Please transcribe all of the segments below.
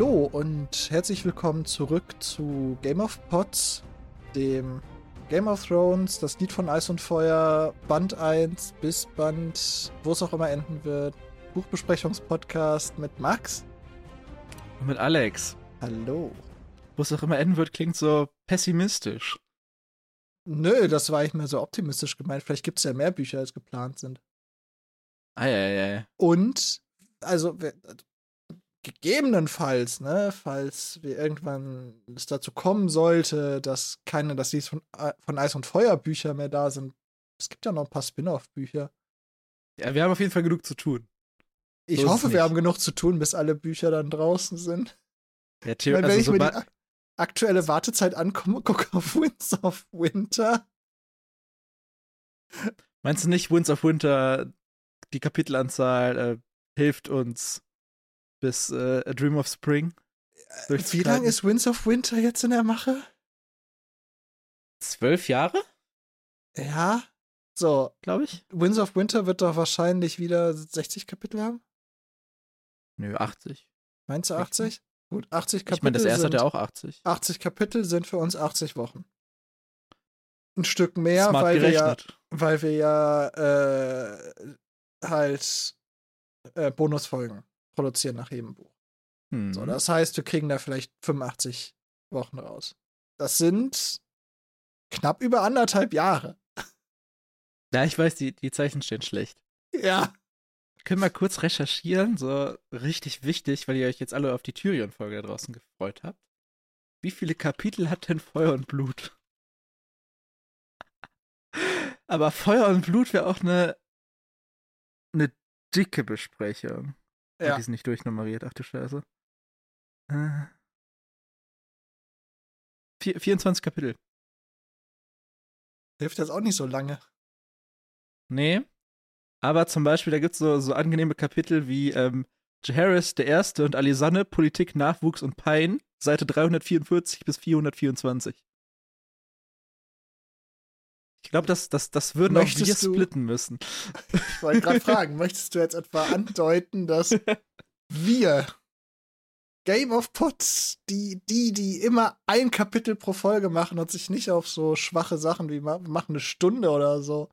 Hallo und herzlich willkommen zurück zu Game of Pots, dem Game of Thrones, das Lied von Eis und Feuer, Band 1 bis Band, wo es auch immer enden wird, Buchbesprechungspodcast mit Max. Und mit Alex. Hallo. Wo es auch immer enden wird, klingt so pessimistisch. Nö, das war ich mir so optimistisch gemeint. Vielleicht gibt es ja mehr Bücher, als geplant sind. Eieiei. Und, also, gegebenenfalls, ne, falls wir irgendwann es dazu kommen sollte, dass keine, dass dies von, äh, von Eis und Feuer Bücher mehr da sind. Es gibt ja noch ein paar Spin-off-Bücher. Ja, wir haben auf jeden Fall genug zu tun. Ich So hoffe, wir haben genug zu tun, bis alle Bücher dann draußen sind. Ja, Theo, wenn also ich mir die ak aktuelle Wartezeit ankomme, gucke auf Winds of Winter. meinst du nicht, Winds of Winter, die Kapitelanzahl äh, hilft uns bis äh, A Dream of Spring? Wie durchzustreiten? lange ist Winds of Winter jetzt in der Mache? Zwölf Jahre, Ja. So, glaube ich? Winds of Winter wird doch wahrscheinlich wieder 60 Kapitel haben. Nö, 80. Meinst du Echt 80? Gut, 80 Kapitel. Ich meine, das erste hat sind, ja auch 80. 80 Kapitel sind für uns 80 Wochen. Ein Stück mehr, Smart weil wir, ja, weil wir ja äh, halt äh, Bonusfolgen produzieren nach jedem Buch. Hm. So, das heißt, wir kriegen da vielleicht 85 Wochen raus. Das sind knapp über anderthalb Jahre. ja, ich weiß, die, die Zeichen stehen schlecht. Ja. Können wir kurz recherchieren, so richtig wichtig, weil ihr euch jetzt alle auf die Tyrion-Folge da draußen gefreut habt. Wie viele Kapitel hat denn Feuer und Blut? Aber Feuer und Blut wäre auch eine, eine dicke Besprechung. Ja. Die ist nicht durchnummeriert, ach du Scheiße. Äh. Vier, 24 Kapitel. Hilft jetzt auch nicht so lange. Nee. Aber zum Beispiel, da gibt es so, so angenehme Kapitel wie ähm, Jaehaerys der Erste und Alisanne, Politik, Nachwuchs und Pein, Seite 344 bis 424. Ich glaube, das, das, das würden Möchtest auch wir du- splitten müssen. Ich wollte gerade fragen, möchtest du jetzt etwa andeuten, dass wir Game of Pots, die, die, die immer ein Kapitel pro Folge machen und sich nicht auf so schwache Sachen wie machen eine Stunde oder so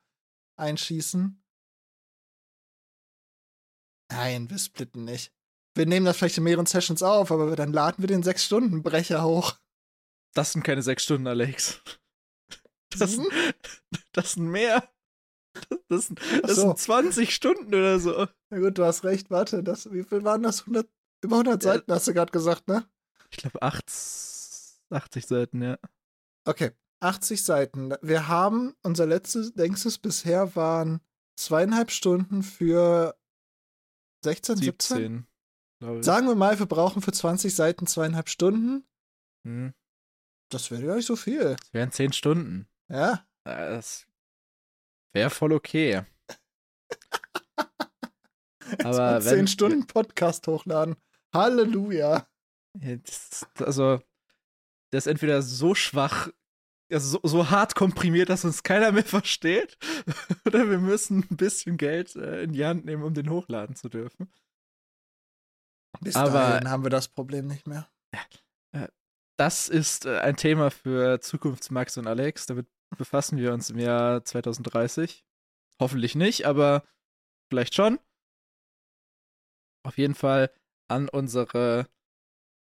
einschießen? Nein, wir splitten nicht. Wir nehmen das vielleicht in mehreren Sessions auf, aber dann laden wir den 6-Stunden-Brecher hoch. Das sind keine sechs Stunden, Alex. Das, das sind mehr. Das, das, so. sind 20 Stunden oder so. Na gut, du hast recht, warte, das, wie viel waren das? 100, über 100 Ja. Seiten hast du gerade gesagt, ne? Ich glaube, 80 Seiten, ja. Okay, 80 Seiten. Wir haben, unser letztes, längstes bisher waren zweieinhalb Stunden für 16, 17? 17. glaube ich. Sagen wir mal, wir brauchen für 20 Seiten zweieinhalb Stunden. Hm. Das wäre ja nicht so viel. Das wären 10 Stunden. Ja. Äh, Das wäre voll okay. Aber wenn- 10 Stunden Podcast hochladen. Halleluja. Ja, das, also, das ist entweder so schwach, also so, so hart komprimiert, dass uns keiner mehr versteht, oder wir müssen ein bisschen Geld äh, in die Hand nehmen, um den hochladen zu dürfen. Bis Aber- dahin haben wir das Problem nicht mehr. Das ist äh, ein Thema für Zukunftsmax und Alex. Damit befassen wir uns im Jahr 2030. Hoffentlich nicht, aber vielleicht schon. Auf jeden Fall an unsere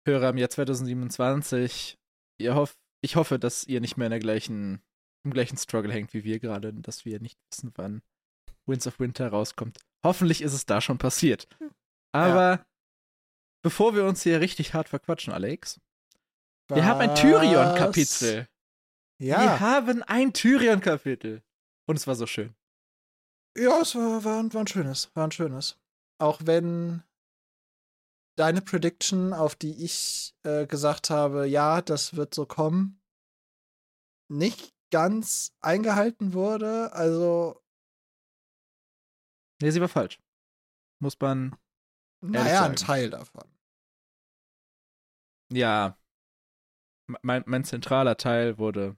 Hörer im Jahr 2027. Ihr hoff, ich hoffe, dass ihr nicht mehr in der gleichen, im gleichen Struggle hängt wie wir gerade, dass wir nicht wissen, wann Winds of Winter rauskommt. Hoffentlich ist es da schon passiert. Aber bevor wir uns hier richtig hart verquatschen, Alex, wir haben ein Was? Tyrion-Kapitel. Wir Ja. haben ein Tyrion-Kapitel. Und es war so schön. Ja, es war, war, ein- war ein schönes. War ein schönes. Auch wenn deine Prediction, auf die ich äh, gesagt habe, ja, das wird so kommen, nicht ganz eingehalten wurde. Also, Nee, sie war falsch. Muss man. naja, ein sagen. Teil davon. Ja. Mein, mein zentraler Teil wurde.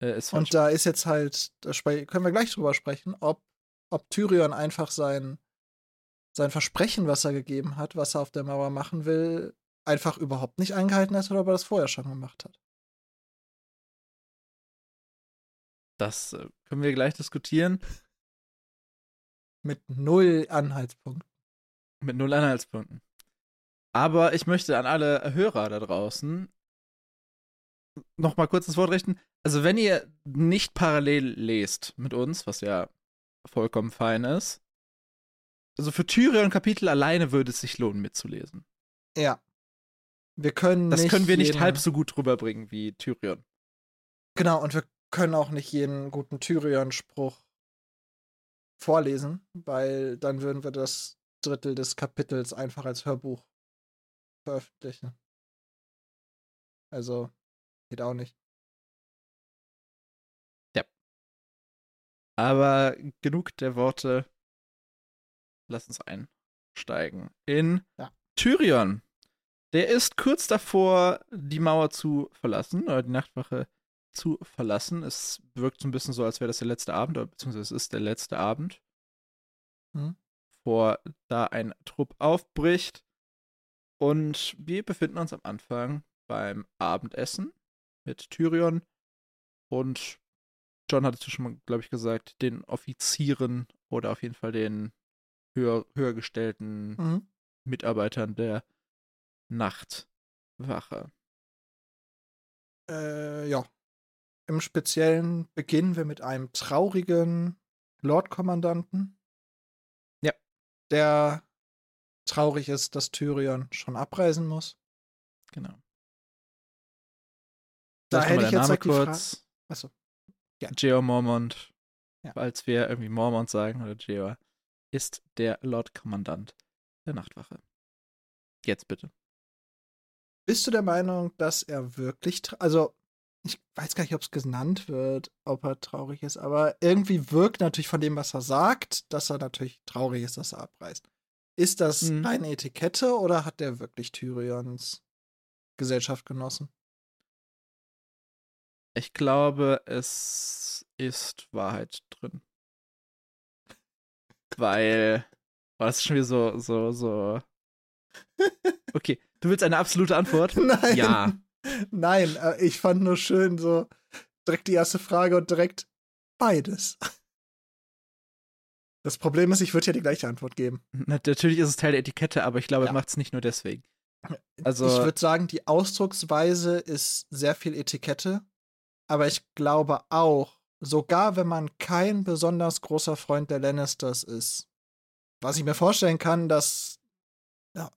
Äh. Und da ist jetzt halt, da können wir gleich drüber sprechen, ob, ob Tyrion einfach sein, sein Versprechen, was er gegeben hat, was er auf der Mauer machen will, einfach überhaupt nicht eingehalten hat oder ob er das vorher schon gemacht hat. Das äh, können wir gleich diskutieren. Mit null Anhaltspunkten. Mit null Anhaltspunkten. Aber ich möchte an alle Hörer da draußen noch mal kurz das Wort richten. Also, wenn ihr nicht parallel lest mit uns, was ja vollkommen fein ist, also für Tyrion Kapitel alleine würde es sich lohnen mitzulesen. Ja. Wir können Das nicht können wir nicht jeden, halb so gut rüberbringen wie Tyrion. Genau, und wir können auch nicht jeden guten Tyrion-Spruch vorlesen, weil dann würden wir das Drittel des Kapitels einfach als Hörbuch veröffentlichen. Also, geht auch nicht. Aber genug der Worte. Lass uns einsteigen in Ja. Tyrion. Der ist kurz davor, die Mauer zu verlassen, oder die Nachtwache zu verlassen. Es wirkt so ein bisschen so, als wäre das der letzte Abend, oder beziehungsweise es ist der letzte Abend, bevor da ein Trupp aufbricht. Und wir befinden uns am Anfang beim Abendessen mit Tyrion und John hatte es schon mal, glaube ich, gesagt, den Offizieren oder auf jeden Fall den höher, höher gestellten Mhm. Mitarbeitern der Nachtwache. Äh, ja. Im Speziellen beginnen wir mit einem traurigen Lordkommandanten. Ja. Der traurig ist, dass Tyrion schon abreisen muss. Genau. Da hätte ich jetzt Name Frage. kurz. Achso. Ja. Geor Mormont, Ja. falls wir irgendwie Mormont sagen oder Geor, ist der Lord-Kommandant der Nachtwache. Jetzt bitte. Bist du der Meinung, dass er wirklich, also ich weiß gar nicht, ob es genannt wird, ob er traurig ist, aber irgendwie wirkt natürlich von dem, was er sagt, dass er natürlich traurig ist, dass er abreist. Ist das Mhm. eine Etikette oder hat der wirklich Tyrions Gesellschaft genossen? Ich glaube, es ist Wahrheit drin. Weil. Oh, das ist schon wieder so, so, so. Okay, du willst eine absolute Antwort? Nein. Ja. Nein, äh, ich fand nur schön so direkt die erste Frage und direkt beides. Das Problem ist, ich würde ja die gleiche Antwort geben. Na, Natürlich ist es Teil der Etikette, aber ich glaube, Ja. er macht es nicht nur deswegen. ich Also, würde sagen, die Ausdrucksweise ist sehr viel Etikette, aber ich glaube auch, sogar wenn man kein besonders großer Freund der Lannisters ist, was ich mir vorstellen kann, dass ja,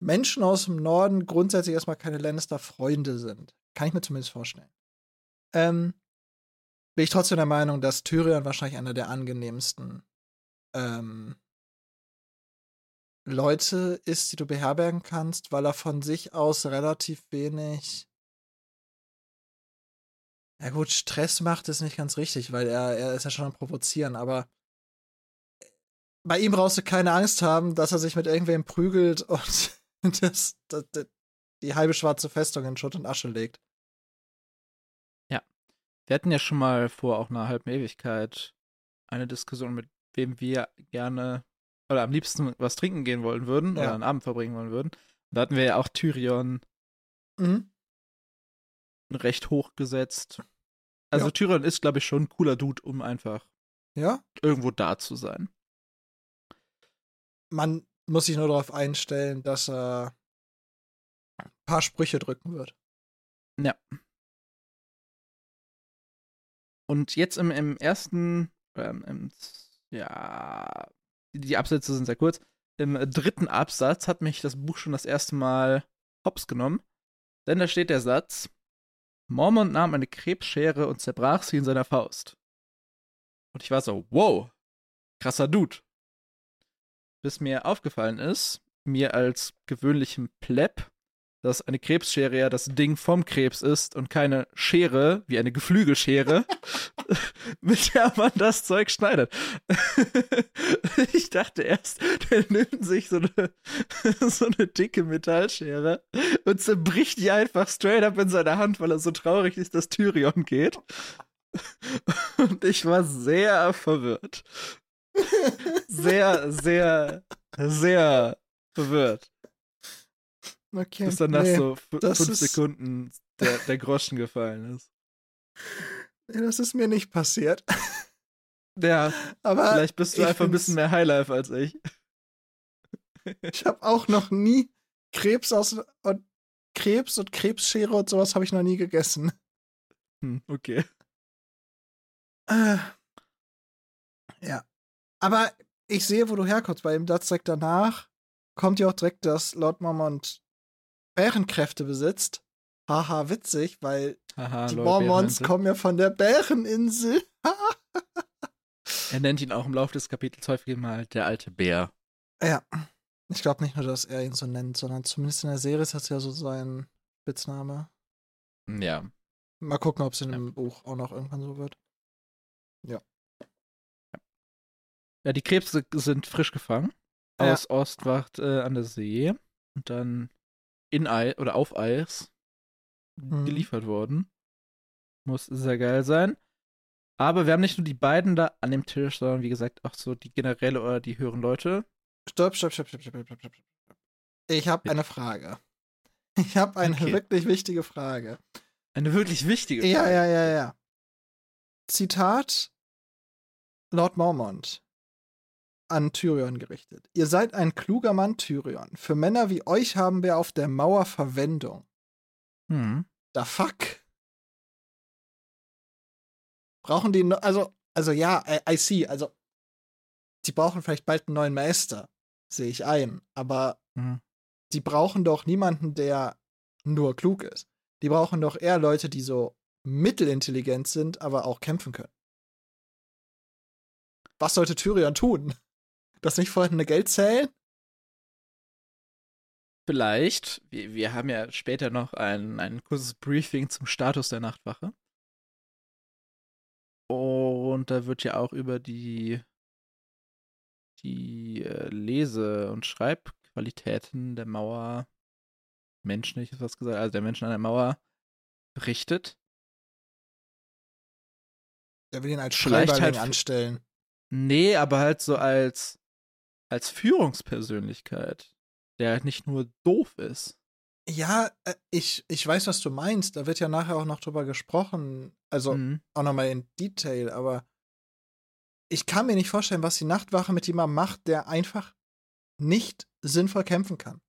Menschen aus dem Norden grundsätzlich erstmal keine Lannister-Freunde sind. Kann ich mir zumindest vorstellen. Ähm, bin ich trotzdem der Meinung, dass Tyrion wahrscheinlich einer der angenehmsten ähm, Leute ist, die du beherbergen kannst, weil er von sich aus relativ wenig. Ja gut, Stress macht ist nicht ganz richtig, weil er, er ist ja schon am Provozieren, aber bei ihm brauchst du keine Angst haben, dass er sich mit irgendwem prügelt und das, das, das, die halbe schwarze Festung in Schutt und Asche legt. wir hatten ja schon mal vor auch einer halben Ewigkeit eine Diskussion, mit wem wir gerne oder am liebsten was trinken gehen wollen würden Ja. oder einen Abend verbringen wollen würden. Da hatten wir ja auch Tyrion Mhm. recht hoch gesetzt. Also Ja. Tyrion ist, glaube ich, schon ein cooler Dude, um einfach Ja, irgendwo da zu sein. man muss sich nur darauf einstellen, dass er ein paar Sprüche drücken wird. Ja. Und jetzt im, im ersten, ähm, im, ja, die, die Absätze sind sehr kurz. Im dritten Absatz hat mich das Buch schon das erste Mal hops genommen. Denn da steht der Satz: Mormont nahm eine Krebsschere und zerbrach sie in seiner Faust. Und ich war so, wow, krasser Dude. Bis mir aufgefallen ist, mir als gewöhnlichem Pleb, dass eine Krebsschere ja das Ding vom Krebs ist und keine Schere, wie eine Geflügelschere, mit der man das Zeug schneidet. ich dachte erst, der nimmt sich so eine, so eine dicke Metallschere und zerbricht die einfach straight up in seiner Hand, weil er so traurig ist, dass Tyrion geht. Und ich war sehr verwirrt. sehr, sehr, sehr verwirrt. Okay. Bis dann nach nee, so das fünf ist- Sekunden der, der Groschen gefallen ist. nee, das ist mir nicht passiert. Ja, Aber vielleicht bist du einfach ein bisschen mehr Highlife als ich. ich habe auch noch nie Krebs aus und Krebs und Krebsschere und sowas habe ich noch nie gegessen. Hm, okay. Äh, ja. Aber ich sehe, wo du herkommst. Bei dem Satz direkt danach kommt ja auch direkt, dass Lord Mormont Bärenkräfte besitzt. Haha, witzig, weil Haha, die Lord Mormons kommen ja von der Bäreninsel. Er nennt ihn auch im Laufe des Kapitels häufig mal der alte Bär. ja. Ich glaube nicht nur, dass er ihn so nennt, sondern zumindest in der Serie ist das ja so sein Spitzname. Ja. Mal gucken, ob es in Ja. dem Buch auch noch irgendwann so wird. Ja, die Krebse sind frisch gefangen Ja. aus Ostwacht äh, an der See und dann in Eis oder auf Eis Mhm. geliefert worden. Muss sehr geil sein. Aber wir haben nicht nur die beiden da an dem Tisch, sondern wie gesagt auch so die generelle oder die höheren Leute. Stopp, stopp, stopp, stopp, stopp, stopp, stopp. Ich habe Ja. eine Frage. Ich habe eine Okay. wirklich wichtige Frage. Eine wirklich wichtige Ja, Frage. ja, ja, ja. Zitat Lord Mormont an Tyrion gerichtet. Ihr seid ein kluger Mann, Tyrion. Für Männer wie euch haben wir auf der Mauer Verwendung. Hm. Da fuck. Brauchen die, no also, also ja, I, I see, also, die brauchen vielleicht bald einen neuen Meister, sehe ich ein, aber Mhm. die brauchen doch niemanden, der nur klug ist. Die brauchen doch eher Leute, die so mittelintelligent sind, aber auch kämpfen können. Was sollte Tyrion tun? Das nicht vorhandene Geld zählen? Vielleicht. Wir, wir haben ja später noch ein, ein kurzes Briefing zum Status der Nachtwache. Und da wird ja auch über die, die äh, Lese- und Schreibqualitäten der Mauer, Menschen, ich was gesagt, also der Menschen an der Mauer berichtet. Der will ihn als Schreiberling halt anstellen. Nee, aber halt so als, als Führungspersönlichkeit, der halt nicht nur doof ist. Ja, äh, ich, ich weiß, was du meinst. Da wird ja nachher auch noch drüber gesprochen. Also Mhm. auch nochmal in Detail, aber ich kann mir nicht vorstellen, was die Nachtwache mit jemandem macht, der einfach nicht sinnvoll kämpfen kann.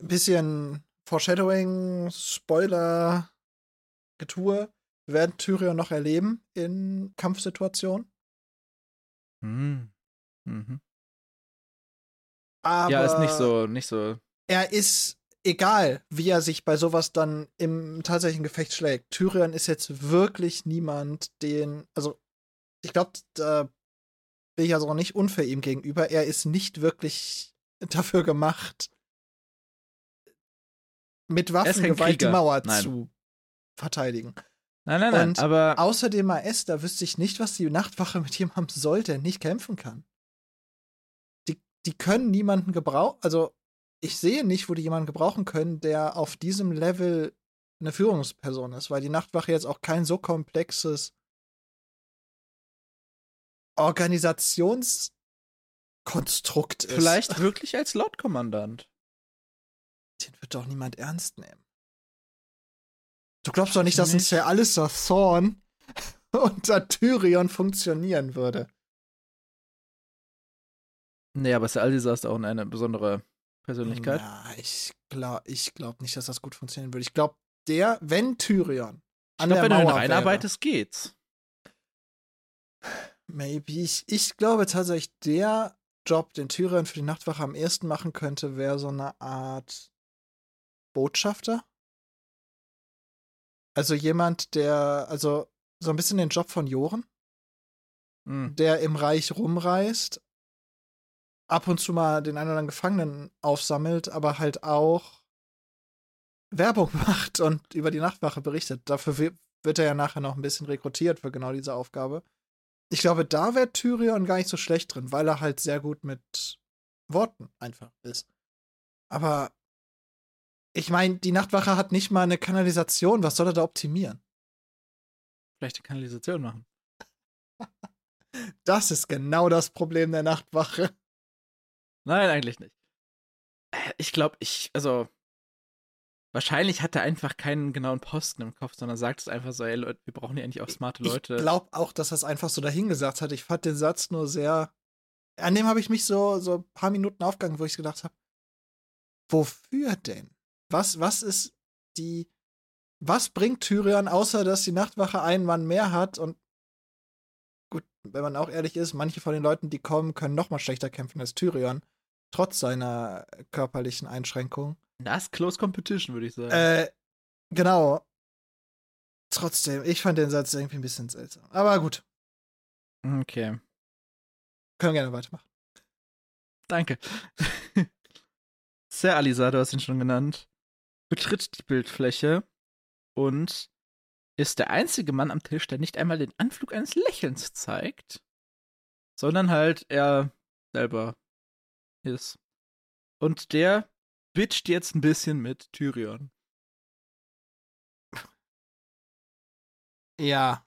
Ein bisschen Foreshadowing, Spoiler, Getue. Wir werden Tyrion noch erleben in Kampfsituationen. Mhm. Mhm. Aber Ja, ist nicht so, nicht so. er ist egal, wie er sich bei sowas dann im tatsächlichen Gefecht schlägt. Tyrion ist jetzt wirklich niemand, den, also ich glaube, da bin ich also auch nicht unfair ihm gegenüber. Er ist nicht wirklich dafür gemacht, mit Waffengewalt die. Mauer Nein. zu verteidigen. Nein, nein, nein, Und aber Außer dem AS, da wüsste ich nicht, was die Nachtwache mit jemandem soll, der nicht kämpfen kann. Die, können niemanden gebrauchen. Also, ich sehe nicht, wo die jemanden gebrauchen können, der auf diesem Level eine Führungsperson ist, weil die Nachtwache jetzt auch kein so komplexes Organisationskonstrukt ist. vielleicht wirklich als Lordkommandant. Den wird doch niemand ernst nehmen. Du glaubst doch nicht, dass ein Nicht. Sir Alistair Thorne unter Tyrion funktionieren würde. Nee, aber Sir Aldisa ist auch eine besondere Persönlichkeit. Ja, ich glaube ich glaub nicht, dass das gut funktionieren würde. Ich glaube, der, wenn Tyrion ich an glaube, der wenn du ihn Mauer reinarbeitest, geht's. maybe. Ich, ich glaube tatsächlich, der Job, den Tyrion für die Nachtwache am ehesten machen könnte, wäre so eine Art Botschafter. Also jemand, der, also so ein bisschen den Job von Joren, Mhm. der im Reich rumreist, ab und zu mal den einen oder anderen Gefangenen aufsammelt, aber halt auch Werbung macht und über die Nachtwache berichtet. Dafür wi- wird er ja nachher noch ein bisschen rekrutiert für genau diese Aufgabe. Ich glaube, da wäre Tyrion gar nicht so schlecht drin, weil er halt sehr gut mit Worten einfach ist. Aber ich meine, die Nachtwache hat nicht mal eine Kanalisation. Was soll er da optimieren? Vielleicht die Kanalisation machen. Das ist genau das Problem der Nachtwache. Nein, eigentlich nicht. Äh, ich glaube, ich, also, wahrscheinlich hat er einfach keinen genauen Posten im Kopf, sondern sagt es einfach so, ey Leute, wir brauchen ja eigentlich auch smarte Leute. Ich glaube auch, dass er es einfach so dahingesagt hat. Ich fand den Satz nur sehr. An dem habe ich mich so, so ein paar Minuten aufgegangen, wo ich gedacht habe, wofür denn? Was, was ist die. Was bringt Tyrion, außer dass die Nachtwache einen Mann mehr hat und gut, wenn man auch ehrlich ist, manche von den Leuten, die kommen, können noch mal schlechter kämpfen als Tyrion, trotz seiner körperlichen Einschränkungen. Das Close Competition, würde ich sagen. Äh, genau. Trotzdem, ich fand den Satz irgendwie ein bisschen seltsam. Aber gut. Okay. Können wir gerne weitermachen. Danke. Sir Alisa, du hast ihn schon genannt, betritt die Bildfläche und ist der einzige Mann am Tisch, der nicht einmal den Anflug eines Lächelns zeigt, sondern halt er selber ist. Und der bitcht jetzt ein bisschen mit Tyrion. Ja,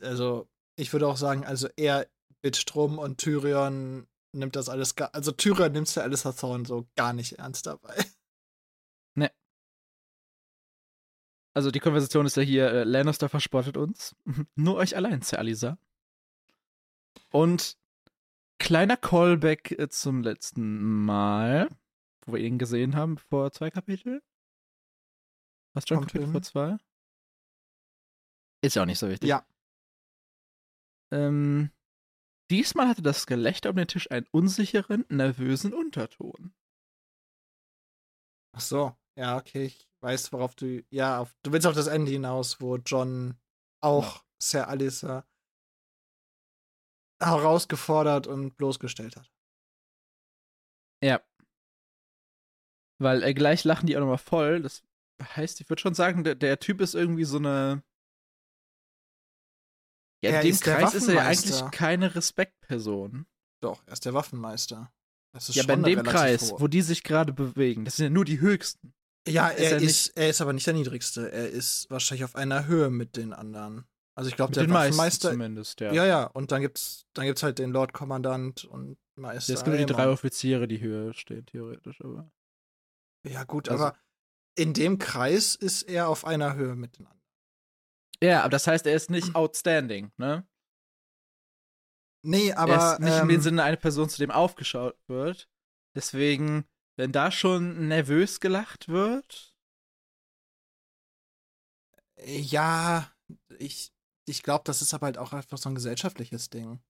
also ich würde auch sagen, also er bitcht rum und Tyrion nimmt das alles gar, also Tyrion nimmt ja alles Thorn so gar nicht ernst dabei. Ne. Also die Konversation ist ja hier, äh, Lannister verspottet uns. Nur euch allein, Sir Alisa. Und kleiner Callback äh, zum letzten Mal, wo wir ihn gesehen haben, vor zwei Kapitel. Was schon Kapitel hin. vor zwei? Ist ja auch nicht so wichtig. Ja. Ähm, diesmal hatte das Gelächter um den Tisch einen unsicheren, nervösen Unterton. Ach so, ja, okay, ich weiß, worauf du, ja, auf, du willst auf das Ende hinaus, wo John auch Sir Alisa herausgefordert und bloßgestellt hat. Ja. Weil äh, gleich lachen die auch nochmal voll. Das heißt, ich würde schon sagen, der, der Typ ist irgendwie so eine. Ja, in Er dem ist der Kreis ist er ja eigentlich keine Respektperson. Doch, er ist der Waffenmeister. Das ist Ja, aber in dem Kreis, hohe- wo die sich gerade bewegen, das sind ja nur die höchsten. Ja, ist er er ist, er ist aber nicht der niedrigste. Er ist wahrscheinlich auf einer Höhe mit den anderen. Also ich glaube, der meisten Waffenmeister. zumindest, ja. Ja, ja, und dann gibt's, dann gibt's halt den Lord Kommandant und Meister. Es gibt nur die drei. Offiziere, die höher stehen, theoretisch, aber. Ja, gut, Also- aber in dem Kreis ist er auf einer Höhe mit den anderen. Ja, aber das heißt, er ist Hm. nicht outstanding, ne? Nee, aber. er ist nicht ähm, in dem Sinne eine Person, zu dem aufgeschaut wird. Deswegen, wenn da schon nervös gelacht wird. Ja, ich, ich glaube, das ist aber halt auch einfach so ein gesellschaftliches Ding.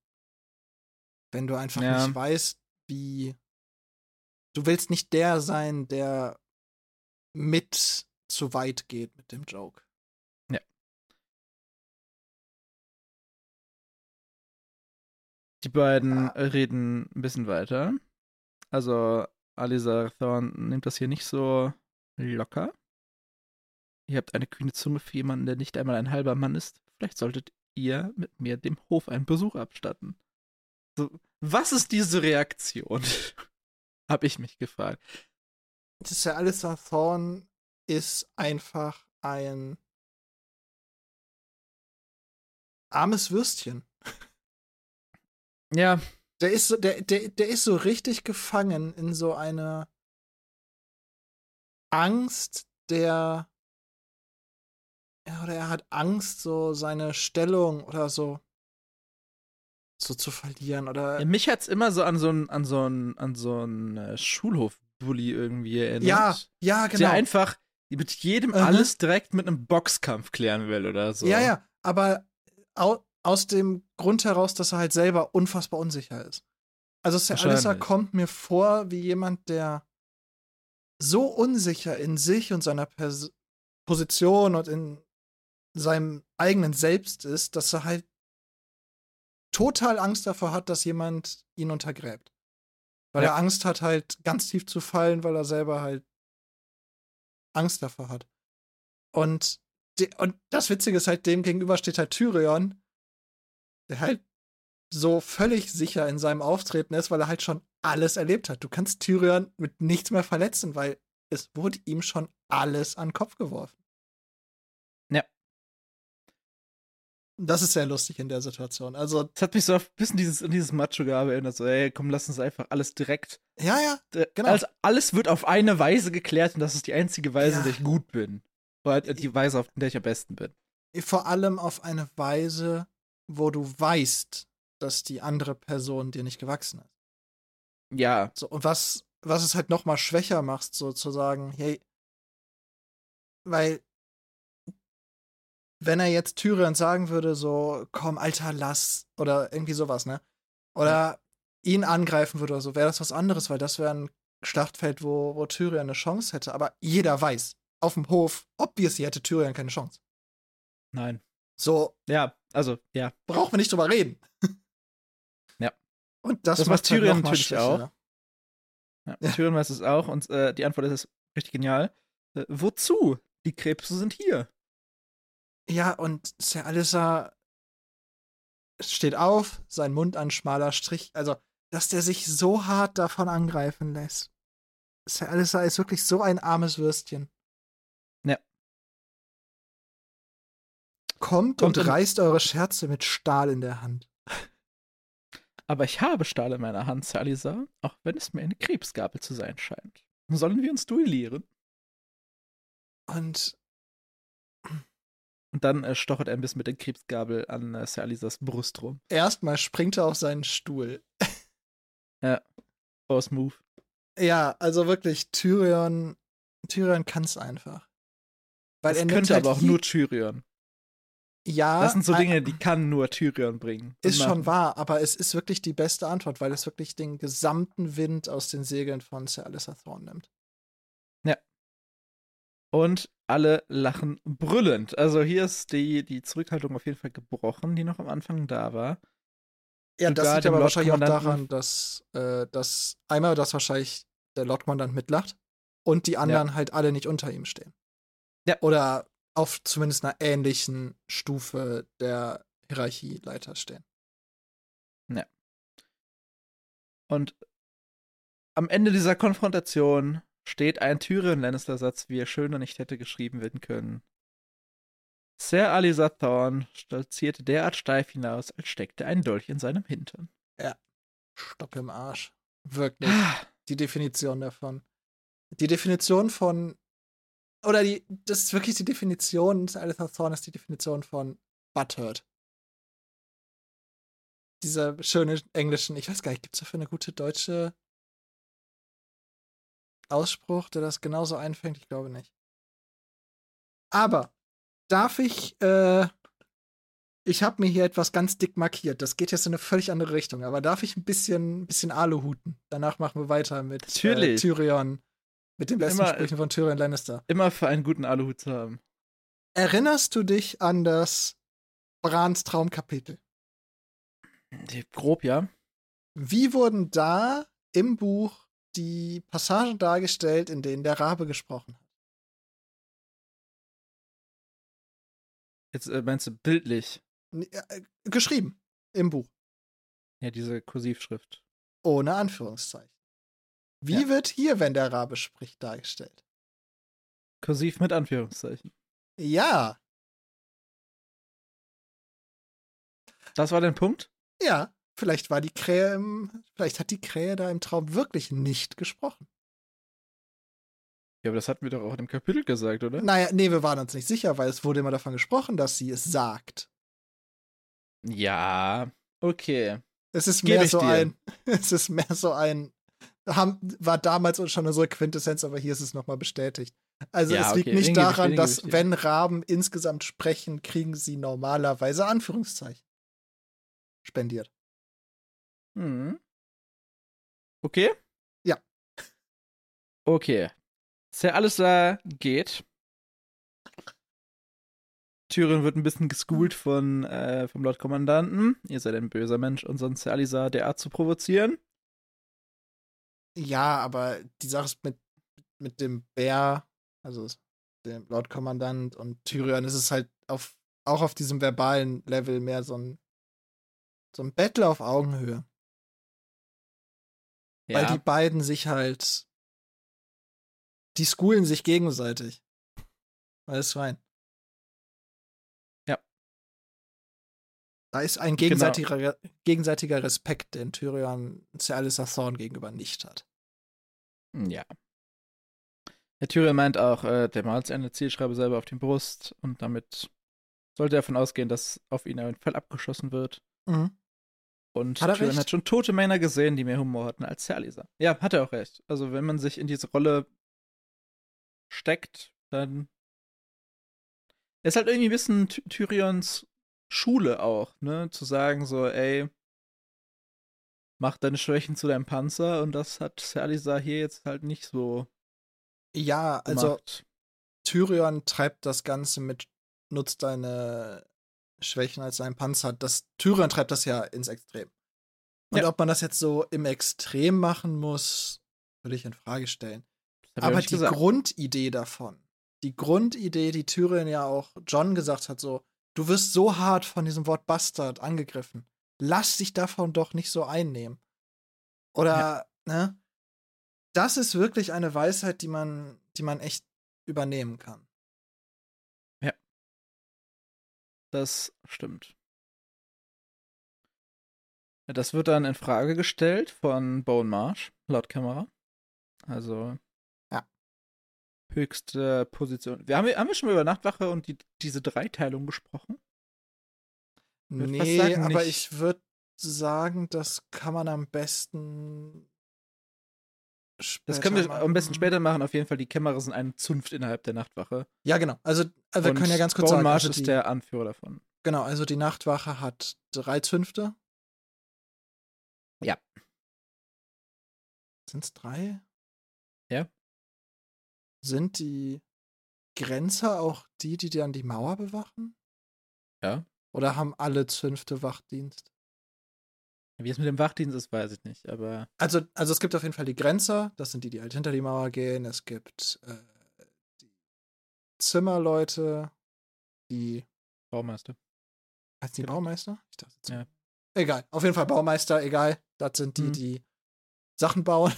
Wenn du einfach Ja. nicht weißt, wie. Du willst nicht der sein, der mit zu weit geht mit dem Joke. Die beiden Ah. reden ein bisschen weiter. Also, Alisa Thorne nimmt das hier nicht so locker. Ihr habt eine kühne Zunge für jemanden, der nicht einmal ein halber Mann ist. Vielleicht solltet ihr mit mir dem Hof einen Besuch abstatten. So, was ist diese Reaktion? Hab ich mich gefragt. Das ist ja alles Thorn ist einfach ein armes Würstchen. Ja, Der ist so, der, der, der ist so richtig gefangen in so einer Angst, der ja, oder er hat Angst, so seine Stellung oder so so zu verlieren oder Ja, mich hat's immer so an so einen an so einen an so einen äh, Schulhof-Bully irgendwie erinnert. ja, ja, Der genau. einfach mit jedem Mhm. alles direkt mit einem Boxkampf klären will oder so. Ja, ja, aber au aus dem Grund heraus, dass er halt selber unfassbar unsicher ist. Also Sir Wahrscheinlich. kommt mir vor wie jemand, der so unsicher in sich und seiner Pers Position und in seinem eigenen Selbst ist, dass er halt total Angst davor hat, dass jemand ihn untergräbt. Weil Ja. er Angst hat, halt ganz tief zu fallen, weil er selber halt Angst davor hat. Und, die, und das Witzige ist halt, dem gegenüber steht halt Tyrion, der halt so völlig sicher in seinem Auftreten ist, weil er halt schon alles erlebt hat. Du kannst Tyrion mit nichts mehr verletzen, weil es wurde ihm schon alles an den Kopf geworfen. Das ist sehr lustig in der Situation. Also, Das hat mich so ein bisschen dieses, an dieses Macho-Gabe erinnert. So, ey, komm, lass uns einfach alles direkt. ja, ja, Genau. Also alles wird auf eine Weise geklärt und das ist die einzige Weise, Ja. in der ich gut bin. Oder die Weise, auf der ich am besten bin. vor allem auf eine Weise, wo du weißt, dass die andere Person dir nicht gewachsen ist. Ja, So, und was, was es halt noch mal schwächer macht, so zu sagen, hey, weil wenn er jetzt Tyrion sagen würde, so, komm, Alter, lass, oder irgendwie sowas, ne? Oder ihn angreifen würde oder so, wäre das was anderes, weil das wäre ein Schlachtfeld, wo, wo Tyrion eine Chance hätte. Aber jeder weiß, auf dem Hof, obviously hätte Tyrion keine Chance. nein. So, Ja, also, ja. brauchen wir nicht drüber reden. Ja. Und das, Das macht Tyrion halt mal natürlich schwächer. ja. Ja. Tyrion weiß es auch und äh, die Antwort ist richtig genial. Äh, wozu? Die Krebse sind hier. Ja, und Sir Alissa steht auf, sein Mund ein schmaler Strich. Also, dass der sich so hart davon angreifen lässt. Sir Alissa ist wirklich so ein armes Würstchen. Ja. Kommt, Kommt und reißt eure Scherze mit Stahl in der Hand. Aber ich habe Stahl in meiner Hand, Salisa, auch wenn es mir eine Krebsgabel zu sein scheint. Sollen wir uns duellieren? Und Und dann äh, stochert er ein bisschen mit der Krebsgabel an äh, Salisas Brust rum. erstmal springt er auf seinen Stuhl. Boss Move. Ja, also wirklich, Tyrion, Tyrion kann's einfach. Weil Das er könnte halt aber auch nur Tyrion. Ja, Das sind so ein- Dinge, die kann nur Tyrion bringen. Ist Und schon machen. wahr, aber es ist wirklich die beste Antwort, weil es wirklich den gesamten Wind aus den Segeln von Sir Alyssa Thorne nimmt. Und alle lachen brüllend. Also hier ist die, die Zurückhaltung auf jeden Fall gebrochen, die noch am Anfang da war. Ja, das Sogar liegt dem aber wahrscheinlich auch daran, dass, äh, dass einmal, dass wahrscheinlich der Lordkommandant mitlacht und die anderen halt alle nicht unter ihm stehen. Ja. Oder auf zumindest einer ähnlichen Stufe der Hierarchieleiter stehen. Und am Ende dieser Konfrontation steht ein Tyrion-Lannister-Satz, wie er schöner nicht hätte geschrieben werden können. Sir Alisa Thorne stolzierte derart steif hinaus, als steckte ein Dolch in seinem Hintern. Stock im Arsch. Wirklich. Ah, die Definition davon. Die Definition von. Oder die. Das ist wirklich die Definition. Alyssa Thorne ist die Definition von Butthurt. Dieser schöne englischen. Ich weiß gar nicht, gibt es dafür eine gute deutsche Ausspruch, der das genauso einfängt? Ich glaube nicht. Aber darf ich. Äh, ich habe mir hier etwas ganz dick markiert. Das geht jetzt in eine völlig andere Richtung. Aber darf ich ein bisschen, bisschen Aluhuten? Danach machen wir weiter mit äh. Tyrion. Mit den besten Immer- Sprüchen von Tyrion Lannister. immer für einen guten Aluhut zu haben. Erinnerst du dich an das Brans Traumkapitel? Grob, ja. Wie wurden da im Buch die Passagen dargestellt, in denen der Rabe gesprochen hat? Jetzt äh, meinst du bildlich. N- äh, Geschrieben. Im Buch. Ja, diese Kursivschrift. Ohne Anführungszeichen. Wie Ja. wird hier, wenn der Rabe spricht, dargestellt? Kursiv mit Anführungszeichen. Ja, Das war dein Punkt? ja. Vielleicht war die Krähe im. Vielleicht hat die Krähe da im Traum wirklich nicht gesprochen. Ja, aber das hatten wir doch auch in dem Kapitel gesagt, oder? Naja, nee, wir waren uns nicht sicher, weil es wurde immer davon gesprochen, dass sie es sagt. Ja, okay. Es ist Gebe mehr so dir. ein. Es ist mehr so ein. Haben, war damals schon unsere Quintessenz, aber hier ist es nochmal bestätigt. Also Ja, es liegt okay, nicht dir, daran, dass wenn Raben insgesamt sprechen, kriegen sie normalerweise Anführungszeichen. Spendiert. Hm. Okay? Ja. Okay. Sir Alistair geht. Tyrion wird ein bisschen geschoolt von, äh, vom Lord Kommandanten. Ihr seid ein böser Mensch, unseren Sir Alistair derart zu provozieren. Ja, aber die Sache ist mit, mit dem Bär, also dem Lord Kommandant und Tyrion, ist es halt auf, auch auf diesem verbalen Level mehr so ein, so ein Battle auf Augenhöhe. Weil die beiden sich halt. Die schoolen sich gegenseitig. Alles rein. Da ist ein gegenseitiger, genau. gegenseitiger Respekt, den Tyrion Cealisa Thorn gegenüber nicht hat. Ja. Der Tyrion meint auch, äh, der malt eine Zielschreibe selber auf die Brust und damit sollte er davon ausgehen, dass auf ihn ein Pfeil abgeschossen wird. Mhm. Und hat Tyrion hat schon tote Männer gesehen, die mehr Humor hatten als Cealisa. Ja, hat er auch recht. Also wenn man sich in diese Rolle steckt, dann ist halt irgendwie ein bisschen Tyrions Schule auch, ne? Zu sagen so, ey, mach deine Schwächen zu deinem Panzer und das hat Salisa hier jetzt halt nicht so. Ja, also Tyrion treibt das Ganze mit nutzt deine Schwächen als dein Panzer. Das Tyrion treibt das ja ins Extrem. Und ja. ob man das jetzt so im Extrem machen muss, würde ich in Frage stellen. Aber die gesagt. Grundidee davon, die Grundidee, die Tyrion ja auch John gesagt hat, so, du wirst so hart von diesem Wort Bastard angegriffen. Lass dich davon doch nicht so einnehmen. Oder, ja. ne? Das ist wirklich eine Weisheit, die man, die man echt übernehmen kann. Das stimmt. Das wird dann in Frage gestellt von Bone Marsh, laut Kamera. Also höchste Position. Wir haben, haben wir schon mal über Nachtwache und die, diese Dreiteilung gesprochen? Nee, sagen, aber ich würde sagen, das kann man am besten das können wir machen. am besten später machen. Auf jeden Fall, die Kämmerer sind eine Zunft innerhalb der Nachtwache. Ja, genau. Also, also wir können ja ganz kurz Bone sagen. Marsh also ist der Anführer davon. Genau, also die Nachtwache hat drei Zünfte. Ja. Sind es drei? Ja. Sind die Grenzer auch die, die dann die Mauer bewachen? Ja. Oder haben alle Zünfte Wachdienst? Wie es mit dem Wachdienst ist, weiß ich nicht, aber. Also, also es gibt auf jeden Fall die Grenzer, das sind die, die halt hinter die Mauer gehen. Es gibt äh, die Zimmerleute, die. Baumeister. Heißt die Baumeister? Ich dachte, ja. Egal, auf jeden Fall Baumeister, egal. Das sind die, mhm. die Sachen bauen.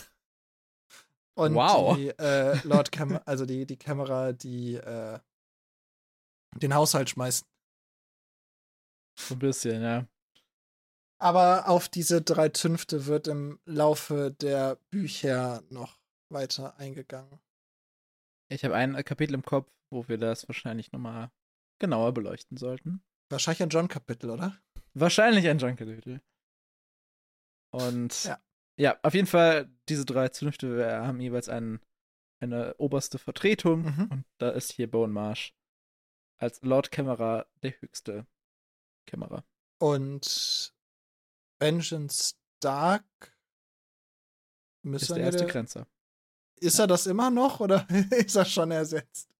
Und wow. die äh, Lord Cam also die, die Kamera, die äh, den Haushalt schmeißt. So ein bisschen, ja. Aber auf diese drei Zünfte wird im Laufe der Bücher noch weiter eingegangen. Ich habe ein Kapitel im Kopf, wo wir das wahrscheinlich nochmal genauer beleuchten sollten. Wahrscheinlich ein John-Kapitel, oder? Wahrscheinlich ein John-Kapitel. Und ja. Ja, auf jeden Fall, diese drei Zünfte haben jeweils einen, eine oberste Vertretung mhm. und da ist hier Bone Marsh als Lord Kämmerer der höchste Kämmerer. Und Benjamin Stark ist der erste Grenzer. Ist er das immer noch oder ist er schon ersetzt?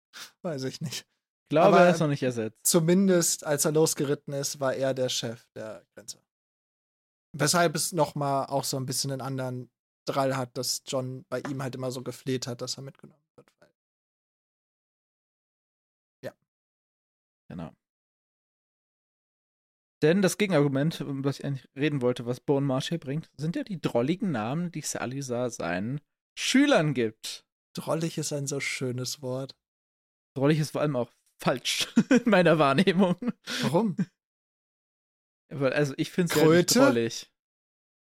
Weiß ich nicht. Ich glaube, Aber er ist noch nicht ersetzt. Zumindest als er losgeritten ist, war er der Chef der Grenzer. Weshalb es nochmal auch so ein bisschen einen anderen Drall hat, dass John bei ihm halt immer so gefleht hat, dass er mitgenommen wird. Ja. Genau. Denn das Gegenargument, um das ich eigentlich reden wollte, was Bone Marsh hier bringt, sind ja die drolligen Namen, die Salisa seinen Schülern gibt. Drollig ist ein so schönes Wort. Drollig ist vor allem auch falsch in meiner Wahrnehmung. Warum? Also ich finde es ja nicht drollig.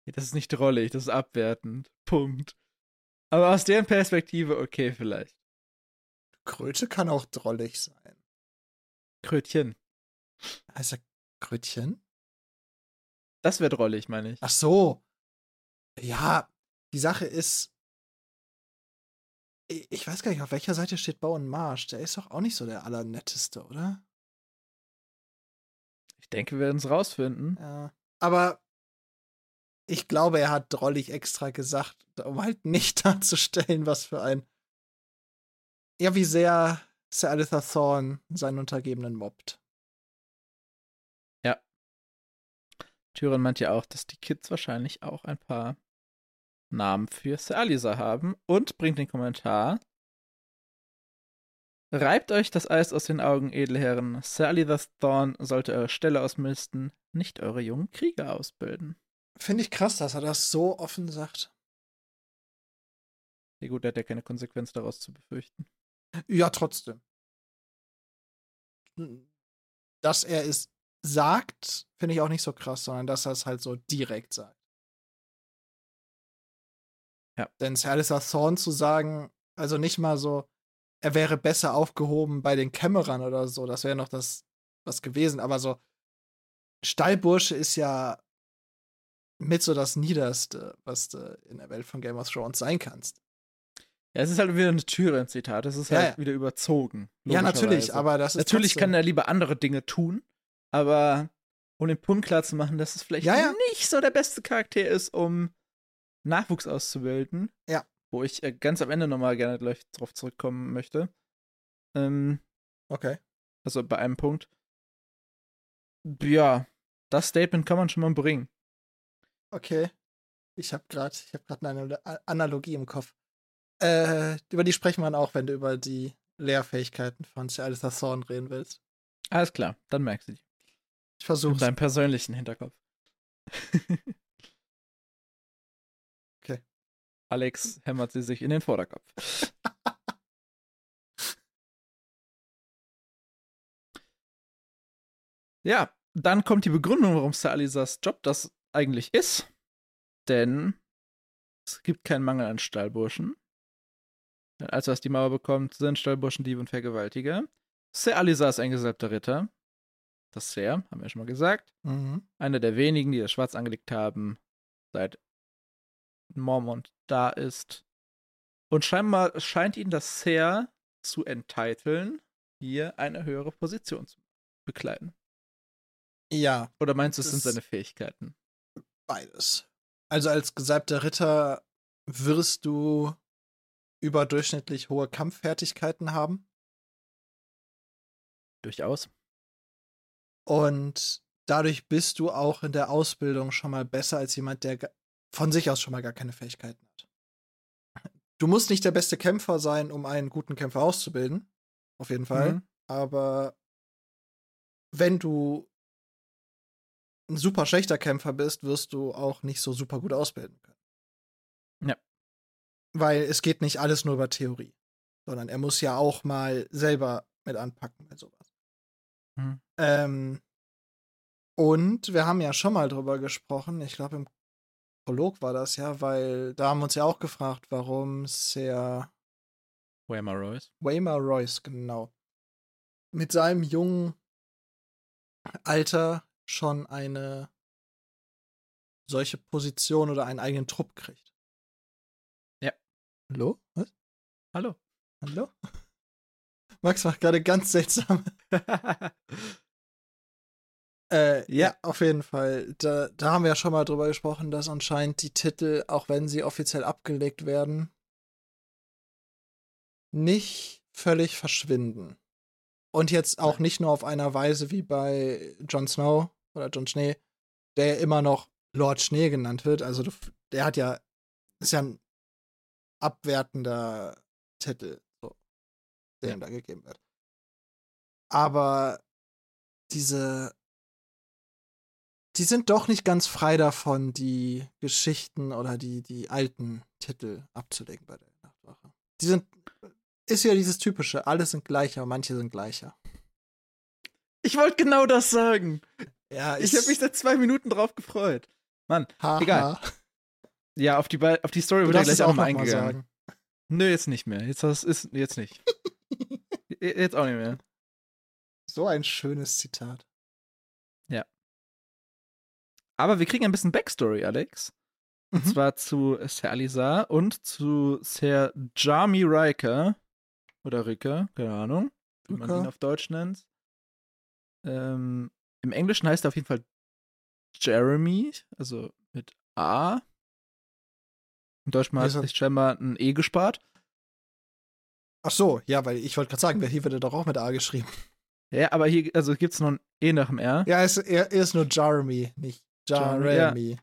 Das ist nicht drollig, das ist abwertend. Punkt. Aber aus deren Perspektive, okay, vielleicht. Kröte kann auch drollig sein. Krötchen. Er Krötchen? Das wäre drollig, meine ich. Ach so. Ja, die Sache ist, ich weiß gar nicht, auf welcher Seite steht Bau und Marsch. Der ist doch auch nicht so der allernetteste, oder? Ich denke, wir werden es rausfinden. Ja. Aber ich glaube, er hat drollig extra gesagt, um halt nicht darzustellen, was für ein. Ja, wie sehr Sir Alitha Thorne seinen Untergebenen mobbt. Tyrion meint ja auch, dass die Kids wahrscheinlich auch ein paar Namen für Sir Alisa haben und bringt den Kommentar, Reibt euch das Eis aus den Augen, Edelherren. Sir Alithas Thorn sollte eure Stelle ausmisten, nicht eure jungen Krieger ausbilden. Finde ich krass, dass er das so offen sagt. Ja gut, er hat ja keine Konsequenz daraus zu befürchten. Ja, trotzdem. Dass er es sagt, finde ich auch nicht so krass, sondern dass er es halt so direkt sagt. Ja. Denn Salazar Thorn zu sagen, also nicht mal so, er wäre besser aufgehoben bei den Kämmerern oder so, das wäre noch das was gewesen, aber so Stallbursche ist ja mit so das Niederste, was du in der Welt von Game of Thrones sein kannst. Ja, es ist halt wieder eine Tyrion-Zitat. Es ist Ja, halt ja. wieder überzogen. Ja, natürlich, aber das ist Natürlich trotzdem, kann er lieber andere Dinge tun, aber um den Punkt klar zu machen, dass es vielleicht Ja, ja. nicht so der beste Charakter ist, um Nachwuchs auszubilden. Ja. Wo ich äh, ganz am Ende nochmal gerne gleich drauf zurückkommen möchte. Ähm, Okay. also bei einem Punkt. Ja, das Statement kann man schon mal bringen. Okay. Ich habe gerade, gerade eine Anal- Analogie im Kopf. Äh, über die sprechen wir dann auch, wenn du über die Lehrfähigkeiten von Salazar Thorn reden willst. Alles klar, dann merkst du die. Ich In versuch's. deinem persönlichen Hinterkopf. Okay. Alex hämmert sie sich in den Vorderkopf. ja, dann kommt die Begründung, warum Sir Alisas Job das eigentlich ist. Denn es gibt keinen Mangel an Stallburschen. Denn als was die Mauer bekommt, sind Stallburschen Diebe und Vergewaltiger. Sir Alisa ist ein gesalbter Ritter. Das Sir, haben wir schon mal gesagt Mhm. einer der wenigen, die das Schwarz angelegt haben, seit Mormont da ist. Und scheinbar scheint ihn das sehr zu entiteln, hier eine höhere Position zu bekleiden. Ja, Oder meinst du, es sind seine Fähigkeiten? beides. Also als gesalbter Ritter wirst du überdurchschnittlich hohe Kampffertigkeiten haben. Durchaus. Und dadurch bist du auch in der Ausbildung schon mal besser als jemand, der von sich aus schon mal gar keine Fähigkeiten hat. Du musst nicht der beste Kämpfer sein, um einen guten Kämpfer auszubilden. Auf jeden Fall. Mhm. Aber wenn du ein super schlechter Kämpfer bist, wirst du auch nicht so super gut ausbilden können. Ja. Weil es geht nicht alles nur über Theorie, sondern er muss ja auch mal selber mit anpacken bei sowas. Mhm. Ähm, und wir haben ja schon mal drüber gesprochen, ich glaube im Prolog war das ja, weil da haben wir uns ja auch gefragt, warum Sir Waymar Royce. Waymar Royce, genau, mit seinem jungen Alter schon eine solche Position oder einen eigenen Trupp kriegt. Ja. Hallo? Was? Hallo. Hallo? Max macht gerade ganz seltsam. Äh, ja. Ja. auf jeden Fall. Da, da haben wir ja schon mal drüber gesprochen, dass anscheinend die Titel, auch wenn sie offiziell abgelegt werden, nicht völlig verschwinden. Und jetzt auch nicht nur auf einer Weise wie bei Jon Snow oder Jon Schnee, der ja immer noch Lord Schnee genannt wird. Also der hat ja, ist ja ein abwertender Titel, der ihm da gegeben wird. Aber diese, die sind doch nicht ganz frei davon, die Geschichten oder die, die alten Titel abzulegen bei der Nachtwache. Die sind, ist ja dieses typische, alle sind gleicher, manche sind gleicher. Ich wollte genau das sagen. Ja, Ich habe mich seit zwei Minuten drauf gefreut. Mann, haha. egal. ja, auf die, auf die Story wird ja darfst es gleich auch auch mal mal eingegangen. sagen. Nö, jetzt nicht mehr. Jetzt ist jetzt nicht. Jetzt auch nicht mehr. So ein schönes Zitat. Aber wir kriegen ein bisschen Backstory, Alex. Und Mhm. zwar zu Sir Alisar und zu Sir Jami Riker. Oder Riker, keine Ahnung, wie man Riker. ihn auf Deutsch nennt. Ähm, Im Englischen heißt er auf jeden Fall Jeremy, also mit A. Im Deutschen Hier hat er- sich scheinbar ein E gespart. Ach so, ja, weil ich wollte gerade sagen, hier wird er doch auch mit A geschrieben. Ja, aber hier also gibt es noch ein E nach dem R. Ja, er ist, er, er ist nur Jeremy, nicht Jeremy, ja.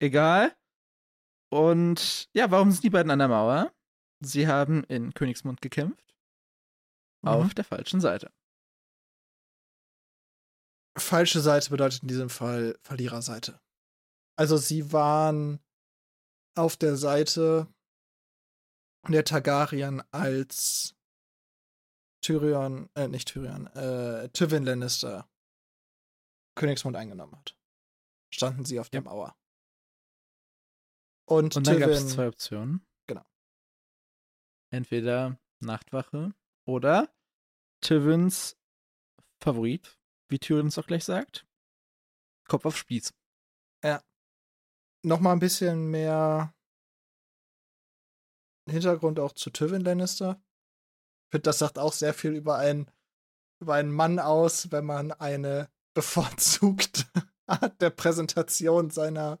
Egal. Und ja, warum sind die beiden an der Mauer? Sie haben in Königsmund gekämpft. Mhm. Auf der falschen Seite. Falsche Seite bedeutet in diesem Fall Verliererseite. Also sie waren auf der Seite der Targaryen, als Tyrion, äh, nicht Tyrion, äh, Tywin Lannister Königsmund eingenommen hat. Standen sie auf der Mauer. Und, Und dann gab es zwei Optionen. Genau. Entweder Nachtwache oder Tywins Favorit, wie Tyrion es auch gleich sagt. Kopf auf Spieß. noch mal ein bisschen mehr Hintergrund auch zu Tywin Lannister. Ich finde, das sagt auch sehr viel über einen, über einen Mann aus, wenn man eine bevorzugte Art der Präsentation seiner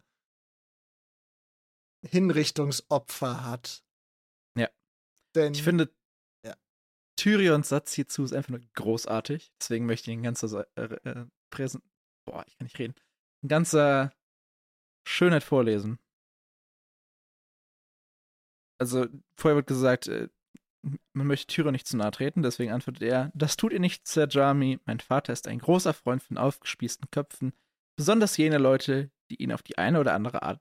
Hinrichtungsopfer hat. Ja. Denn Ich finde, Ja. Tyrions Satz hierzu ist einfach nur großartig. Deswegen möchte ich ihn ganz äh, äh, präsent. Boah, ich kann nicht reden. In ganzer Schönheit vorlesen. Also, vorher wird gesagt, äh, man möchte Tyrion nicht zu nahe treten, deswegen antwortet er: Das tut ihr nicht, Sir Jami. Mein Vater ist ein großer Freund von aufgespießten Köpfen, besonders jene Leute, die ihn auf die eine oder andere Art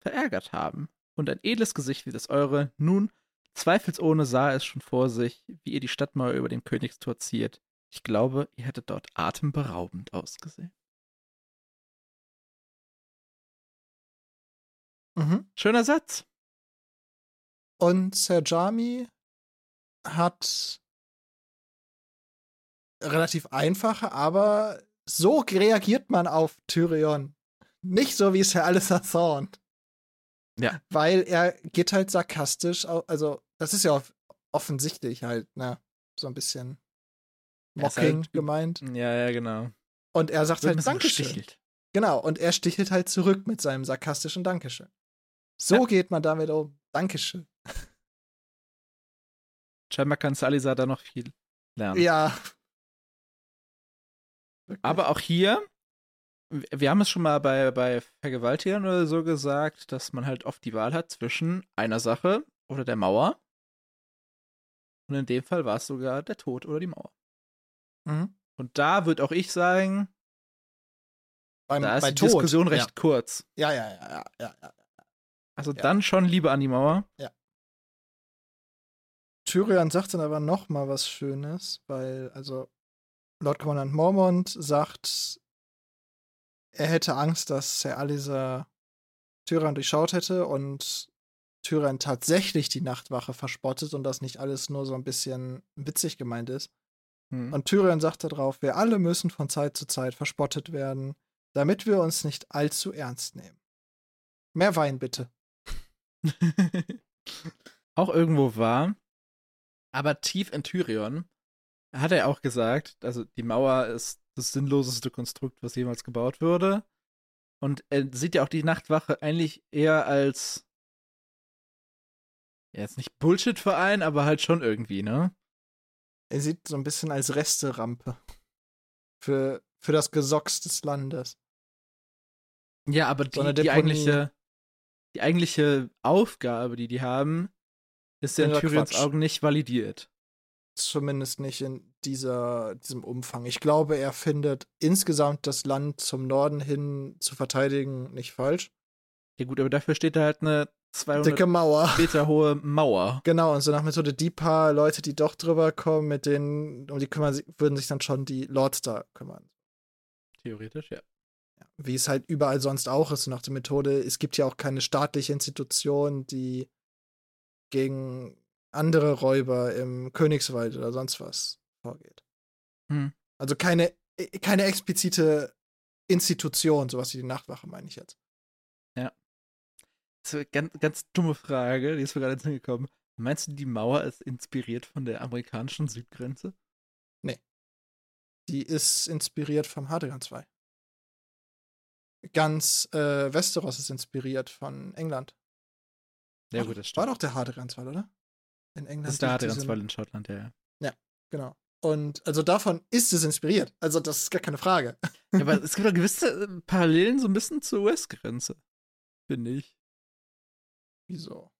verärgert haben. Und ein edles Gesicht wie das eure, nun Zweifelsohne sah es schon vor sich, wie ihr die Stadtmauer über dem Königstor ziert. Ich glaube, ihr hättet dort atemberaubend ausgesehen. Mhm. Schöner Satz. Und Ser Jami hat relativ einfache, aber so reagiert man auf Tyrion. Nicht so wie Sir Alistair Thorne. Ja. Weil er geht halt sarkastisch, also das ist ja off- offensichtlich halt, ne, so ein bisschen ist mocking halt- gemeint. Ja, ja, genau. Und er sagt Wird ein halt Dankeschön. gestichelt. Genau, und er stichelt halt zurück mit seinem sarkastischen Dankeschön. So Ja. geht man damit um. Dankeschön. Scheinbar kann Salisa da noch viel lernen. Ja. Aber auch hier, wir haben es schon mal bei, bei Vergewaltigern oder so gesagt, dass man halt oft die Wahl hat zwischen einer Sache oder der Mauer. Und in dem Fall war es sogar der Tod oder die Mauer. Mhm. Und da würde auch ich sagen, Beim, da ist bei die Tod. Diskussion recht kurz. Ja, ja, ja, ja, ja, ja. Also Ja. dann schon lieber an die Mauer. Tyrion sagt dann aber noch mal was Schönes, weil, also, Lord Commandant Mormont sagt, er hätte Angst, dass Sir Alisa Tyrion durchschaut hätte und Tyrion tatsächlich die Nachtwache verspottet und das nicht alles nur so ein bisschen witzig gemeint ist. Hm. Und Tyrion sagt darauf, wir alle müssen von Zeit zu Zeit verspottet werden, damit wir uns nicht allzu ernst nehmen. Mehr Wein bitte. auch irgendwo war. Aber tief in Tyrion hat er auch gesagt, also die Mauer ist das sinnloseste Konstrukt, was jemals gebaut wurde. Und er sieht ja auch die Nachtwache eigentlich eher als ja, jetzt nicht Bullshit-Verein, aber halt schon irgendwie, ne? Er sieht so ein bisschen als Resterampe für, für das Gesocks des Landes. Ja, aber So die, die Deponie. eigentliche die eigentliche Aufgabe, die die haben, ist ja in Tyrions. Augen nicht validiert. Zumindest nicht in dieser, diesem Umfang. Ich glaube, er findet insgesamt das Land zum Norden hin zu verteidigen nicht falsch. Ja gut, aber dafür steht da halt eine 200 Dicke Mauer. Meter hohe Mauer. Genau, und so nach Methode, die paar Leute, die doch drüber kommen, mit denen, um die kümmern würden sich dann schon die Lords da kümmern. Theoretisch, ja. Ja, wie es halt überall sonst auch ist, nach der Methode, es gibt ja auch keine staatliche Institution, die gegen andere Räuber im Königswald oder sonst was vorgeht. Hm. Also keine, äh, keine explizite Institution, sowas wie die Nachtwache, meine ich jetzt. Das ist eine ganz, ganz dumme Frage, die ist mir gerade ins Sinn gekommen. Meinst du, die Mauer ist inspiriert von der amerikanischen Südgrenze? Die ist inspiriert vom Hadrian II. Ganz äh, Westeros ist inspiriert von England. Ja, War gut, das War stimmt. doch der Hadrianswall, oder? In England. Das ist der diese- Hadrianswall in Schottland, ja. ja. Genau. Und also davon ist es inspiriert. Also das ist gar keine Frage. Ja, aber es gibt doch gewisse äh, Parallelen so ein bisschen zur US-Grenze, finde ich. Wieso?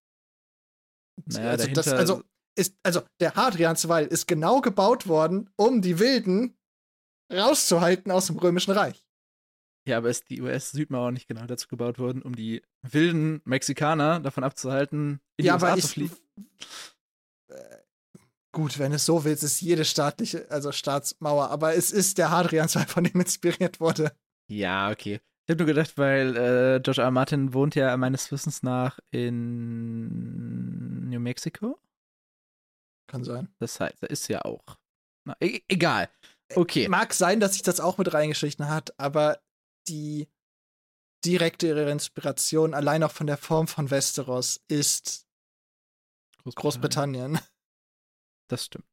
Naja, also, dahinter, das, also, ist, also der Hadrianswall ist genau gebaut worden, um die Wilden rauszuhalten aus dem Römischen Reich. Ja, aber ist die US-Südmauer nicht genau dazu gebaut worden, um die wilden Mexikaner davon abzuhalten, in ja, die USA aber zu ich. fliehen? Äh, Gut, wenn es so willst, ist jede staatliche, also Staatsmauer, aber es ist der Hadrian-2, von dem inspiriert wurde. Ja, okay. Ich habe nur gedacht, weil äh, George R. R. Martin wohnt ja meines Wissens nach in New Mexico. Kann sein. Das heißt, da ist ja auch. Na, e egal. Okay. Mag sein, dass sich das auch mit reingeschlichen hat, aber die direkte Inspiration allein auch von der Form von Westeros ist Großbritannien. Das stimmt.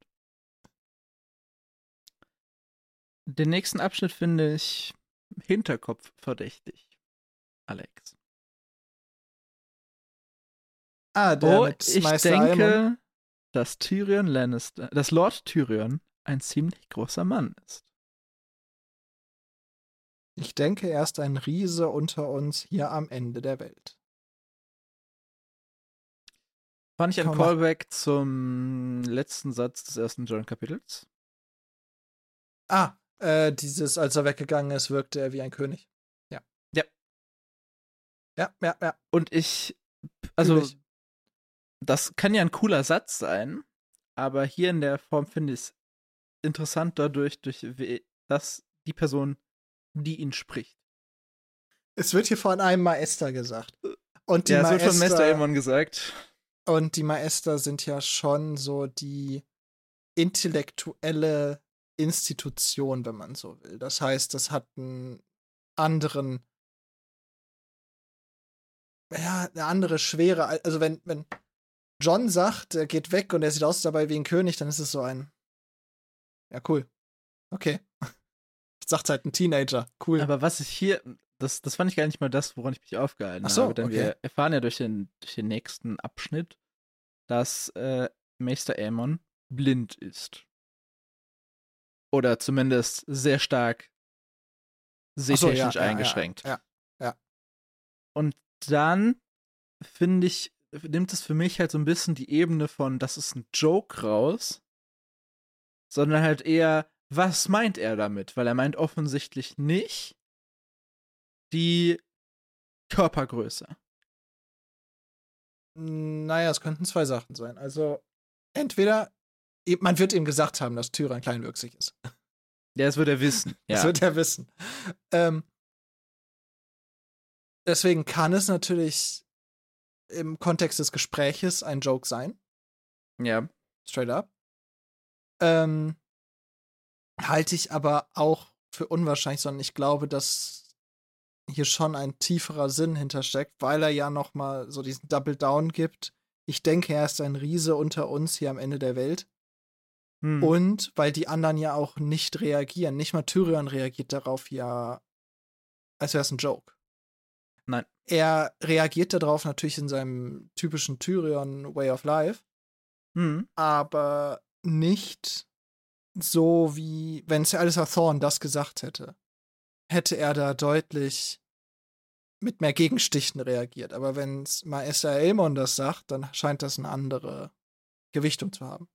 Den nächsten Abschnitt finde ich Hinterkopf verdächtig. Alex. Ah, der oh, mit ich Meister denke, Aemon. dass Tyrion Lannister, dass Lord Tyrion ein ziemlich großer Mann ist. Ich denke, er ist ein Riese unter uns hier am Ende der Welt. Fand ich ein Callback zum letzten Satz des ersten John-Kapitels. Ah, äh, dieses, als er weggegangen ist, wirkte er wie ein König. Ja. Ja. Ja, ja, ja. Und ich, also, Fühl ich. das kann ja ein cooler Satz sein, aber hier in der Form finde ich es interessant dadurch, durch dass die Person, die ihn spricht. Es wird hier von einem Maester gesagt. Und die ja, es wird von Maester, Aemon gesagt. und die Maester sind ja schon so die intellektuelle Institution, wenn man so will. Das heißt, das hat einen anderen, ja, eine andere Schwere. Also wenn, wenn John sagt, er geht weg und er sieht aus dabei wie ein König, dann ist es so ein, ja, cool. Okay. Sagt halt ein Teenager. Cool. Aber was ich hier, das, das fand ich gar nicht mal das, woran ich mich aufgehalten Ach so, habe, denn okay. wir erfahren ja durch den, durch den nächsten Abschnitt, dass äh, Meister Aemon blind ist. Oder zumindest sehr stark Ach so, sehtechnisch ja, ja, eingeschränkt. Ja, ja. Und dann finde ich, nimmt es für mich halt so ein bisschen die Ebene von, das ist ein Joke raus, sondern halt eher, was meint er damit? Weil er meint offensichtlich nicht die Körpergröße. Naja, es könnten zwei Sachen sein. Also, entweder, man wird ihm gesagt haben, dass Tyrann kleinwüchsig ist. Ja, das wird er wissen. Das Ja. wird er wissen. Ähm, deswegen kann es natürlich im Kontext des Gespräches ein Joke sein. ja. Straight up. Ähm, halte ich aber auch für unwahrscheinlich, sondern ich glaube, dass hier schon ein tieferer Sinn hintersteckt, weil er ja noch mal so diesen Double Down gibt. Ich denke, er ist ein Riese unter uns hier am Ende der Welt. Hm. Und weil die anderen ja auch nicht reagieren. Nicht mal Tyrion reagiert darauf ja, als wäre es ein Joke. Nein. Er reagiert darauf natürlich in seinem typischen Tyrion Way of Life, Hm. aber nicht so wie, wenn Sir Alistair Thorne das gesagt hätte, hätte er da deutlich mit mehr Gegenstichen reagiert. Aber wenn Maester Aemon das sagt, dann scheint das eine andere Gewichtung zu haben.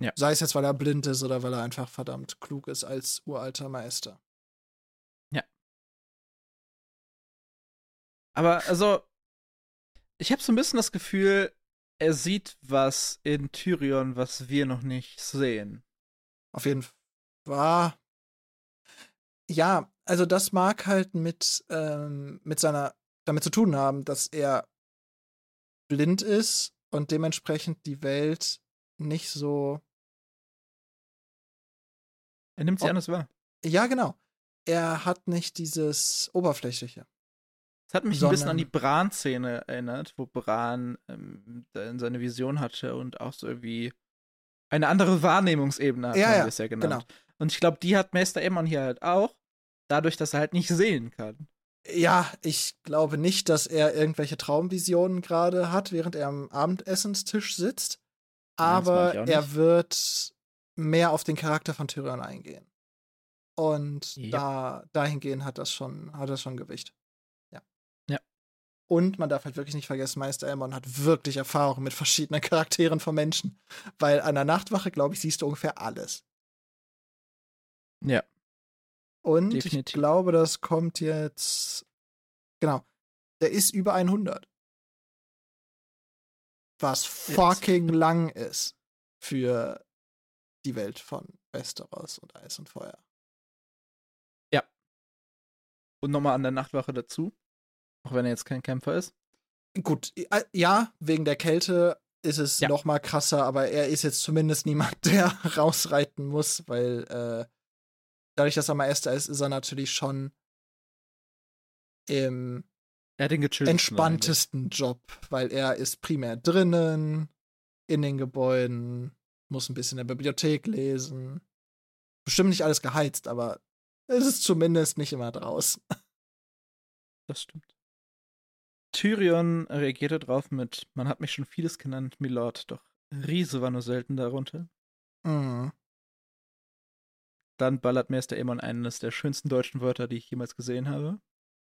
Ja. Sei es jetzt, weil er blind ist oder weil er einfach verdammt klug ist als uralter Meister. Aber also, ich habe so ein bisschen das Gefühl, er sieht was in Tyrion, was wir noch nicht sehen. Auf jeden Fall. Ja, also das mag halt mit, ähm, mit seiner, damit zu tun haben, dass er blind ist und dementsprechend die Welt nicht so. Er nimmt sie Oh. anders wahr. Ja, genau. Er hat nicht dieses Oberflächliche. Es hat mich ein bisschen an die Sondern- Bran-Szene erinnert, wo Bran ähm, seine Vision hatte und auch so irgendwie eine andere Wahrnehmungsebene hat, Ja, haben ja, wir es ja genannt. genau. Und ich glaube, die hat Meister Aemon hier halt auch, dadurch, dass er halt nicht sehen kann. Ja, ich glaube nicht, dass er irgendwelche Traumvisionen gerade hat, während er am Abendessenstisch sitzt. Aber auch er wird mehr auf den Charakter von Tyrion eingehen. Und Yep. da, dahingehend hat das schon, hat das schon Gewicht. Ja. Ja. Und man darf halt wirklich nicht vergessen, Meister Aemon hat wirklich Erfahrung mit verschiedenen Charakteren von Menschen. Weil an der Nachtwache, glaube ich, siehst du ungefähr alles. Ja. Und ich Definitiv. glaube, das kommt jetzt. Genau. Der ist über 100. Was fucking lang ist. für die Welt von Westeros und Eis und Feuer. Und nochmal an der Nachtwache dazu. Auch wenn er jetzt kein Kämpfer ist. Gut, äh, ja, wegen der Kälte ist es Ja. noch mal krasser, aber er ist jetzt zumindest niemand, der rausreiten muss, weil äh, dadurch, dass er Meister ist, ist er natürlich schon im entspanntesten Job, weil er ist primär drinnen, in den Gebäuden, muss ein bisschen in der Bibliothek lesen. Bestimmt nicht alles geheizt, aber es ist zumindest nicht immer draußen. Das stimmt. Tyrion reagierte drauf mit: Man hat mich schon vieles genannt, Milord, doch Riese war nur selten darunter. Mhm. Dann ballert Meister Aemon eines der schönsten deutschen Wörter, die ich jemals gesehen habe.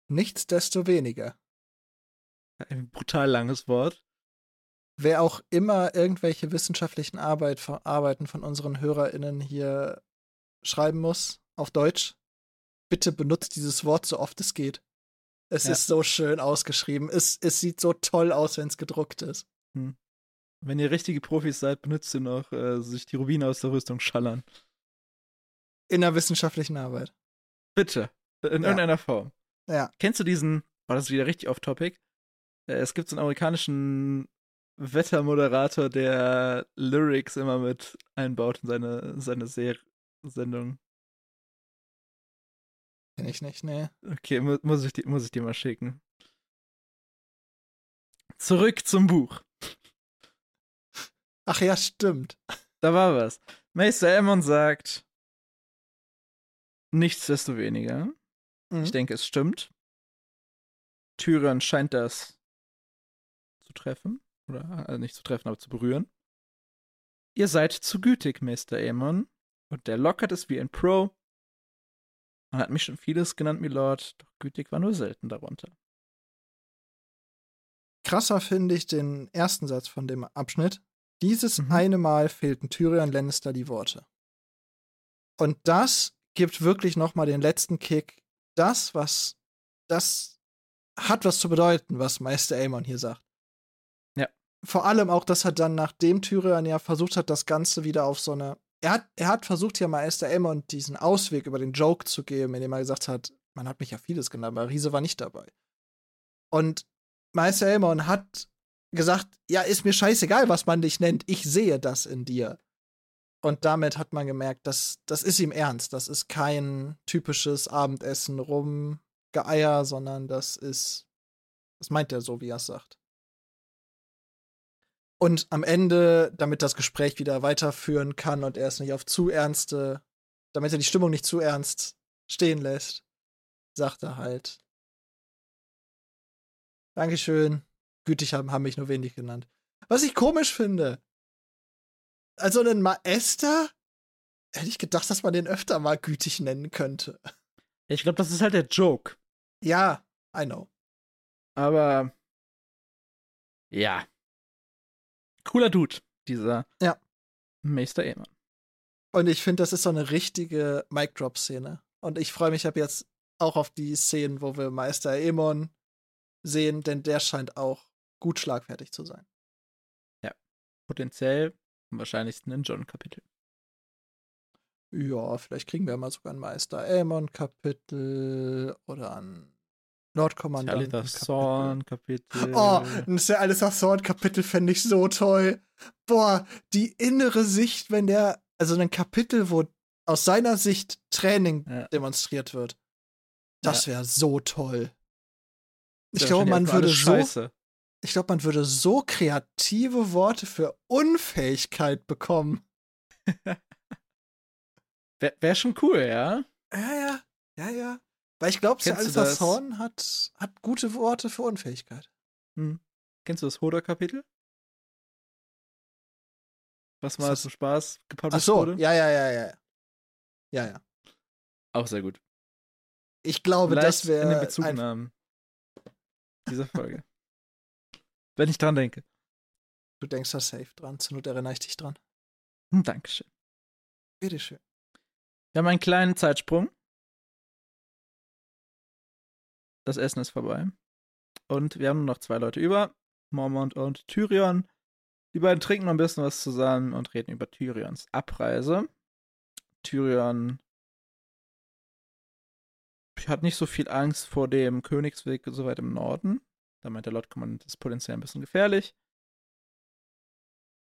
Nichtsdestoweniger. Ein brutal langes Wort. Wer auch immer irgendwelche wissenschaftlichen Arbeit, Arbeiten von unseren HörerInnen hier schreiben muss, auf Deutsch, bitte benutzt dieses Wort so oft es geht. Es Ja. ist so schön ausgeschrieben. Es, es sieht so toll aus, wenn es gedruckt ist. Wenn ihr richtige Profis seid, benutzt ihr noch äh, sich die Rubine aus der Rüstung schallern. In der wissenschaftlichen Arbeit. Bitte. In Ja. irgendeiner Form. Ja. Kennst du diesen, war das ist wieder richtig off-topic? Äh, es gibt so einen amerikanischen Wettermoderator, der Lyrics immer mit einbaut in seine, seine Ser Sendung. Kenn ich nicht, nee. Okay, mu muss, ich dir, muss ich dir mal schicken. Zurück zum Buch. Ach ja, stimmt. Da war was. Meister Aemon sagt, nichtsdestoweniger. Mhm. Ich denke, es stimmt. Tyrion scheint das zu treffen. Oder äh, nicht zu treffen, aber zu berühren. Ihr seid zu gütig, Meister Aemon. Und der lockert es wie ein Pro. Man hat mich schon vieles genannt, Milord, doch gütig war nur selten darunter. Krasser finde ich den ersten Satz von dem Abschnitt. Dieses Mhm. eine Mal fehlten Tyrion Lannister die Worte. Und das gibt wirklich noch mal den letzten Kick. Das, was das hat was zu bedeuten, was Meister Aemon hier sagt. Ja. Vor allem auch, dass er dann, nachdem Tyrion ja versucht hat, das Ganze wieder auf so eine. Er hat, er hat versucht, ja Meister Aemon diesen Ausweg über den Joke zu geben, indem er gesagt hat, man hat mich ja vieles genannt, aber Riese war nicht dabei. Und Meister Aemon hat gesagt, ja, ist mir scheißegal, was man dich nennt, ich sehe das in dir. Und damit hat man gemerkt, dass das ist ihm ernst. Das ist kein typisches Abendessen rumgeeier, sondern das ist, das meint er so, wie er es sagt. Und am Ende, damit das Gespräch wieder weiterführen kann und er es nicht auf zu ernste, damit er die Stimmung nicht zu ernst stehen lässt, sagt er halt, Dankeschön. Gütig haben, haben mich nur wenig genannt. Was ich komisch finde. Also einen Maester hätte ich gedacht, dass man den öfter mal gütig nennen könnte. Ich glaube, das ist halt der Joke. Ja, I know. Aber ja. Cooler Dude, dieser Ja. Meister Aemon. Und ich finde, das ist so eine richtige Mic-Drop-Szene. Und ich freue mich ab jetzt auch auf die Szenen, wo wir Meister Aemon sehen, denn der scheint auch gut schlagfertig zu sein. Potenziell am wahrscheinlichsten in John-Kapitel. Ja, vielleicht kriegen wir mal sogar ein Meister Aemon-Kapitel oder ein Nordkommandanten. Alita Thorn-Kapitel. Oh, ein Alistair Thorn-Kapitel fände ich so toll. Boah, die innere Sicht, wenn der, also ein Kapitel, wo aus seiner Sicht Training Ja. demonstriert wird. Das wäre so toll. Ich ja glaube, man würde so, ich glaube, man würde so kreative Worte für Unfähigkeit bekommen. Wäre wär schon cool, ja? Ja, ja, ja, ja. Weil ich glaube, Sir Alistair das? Thorn hat, hat gute Worte für Unfähigkeit. Hm. Kennst du das Hodor-Kapitel? Was mal das? zum Spaß Ach gepublished so, wurde? ja, ja, ja, ja. Ja, ja. Auch sehr gut. Ich glaube, Vielleicht das in den wäre Bezugnahmen dieser Folge. Wenn ich dran denke. Du denkst da safe dran, zur Not erinnere ich dich dran. Hm, Dankeschön. Bitteschön. Wir haben einen kleinen Zeitsprung. Das Essen ist vorbei. Und wir haben nur noch zwei Leute über. Mormont und Tyrion. Die beiden trinken noch ein bisschen was zusammen und reden über Tyrions Abreise. Tyrion hat nicht so viel Angst vor dem Königsweg so weit im Norden. Da meint der Lord Command, das ist potenziell ein bisschen gefährlich.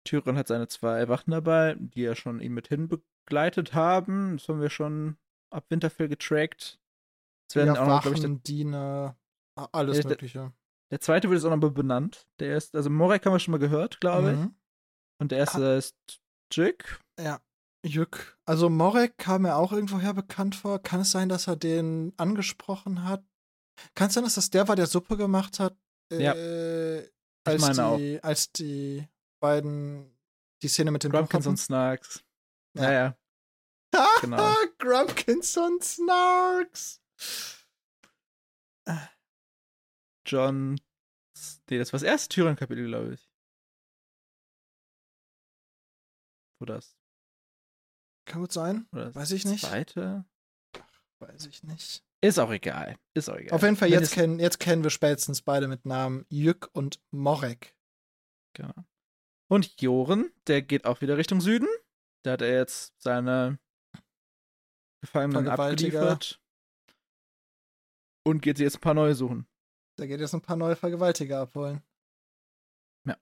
Tyrion hat seine zwei Wachen dabei, die ja schon ihn mit hin begleitet haben. Das haben wir schon ab Winterfell getrackt. Es werden ja, auch noch, glaube ich, der, Diener, alles der, Mögliche. Der zweite wird jetzt auch noch benannt. Der ist, also Morek haben wir schon mal gehört, glaube mhm. ich. Und der erste ah. ist Jück. Ja, Jück. Also Morek kam mir auch irgendwoher bekannt vor. Kann es sein, dass er den angesprochen hat? Kann es sein, dass das der war, der Suppe gemacht hat? Ja. Äh, als, die, auch. als die beiden die Szene mit den Grumpkins und Snarks. Ja, ja. ja. genau. Grumpkins und Snarks. John. Nee, das war das erste Tyrion-Kapitel, glaube ich. Wo das? Kann gut sein. Weiß ich nicht. Zweite? weiß ich nicht. Ist auch egal. Ist auch egal. Auf jeden Fall, jetzt kennen, jetzt kennen wir spätestens beide mit Namen Jück und Morek. Genau. Und Joren, der geht auch wieder Richtung Süden. Da hat er jetzt seine Gefangenen abgeliefert. Und geht sie jetzt ein paar neue suchen. Der geht jetzt ein paar neue Vergewaltiger abholen. Ja.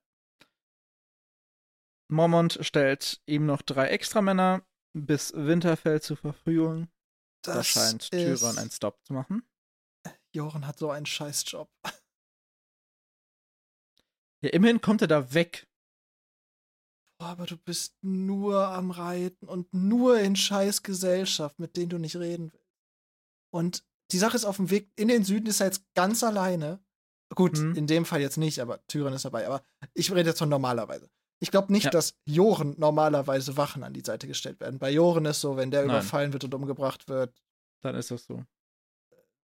Mormont stellt ihm noch drei Extramänner bis Winterfell zur Verfügung. Das da scheint Tyrion einen Stop zu machen. Joren hat so einen Scheißjob. Ja, immerhin kommt er da weg. Boah, aber du bist nur am Reiten und nur in Scheißgesellschaft, mit denen du nicht reden willst. Und die Sache ist, auf dem Weg in den Süden ist er jetzt ganz alleine. Gut, mhm. in dem Fall jetzt nicht, aber Tyrion ist dabei. Aber ich rede jetzt von normalerweise. Ich glaube nicht, ja. dass Joren normalerweise Wachen an die Seite gestellt werden. Bei Joren ist so, wenn der Nein. überfallen wird und umgebracht wird. Dann ist das so.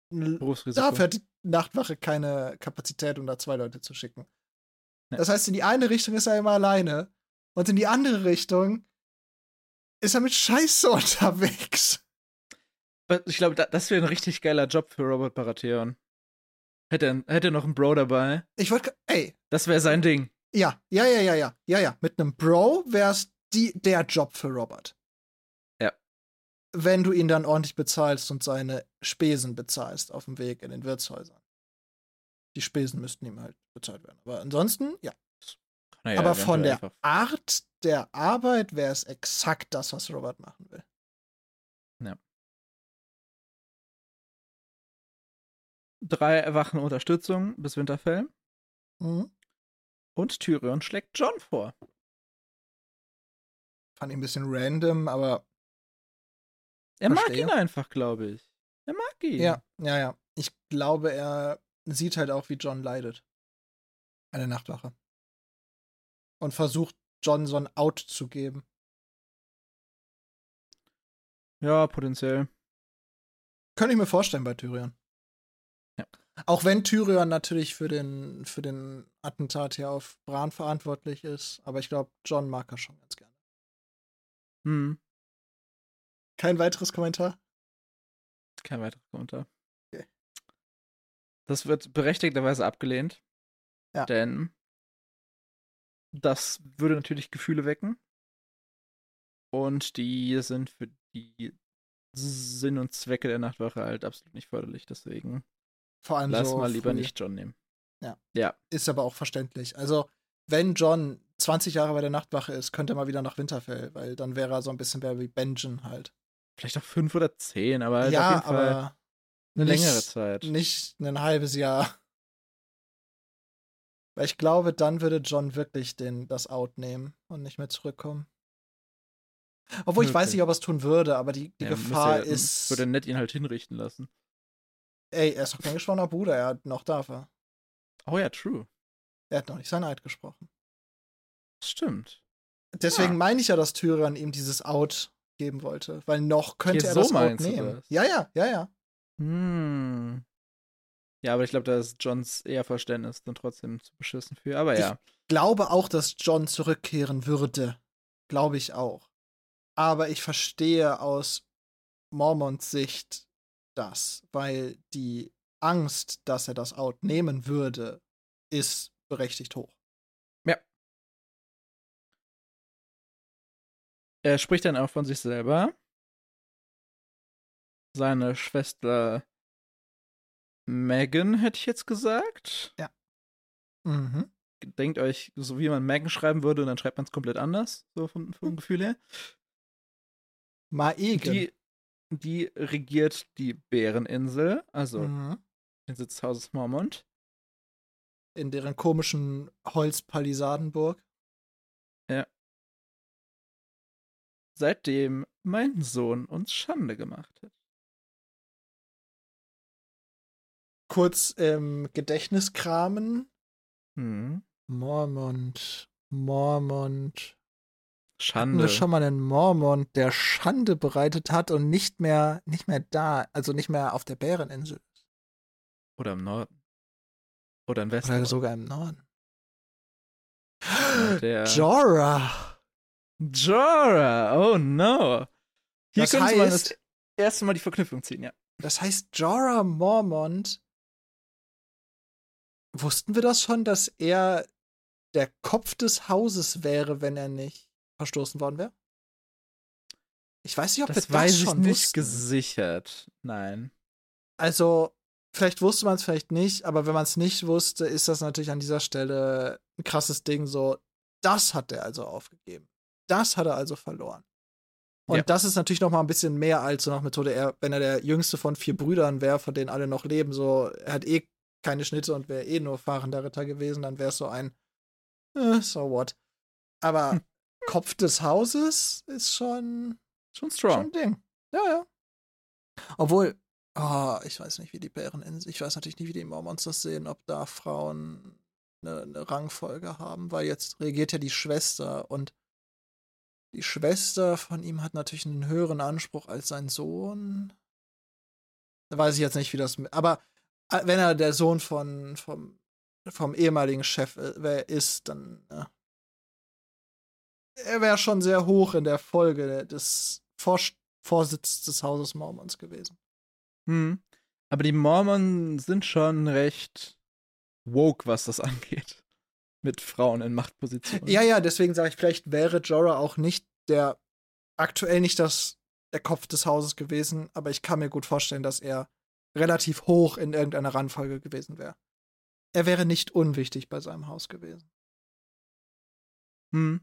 Berufsrisiko. Dafür hat die Nachtwache keine Kapazität, um da zwei Leute zu schicken. Ja. Das heißt, in die eine Richtung ist er immer alleine und in die andere Richtung ist er mit Scheiße unterwegs. Ich glaube, das wäre ein richtig geiler Job für Robert Baratheon. Hätte er, hätte er noch einen Bro dabei. Ich wollte, ey. Das wäre sein Ding. Ja, ja, ja, ja, ja, ja, ja. Mit einem Bro wär's die, der Job für Robert. Ja. Wenn du ihn dann ordentlich bezahlst und seine Spesen bezahlst auf dem Weg in den Wirtshäusern. Die Spesen müssten ihm halt bezahlt werden. Aber ansonsten, ja. ja Aber von der einfach. Art der Arbeit wäre es exakt das, was Robert machen will. Ja. Drei erwachen Unterstützung bis Winterfell. Mhm. Und Tyrion schlägt John vor. Fand ihn ein bisschen random, aber. Er verstehe. mag ihn einfach, glaube ich. Er mag ihn. Ja, ja, ja. Ich glaube, er sieht halt auch, wie John leidet. Eine Nachtwache. Und versucht, John so ein Out zu geben. Ja, potenziell. Könnte ich mir vorstellen bei Tyrion. Auch wenn Tyrion natürlich für den, für den Attentat hier auf Bran verantwortlich ist, aber ich glaube, John mag er schon ganz gerne. Hm. Kein weiteres Kommentar? Kein weiteres Kommentar. Okay. Das wird berechtigterweise abgelehnt. Ja. Denn das würde natürlich Gefühle wecken. Und die sind für die Sinn und Zwecke der Nachtwache halt absolut nicht förderlich. Deswegen vor allem Lass so mal lieber früh. nicht John nehmen. Ja. Ja. Ist aber auch verständlich. Also, wenn John 20 Jahre bei der Nachtwache ist, könnte er mal wieder nach Winterfell, weil dann wäre er so ein bisschen mehr wie Benjen halt. Vielleicht auch fünf oder zehn, aber halt ja, auf jeden Fall aber eine nicht, längere Zeit. Nicht ein halbes Jahr. Weil ich glaube, dann würde John wirklich den, das Out nehmen und nicht mehr zurückkommen. Obwohl ich weiß nicht, ob er es tun würde, aber die, die ja, Gefahr ja, ist. Würde nett ihn halt hinrichten lassen. Ey, er ist doch kein geschwollener Bruder, er hat noch darf er. Oh ja, true. Er hat noch nicht sein Eid gesprochen. Stimmt. Deswegen ja. meine ich ja, dass Tyrion ihm dieses Out geben wollte, weil noch könnte er so das Out nehmen. Das? Ja, ja, ja, ja. Hm. Ja, aber ich glaube, da ist Johns eher Verständnis dann trotzdem zu beschissen für. Aber ja. Ich glaube auch, dass John zurückkehren würde. Glaube ich auch. Aber ich verstehe aus Mormonts Sicht, das, weil die Angst, dass er das Out nehmen würde, ist berechtigt hoch. Ja. er spricht dann auch von sich selber. Seine Schwester Megan, hätte ich jetzt gesagt. Mhm. Denkt euch, so wie man Megan schreiben würde, und dann schreibt man es komplett anders, so vom, vom Gefühl her. Maegen. Die, die regiert die Bäreninsel, also mhm. den Sitz des Hauses Mormont. In deren komischen Holzpalisadenburg. Seitdem mein Sohn uns Schande gemacht hat. Kurz im Gedächtnis kramen. Hm. Mormont. Mormont. Hatten Schande. wir schon mal einen Mormont, der Schande bereitet hat und nicht mehr, nicht mehr da, also nicht mehr auf der Bäreninsel. Oder im Norden. Oder im Westen. Oder sogar im Norden. Der Jorah. Jorah, oh no. Hier Das könnte man heißt- das erste Mal die Verknüpfung ziehen, ja. Das heißt, Jorah Mormont. Wussten wir das schon, dass er der Kopf des Hauses wäre, wenn er nicht verstoßen worden wäre? Ich weiß nicht, ob Das wir weiß das ich schon nicht wussten. gesichert. Nein. Also, vielleicht wusste man es vielleicht nicht, aber wenn man es nicht wusste, ist das natürlich an dieser Stelle ein krasses Ding. So, das hat er also aufgegeben. Das hat er also verloren. Und Ja. das ist natürlich noch mal ein bisschen mehr als so nach Methode, er, wenn er der jüngste von vier Brüdern wäre, von denen alle noch leben, so, er hat eh keine Schnitte und wäre eh nur fahrender Ritter gewesen, dann wäre es so ein, äh, so what. Aber Hm. Kopf des Hauses ist schon, Schon Schon strong. ein Ding. Ja, ja. Obwohl, oh, ich weiß nicht, wie die Bäreninsel, ich weiß natürlich nicht, wie die Mormons das sehen, ob da Frauen eine, eine Rangfolge haben, weil jetzt regiert ja die Schwester und die Schwester von ihm hat natürlich einen höheren Anspruch als sein Sohn. Da weiß ich jetzt nicht, wie das. Aber äh, wenn er der Sohn von, vom, vom ehemaligen Chef äh, ist, dann. Äh, er wäre schon sehr hoch in der Folge des Vorst Vorsitzes des Hauses Mormons gewesen. Hm. Aber die Mormon sind schon recht woke, was das angeht. Mit Frauen in Machtpositionen. Ja, ja, deswegen sage ich, vielleicht wäre Jorah auch nicht der, aktuell nicht das, der Kopf des Hauses gewesen, aber ich kann mir gut vorstellen, dass er relativ hoch in irgendeiner Rangfolge gewesen wäre. Er wäre nicht unwichtig bei seinem Haus gewesen. Hm.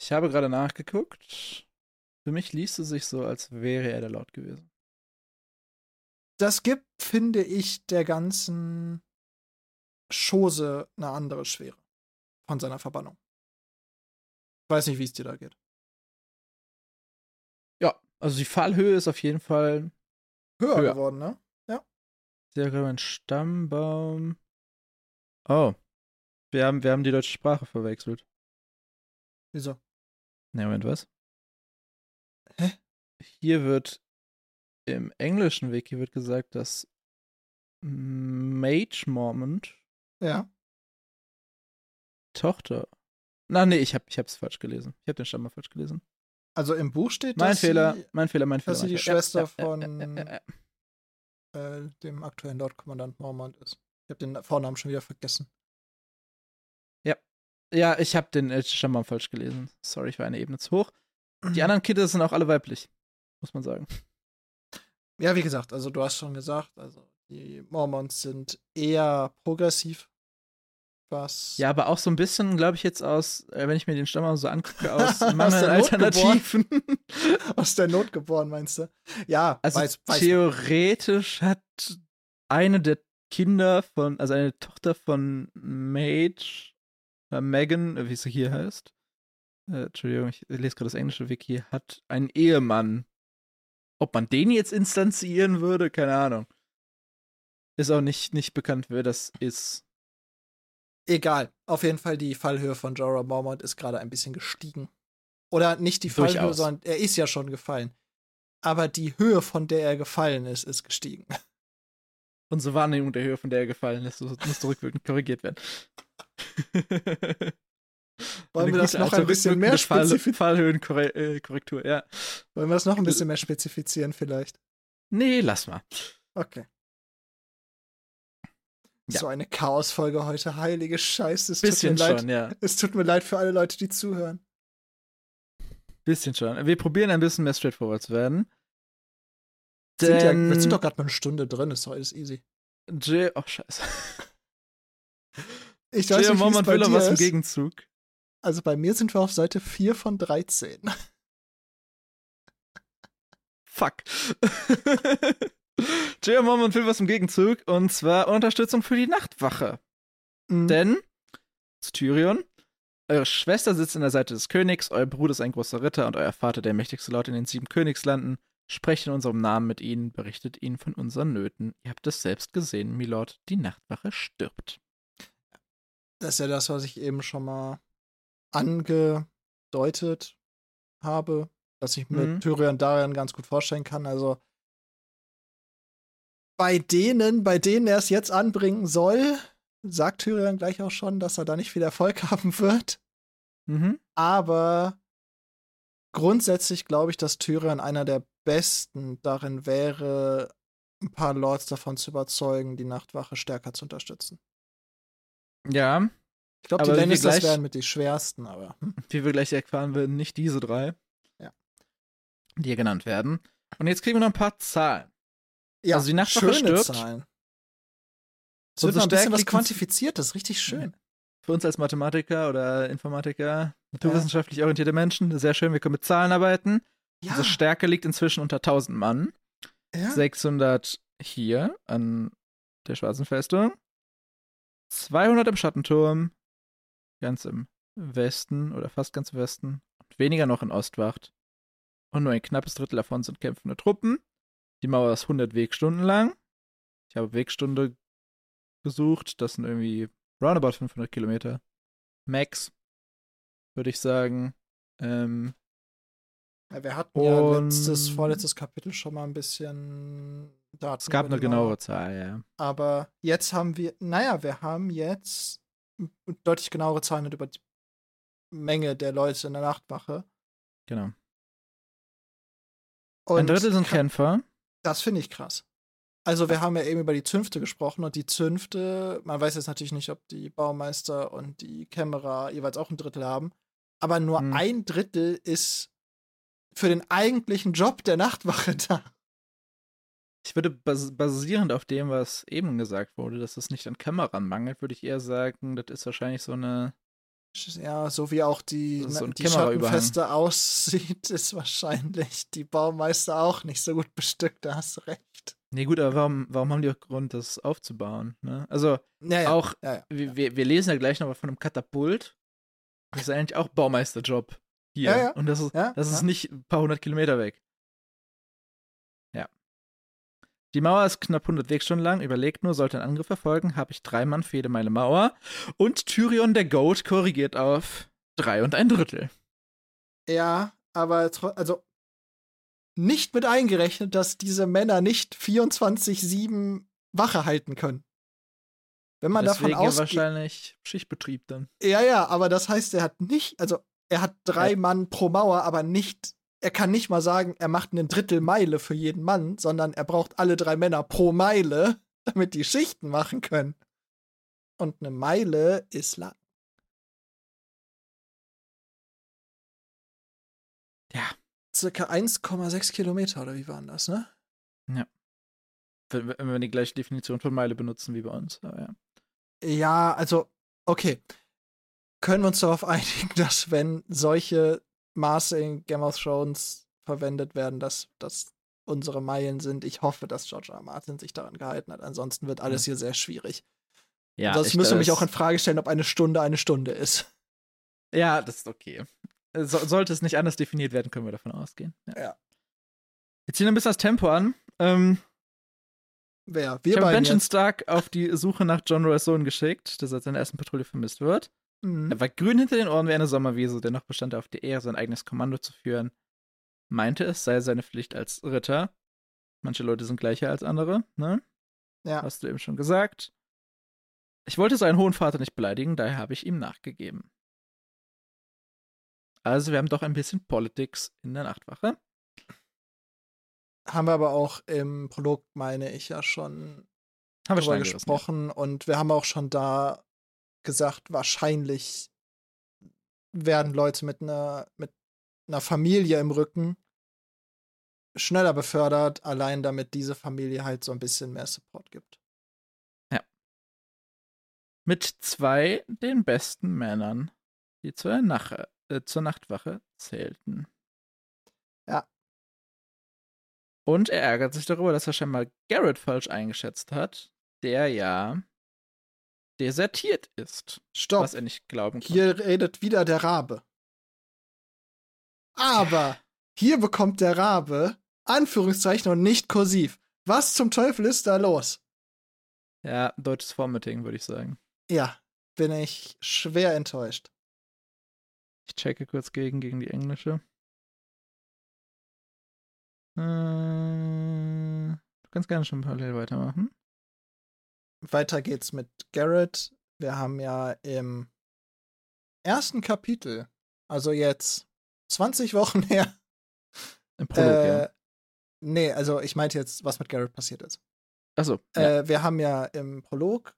Ich habe gerade nachgeguckt. Für mich liest es sich so, als wäre er der Lord gewesen. Das gibt, finde ich, der ganzen Chose eine andere Schwere von seiner Verbannung. Ich weiß nicht, wie es dir da geht. Ja, also die Fallhöhe ist auf jeden Fall Höher, Höher. geworden, ne? sehr ein Stammbaum. Oh. Wir haben, wir haben die deutsche Sprache verwechselt. Wieso? Ne, Moment, was? Hä? Hier wird im englischen Wiki wird gesagt, dass Mage Mormont Ja. Tochter. Na, nee, ich hab, ich hab's falsch gelesen. Ich hab den Stamm mal falsch gelesen. Also im Buch steht, Mein dass Fehler, sie mein Fehler, mein Fehler. dass sie die. Schwester ja, von- Ja, äh, dem aktuellen Lord-Kommandant Mormont ist. Ich habe den Vornamen schon wieder vergessen. Ja, ich hab den äh, Stammbaum falsch gelesen. Sorry, ich war eine Ebene zu hoch. Die anderen Kinder sind auch alle weiblich. Muss man sagen. Ja, wie gesagt, also du hast schon gesagt, also die Mormons sind eher progressiv. Was Ja, aber auch so ein bisschen, glaube ich, jetzt aus, äh, wenn ich mir den Stammbaum so angucke, aus Mangel Alternativen. aus der Not geboren, meinst du? Ja, Also weiß, weiß man. theoretisch hat eine der Kinder von, also eine Tochter von Mage, äh, Megan, äh, wie sie hier heißt, äh, Entschuldigung, ich lese gerade das englische Wiki, hat einen Ehemann. Ob man den jetzt instanzieren würde, keine Ahnung. Ist auch nicht, nicht bekannt, wer das ist. Egal. Auf jeden Fall, die Fallhöhe von Jorah Mormont ist gerade ein bisschen gestiegen. Oder nicht die Fallhöhe, Durchaus. sondern er ist ja schon gefallen. Aber die Höhe, von der er gefallen ist, ist gestiegen. Unsere Wahrnehmung der Höhe, von der er gefallen ist, muss rückwirkend korrigiert werden. Wollen wir das noch ein bisschen mehr Fall, spezifizieren? Fallhöhenkorrektur, ja. Wollen wir das noch ein bisschen mehr spezifizieren, vielleicht? Nee, lass mal. Okay. Ja. So eine Chaosfolge heute, heilige Scheiße. Es tut mir Bisschen leid. schon, ja. Es tut mir leid für alle Leute, die zuhören. Bisschen schon. Wir probieren ein bisschen mehr straightforward zu werden. Sind ja, Denn wir sind doch gerade mal eine Stunde drin, ist doch alles easy. J oh, scheiße. Ich weiß nicht, Moment bei will dir was im. Gegenzug. Also bei mir sind wir auf Seite 4 von 13. Fuck. J Moment will was im Gegenzug und zwar Unterstützung für die Nachtwache. Mhm. Denn, zu Tyrion, eure Schwester sitzt an der Seite des Königs, euer Bruder ist ein großer Ritter und euer Vater der mächtigste Lord in den sieben Königslanden. Sprecht in unserem Namen mit ihnen, berichtet ihnen von unseren Nöten. Ihr habt es selbst gesehen, Milord, die Nachtwache stirbt. Das ist ja das, was ich eben schon mal angedeutet habe, dass ich mir Mhm. Tyrion Darian ganz gut vorstellen kann. Also bei denen, bei denen er es jetzt anbringen soll, sagt Tyrion gleich auch schon, dass er da nicht viel Erfolg haben wird. Mhm. Aber grundsätzlich glaube ich, dass Tyrion einer der besten darin wäre, ein paar Lords davon zu überzeugen, die Nachtwache stärker zu unterstützen. Ja, Ich glaube, die Lannisters gleich- wären mit die schwersten, aber hm. wie wir gleich erfahren werden, nicht diese drei. Ja. Die hier genannt werden. Und jetzt kriegen wir noch ein paar Zahlen. ja, Also die Nachtwache schöne stirbt. Zahlen. Es wird Unsere noch ein bisschen was liegt in- quantifiziert, das ist richtig schön. Für uns als Mathematiker oder Informatiker, naturwissenschaftlich orientierte Menschen, sehr schön, wir können mit Zahlen arbeiten. Ja, Unsere Stärke liegt inzwischen unter 1000 Mann. ja. 600 hier an der Schwarzen Festung. 200 im Schattenturm. Ganz im Westen oder fast ganz im Westen. Und weniger noch in Ostwacht. Und nur ein knappes Drittel davon sind kämpfende Truppen. Die Mauer ist 100 Wegstunden lang. Ich habe Wegstunde gesucht. Das sind irgendwie roundabout 500 Kilometer. Max, würde ich sagen. Ähm, Ja, wir hatten ja letztes, vorletztes Kapitel schon mal ein bisschen Daten. es gab eine genauere Zahl, ja. Aber jetzt haben wir, naja, wir haben jetzt deutlich genauere Zahlen über die Menge der Leute in der Nachtwache. Genau. Und Ein Drittel sind Kämpfer. Das finde ich krass. Also wir haben ja eben über die Zünfte gesprochen und die Zünfte, man weiß jetzt natürlich nicht, ob die Baumeister und die Kämmerer jeweils auch ein Drittel haben, aber nur Hm. ein Drittel ist für den eigentlichen Job der Nachtwache da. Ich würde bas basierend auf dem, was eben gesagt wurde, dass es nicht an Kameran mangelt, würde ich eher sagen, das ist wahrscheinlich so eine. Ja, so wie auch die, so ein die. Schattenfeste aussieht, ist wahrscheinlich die Baumeister auch nicht so gut bestückt, da hast du recht. Nee, gut, aber warum, warum haben die auch Grund, das aufzubauen? Ne? Also, Ja, ja, auch, ja, wir, wir, lesen ja gleich noch von einem Katapult. Das ist eigentlich auch Baumeisterjob hier. Ja, ja. Und das ist, das ist nicht ein paar hundert Kilometer weg. Die Mauer ist knapp 100 Wegstunden lang. Überlegt nur, sollte ein Angriff erfolgen, habe ich drei Mann fehle meine Mauer. Und Tyrion der Goat korrigiert auf drei und ein Drittel. Ja, aber also nicht mit eingerechnet, dass diese Männer nicht 24-7 Wache halten können. Wenn man Deswegen davon ausgeht. wahrscheinlich Schichtbetrieb dann. Ja, ja, aber das heißt, er hat nicht, also er hat drei Ja. Mann pro Mauer, aber nicht, er kann nicht mal sagen, er macht einen Drittel Meile für jeden Mann, sondern er braucht alle drei Männer pro Meile, damit die Schichten machen können. Und eine Meile ist lang. Ja. Circa 1,6 Kilometer oder wie waren das, ne? Wenn, wenn wir die gleiche Definition von Meile benutzen wie bei uns. Ja. Ja, also, okay. Können wir uns darauf einigen, dass wenn solche Maße in Game of Thrones verwendet werden, dass das unsere Meilen sind? Ich hoffe, dass George R. R. Martin sich daran gehalten hat. Ansonsten wird alles hier sehr schwierig. Ja, Sonst ich- müssen wir mich auch in Frage stellen, ob eine Stunde eine Stunde ist. Ja, das ist okay. So, sollte es nicht anders definiert werden, können wir davon ausgehen. Ja. Ja. Jetzt ziehen wir ein bisschen das Tempo an. Ähm, Wer? ich Wir habe beiden Benjamin. Stark auf die Suche nach John Roy's Sohn geschickt, der seit seiner ersten Patrouille vermisst wird. Mhm. Er war grün hinter den Ohren wie eine Sommerwiese, dennoch bestand er auf der Ehre, sein eigenes Kommando zu führen. Meinte, es sei seine Pflicht als Ritter. Manche Leute sind gleicher als andere, ne? Ja. Hast du eben schon gesagt. Ich wollte seinen hohen Vater nicht beleidigen, daher habe ich ihm nachgegeben. Also, wir haben doch ein bisschen Politics in der Nachtwache. Haben wir aber auch im Prolog, meine ich, ja schon Haben wir drüber gesprochen und wir haben auch schon da gesagt, wahrscheinlich werden Leute mit einer mit einer Familie im Rücken schneller befördert, allein damit diese Familie halt so ein bisschen mehr Support gibt. Mit zwei den besten Männern, die zur, Nache, äh, zur Nachtwache zählten. Ja. Und er ärgert sich darüber, dass er scheinbar Garrett falsch eingeschätzt hat, der ja desertiert ist. Stopp. Was er nicht glauben konnte. Hier redet wieder der Rabe. Aber hier bekommt der Rabe Anführungszeichen und nicht kursiv. Was zum Teufel ist da los? Ja, deutsches Formatting, würde ich sagen. Ja, bin ich schwer enttäuscht. Ich checke kurz gegen, gegen die englische. Äh, du kannst gerne schon parallel weitermachen. Weiter geht's mit Garrett. Wir haben ja im ersten Kapitel, also jetzt 20 Wochen her. Im Prolog, äh, ja. Nee, also ich meinte jetzt, was mit Garrett passiert ist. Achso, ja. Äh, wir haben ja im Prolog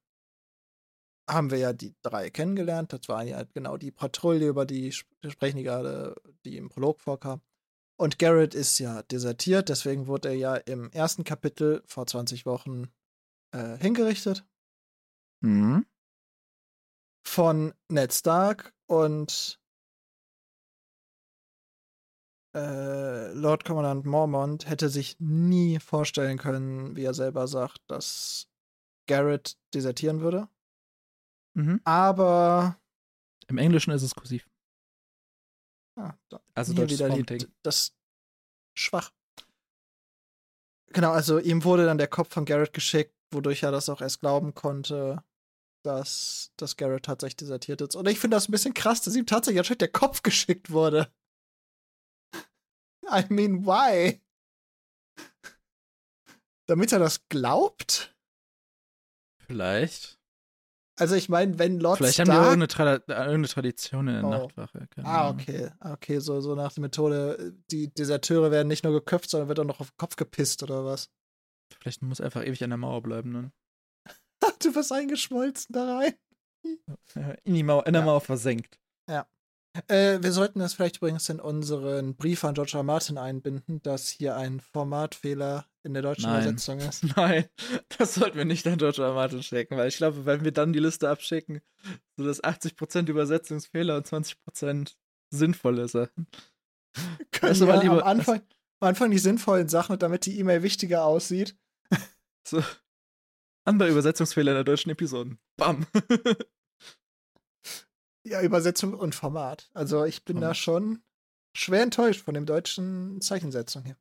haben wir ja die drei kennengelernt. Das war ja genau die Patrouille, über die sp- sprechen die gerade, die im Prolog vorkam. Und Garrett ist ja desertiert, deswegen wurde er ja im ersten Kapitel vor 20 Wochen äh, hingerichtet Mhm. von Ned Stark und äh, Lord Commandant Mormont hätte sich nie vorstellen können, wie er selber sagt, dass Garrett desertieren würde. Mhm. Aber Im Englischen ist es kursiv. ah, da, Also hier wieder die, das schwach. Genau, also ihm wurde dann der Kopf von Garrett geschickt, wodurch er das auch erst glauben konnte, dass, dass Garrett tatsächlich desertiert ist. Und ich finde das ein bisschen krass, dass ihm tatsächlich anscheinend der Kopf geschickt wurde. I mean, why? Damit er das glaubt? Vielleicht. Also ich meine, wenn Lord Vielleicht Stark haben die irgendeine, Tra äh, irgendeine Tradition in der Oh. Nachtwache. Keine Ah, okay. Okay, so, so nach der Methode, die Deserteure werden nicht nur geköpft, sondern wird auch noch auf den Kopf gepisst oder was? Vielleicht muss er einfach ewig an der Mauer bleiben dann. Du wirst eingeschmolzen da rein. Ja, In, die Mauer, in der Ja. Mauer versenkt. Äh, wir sollten das vielleicht übrigens in unseren Brief an George R. Martin einbinden, dass hier ein Formatfehler in der deutschen Nein. Übersetzung ist. Nein, das sollten wir nicht an George R. Martin schicken, weil ich glaube, wenn wir dann die Liste abschicken, so dass 80% Übersetzungsfehler und 20% sinnvolle Sachen. Können wir lieber- am, Anfang, am Anfang die sinnvollen Sachen, damit die E-Mail wichtiger aussieht. So. Andere Übersetzungsfehler in der deutschen Episoden. Bam. Ja, Übersetzung und Format. Also ich bin da Format. schon schwer enttäuscht von dem deutschen Zeichensetzung hier.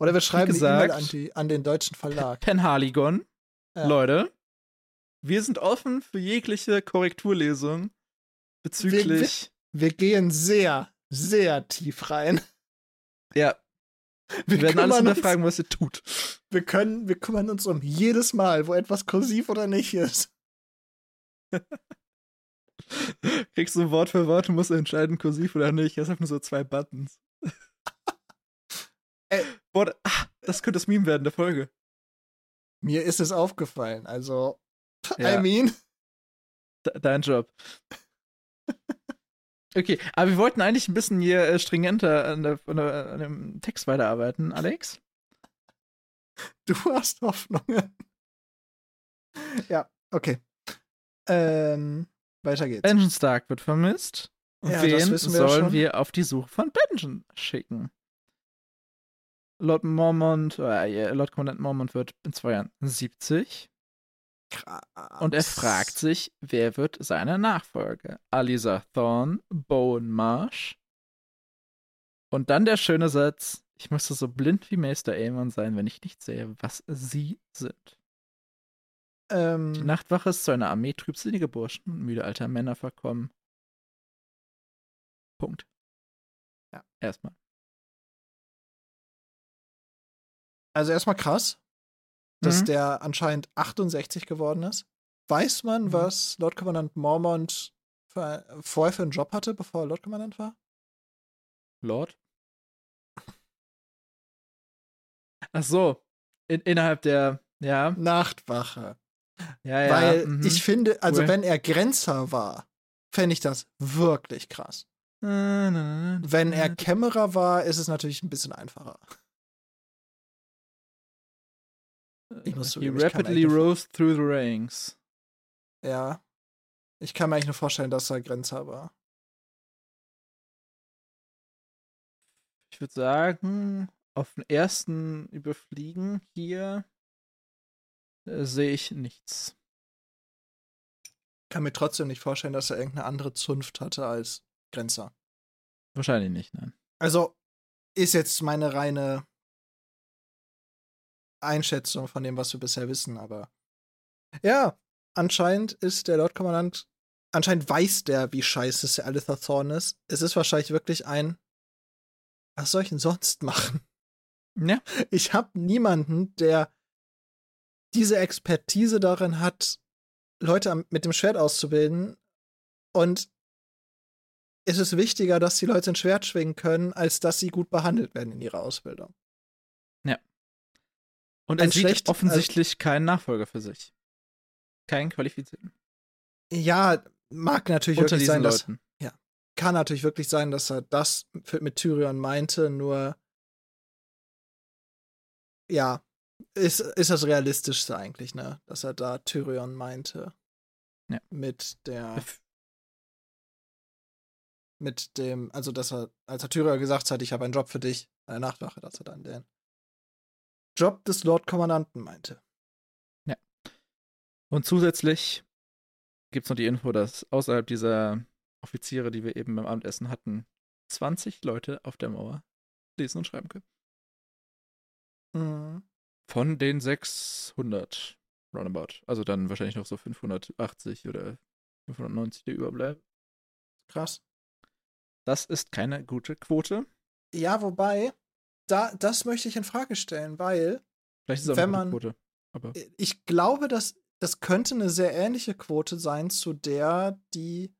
Oder wir schreiben die gesagt- E-Mail an, die- an den deutschen Verlag. Penhaligon. Ja. Leute, wir sind offen für jegliche Korrekturlesung bezüglich. Wir gehen sehr, sehr tief rein. ja, Wir, wir werden alles kümmern uns, hinterfragen, was ihr tut. wir können, wir kümmern uns um jedes Mal, wo etwas kursiv oder nicht ist. Kriegst du Wort für Wort und musst entscheiden, kursiv oder nicht. Es hat nur so zwei Buttons. Äh. Boah, ah, das könnte das Meme werden der Folge. Mir ist es aufgefallen. Also, Ja. I mean, De dein Job. Okay, aber wir wollten eigentlich ein bisschen hier äh, stringenter an, der, an, der, an dem Text weiterarbeiten, Alex. du hast Hoffnungen. ja, okay. Ähm, weiter geht's. Benjamin Stark wird vermisst. Und Ja, wen wir sollen schon. wir auf die Suche von Benjamin schicken? Lord Mormont, äh, Lord Kommandant Mormont wird in zwei Jahren 70 und er fragt sich, wer wird seine Nachfolge? Alisa Thorne, Bowen Marsh. Und dann der schöne Satz, ich müsste so blind wie Meister Aemon sein, wenn ich nicht sehe, was sie sind. Ähm, Die Nachtwache ist zu einer Armee trübsinniger Burschen und müde alter Männer verkommen. Punkt. Ja. Erstmal. also erstmal krass, dass Mhm. der anscheinend 68 geworden ist. Weiß man, Mhm. was Lord Commandant Mormont für, vorher für einen Job hatte, bevor er Lord Commandant war? Lord? Ach so. In, innerhalb der, ja, Nachtwache. ja, ja. Weil mhm. ich finde, also Cool. wenn er Grenzer war, fände ich das wirklich krass. Wenn er Kämmerer war, ist es natürlich ein bisschen einfacher. Ich muss He rapidly rose through the ranks. Ja. Ich kann mir eigentlich nur vorstellen, dass er Grenzer war. Ich würde sagen, auf den ersten Überfliegen hier äh, sehe ich nichts. Ich kann mir trotzdem nicht vorstellen, dass er irgendeine andere Zunft hatte als Grenzer. Wahrscheinlich nicht, nein. Also ist jetzt meine reine Einschätzung von dem, was wir bisher wissen, aber ja, anscheinend ist der Lord-Kommandant, anscheinend weiß der, wie scheiße der Alitha Thorn ist. Es ist wahrscheinlich wirklich ein, was soll ich denn sonst machen? Ja. Ich habe niemanden, der diese Expertise darin hat, Leute mit dem Schwert auszubilden. Und es ist wichtiger, dass die Leute ein Schwert schwingen können, als dass sie gut behandelt werden in ihrer Ausbildung. Und er sieht offensichtlich äh, keinen Nachfolger für sich. Keinen qualifizierten. Ja, mag natürlich Unter wirklich sein, dass, ja, kann natürlich wirklich sein, dass er das mit Tyrion meinte, nur ja, ist, ist das Realistischste eigentlich, ne? Dass er da Tyrion meinte. Ja. Mit der. Mit dem, also dass er, als er Tyrion gesagt hat, ich habe einen Job für dich, eine Nachtwache, dass er dann den Job des Lord Kommandanten meinte. Ja. Und zusätzlich gibt es noch die Info, dass außerhalb dieser Offiziere, die wir eben beim Abendessen hatten, 20 Leute auf der Mauer lesen und schreiben können. Mhm. Von den 600 roundabout. Also dann wahrscheinlich noch so 580 oder 590, die überbleiben. Krass. Das ist keine gute Quote. Ja, wobei, da, das möchte ich in Frage stellen, weil. Vielleicht ist es wenn man, Quote. Aber. Ich glaube, dass das könnte eine sehr ähnliche Quote sein zu der, die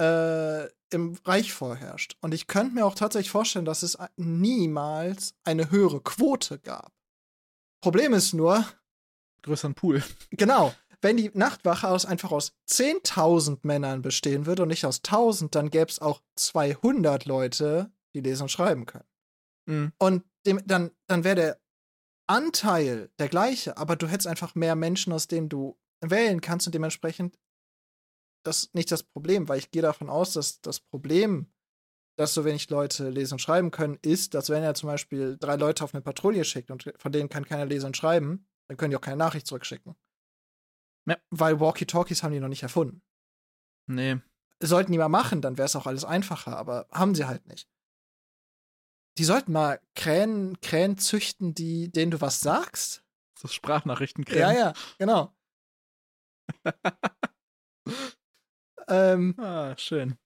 äh, im Reich vorherrscht. Und ich könnte mir auch tatsächlich vorstellen, dass es niemals eine höhere Quote gab. Problem ist nur. Größeren Pool. Genau. Wenn die Nachtwache aus, einfach aus 10.000 Männern bestehen würde und nicht aus 1000, dann gäbe es auch 200 Leute, die lesen und schreiben können. Mhm. Und dem, dann, dann wäre der Anteil der gleiche, aber du hättest einfach mehr Menschen, aus denen du wählen kannst und dementsprechend das nicht das Problem, weil ich gehe davon aus, dass das Problem, dass so wenig Leute lesen und schreiben können, ist, dass wenn er zum Beispiel drei Leute auf eine Patrouille schickt und von denen kann keiner lesen und schreiben, dann können die auch keine Nachricht zurückschicken. Ja. Weil Walkie-Talkies haben die noch nicht erfunden. Nee. Sollten die mal machen, dann wäre es auch alles einfacher, aber haben sie halt nicht. Die sollten mal Krähen, Krähen züchten, die, denen du was sagst. So Sprachnachrichten Krähen. Ja, ja, genau. Ähm, ah, schön.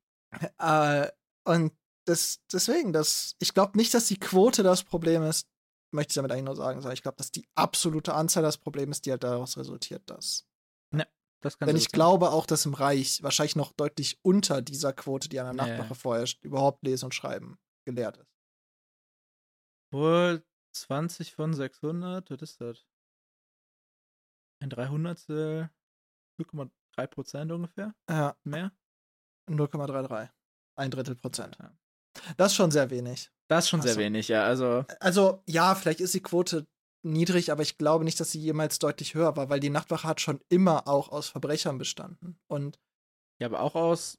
Äh, und das, deswegen, das, ich glaube nicht, dass die Quote das Problem ist, möchte ich damit eigentlich nur sagen, sondern ich glaube, dass die absolute Anzahl das Problem ist, die halt daraus resultiert, dass. Ja, das kann Denn ich sein. glaube auch, dass im Reich wahrscheinlich noch deutlich unter dieser Quote, die an der Nachtwache ja. vorherrscht, überhaupt lesen und schreiben gelehrt ist. Wohl 20 von 600, was ist das? Ein 300. 3 Prozent ungefähr? Ja. Mehr? 0,33. Ein Drittel Prozent. Ja. Das ist schon sehr wenig. Das ist schon also, sehr wenig, ja. Also, also, ja, vielleicht ist die Quote niedrig, aber ich glaube nicht, dass sie jemals deutlich höher war, weil die Nachtwache hat schon immer auch aus Verbrechern bestanden. Und ja, aber auch aus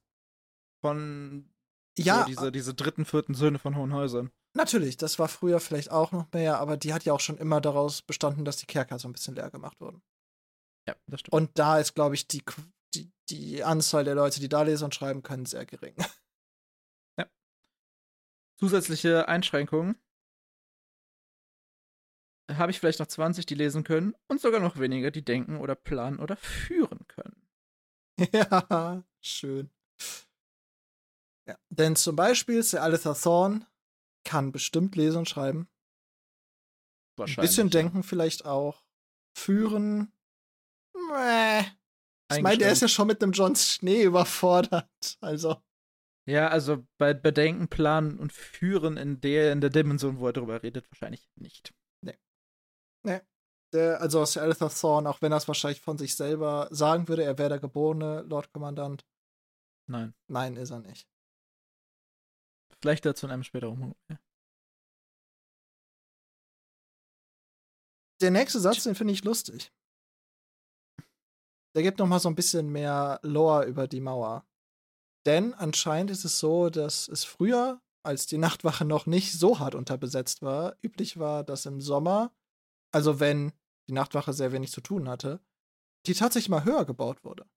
von ja, so diese, diese dritten, vierten Söhne von Hohenhäusern. Natürlich, das war früher vielleicht auch noch mehr, aber die hat ja auch schon immer daraus bestanden, dass die Kerker so ein bisschen leer gemacht wurden. Ja, das stimmt. Und da ist, glaube ich, die, die, die Anzahl der Leute, die da lesen und schreiben können, sehr gering. Ja. Zusätzliche Einschränkungen. Habe ich vielleicht noch 20, die lesen können und sogar noch weniger, die denken oder planen oder führen können. Ja, schön. Ja, denn zum Beispiel Sir Aletha Thorn kann bestimmt lesen und schreiben. Wahrscheinlich. Ein bisschen denken vielleicht auch. Führen Mäh. Ich meine, der ist ja schon mit einem John Schnee überfordert. Also. Ja, also bei Bedenken, Planen und Führen in der, in der Dimension, wo er darüber redet, wahrscheinlich nicht. Nee. Nee. Der, also aus der Aletha Thorn, auch wenn er es wahrscheinlich von sich selber sagen würde, er wäre der geborene Lord Kommandant, Nein. Nein, ist er nicht. Vielleicht dazu in einem späteren Moment. Der nächste Satz, den finde ich lustig. Der gibt noch mal so ein bisschen mehr Lore über die Mauer. Denn anscheinend ist es so, dass es früher, als die Nachtwache noch nicht so hart unterbesetzt war, üblich war, dass im Sommer, also wenn die Nachtwache sehr wenig zu tun hatte, die tatsächlich mal höher gebaut wurde.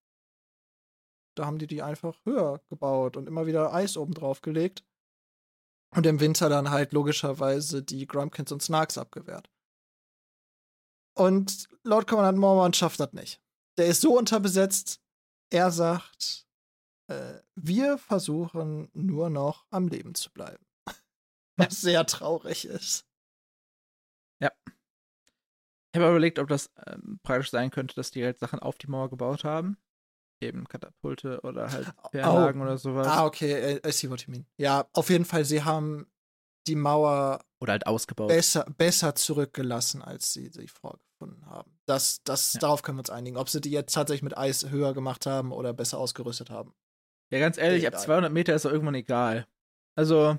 Da haben die die einfach höher gebaut und immer wieder Eis oben drauf gelegt. Und im Winter dann halt logischerweise die Grumpkins und Snarks abgewehrt. Und Lord Commandant Mormon schafft das nicht. Der ist so unterbesetzt, er sagt, äh, wir versuchen nur noch am Leben zu bleiben. Was sehr traurig ist. Ja. Ich habe überlegt, ob das ähm, praktisch sein könnte, dass die halt Sachen auf die Mauer gebaut haben. Eben Katapulte oder halt Fährlagen oh. oder sowas. Ah, okay, I, I see what you mean. Ja, auf jeden Fall, sie haben die Mauer oder halt ausgebaut. Besser, besser zurückgelassen, als sie sie vorgefunden haben. Das, das, ja. Darauf können wir uns einigen. Ob sie die jetzt tatsächlich mit Eis höher gemacht haben oder besser ausgerüstet haben. Ja, ganz ehrlich, ab 200 Meter ist doch irgendwann egal. Also.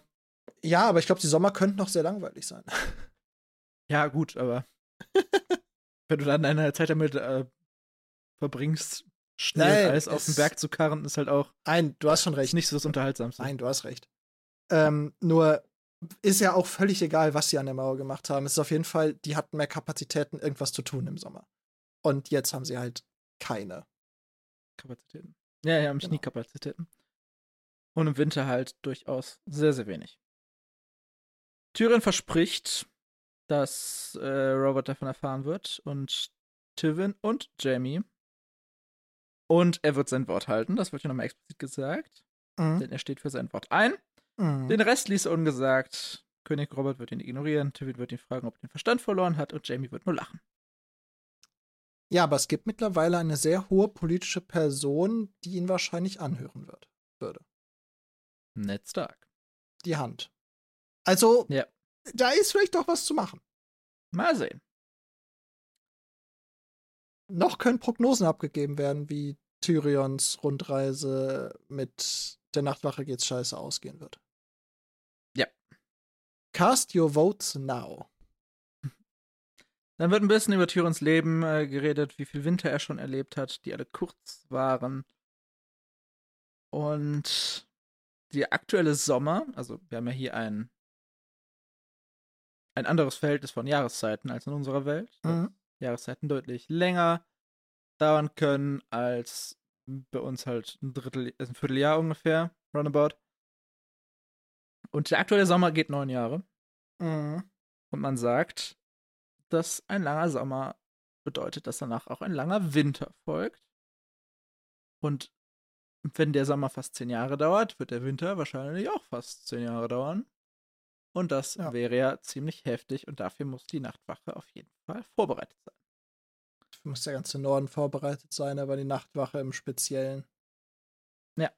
Ja, aber ich glaube, die Sommer könnten noch sehr langweilig sein. Ja, gut, aber. wenn du dann eine Zeit damit äh, verbringst, schnell Eis auf den Berg zu karren, ist halt auch. Nein, du hast schon recht. Nicht so das Unterhaltsamste. Nein, du hast recht. Ähm, nur ist ja auch völlig egal, was sie an der Mauer gemacht haben. Es ist auf jeden Fall, die hatten mehr Kapazitäten, irgendwas zu tun im Sommer. Und jetzt haben sie halt keine Kapazitäten. Ja, ja, haben genau. nie Kapazitäten. Und im Winter halt durchaus sehr, sehr wenig. Tyrion verspricht, dass äh, Robert davon erfahren wird und Tywin und Jamie. Und er wird sein Wort halten, das wird ja nochmal explizit gesagt. Mhm. Denn er steht für sein Wort ein. Mhm. Den Rest ließ er ungesagt. König Robert wird ihn ignorieren, Tywin wird ihn fragen, ob er den Verstand verloren hat und Jamie wird nur lachen. Ja, aber es gibt mittlerweile eine sehr hohe politische Person, die ihn wahrscheinlich anhören wird, würde. Ned Stark. Die Hand. Also, ja. da ist vielleicht doch was zu machen. Mal sehen. Noch können Prognosen abgegeben werden, wie Tyrions Rundreise mit der Nachtwache geht's scheiße ausgehen wird. Ja. Cast your votes now. Dann wird ein bisschen über Tyrions Leben äh, geredet, wie viel Winter er schon erlebt hat, die alle kurz waren. Und die aktuelle Sommer, also wir haben ja hier ein, ein anderes Verhältnis von Jahreszeiten als in unserer Welt. Mhm. Jahreszeiten deutlich länger dauern können als bei uns halt ein Drittel, ein Vierteljahr ungefähr, roundabout. Und der aktuelle Sommer geht neun Jahre. Mhm. Und man sagt, dass ein langer Sommer bedeutet, dass danach auch ein langer Winter folgt. Und wenn der Sommer fast zehn Jahre dauert, wird der Winter wahrscheinlich auch fast zehn Jahre dauern. Und das ja. wäre ja ziemlich heftig und dafür muss die Nachtwache auf jeden Fall vorbereitet sein. Dafür muss der ganze Norden vorbereitet sein, aber die Nachtwache im Speziellen. Ja.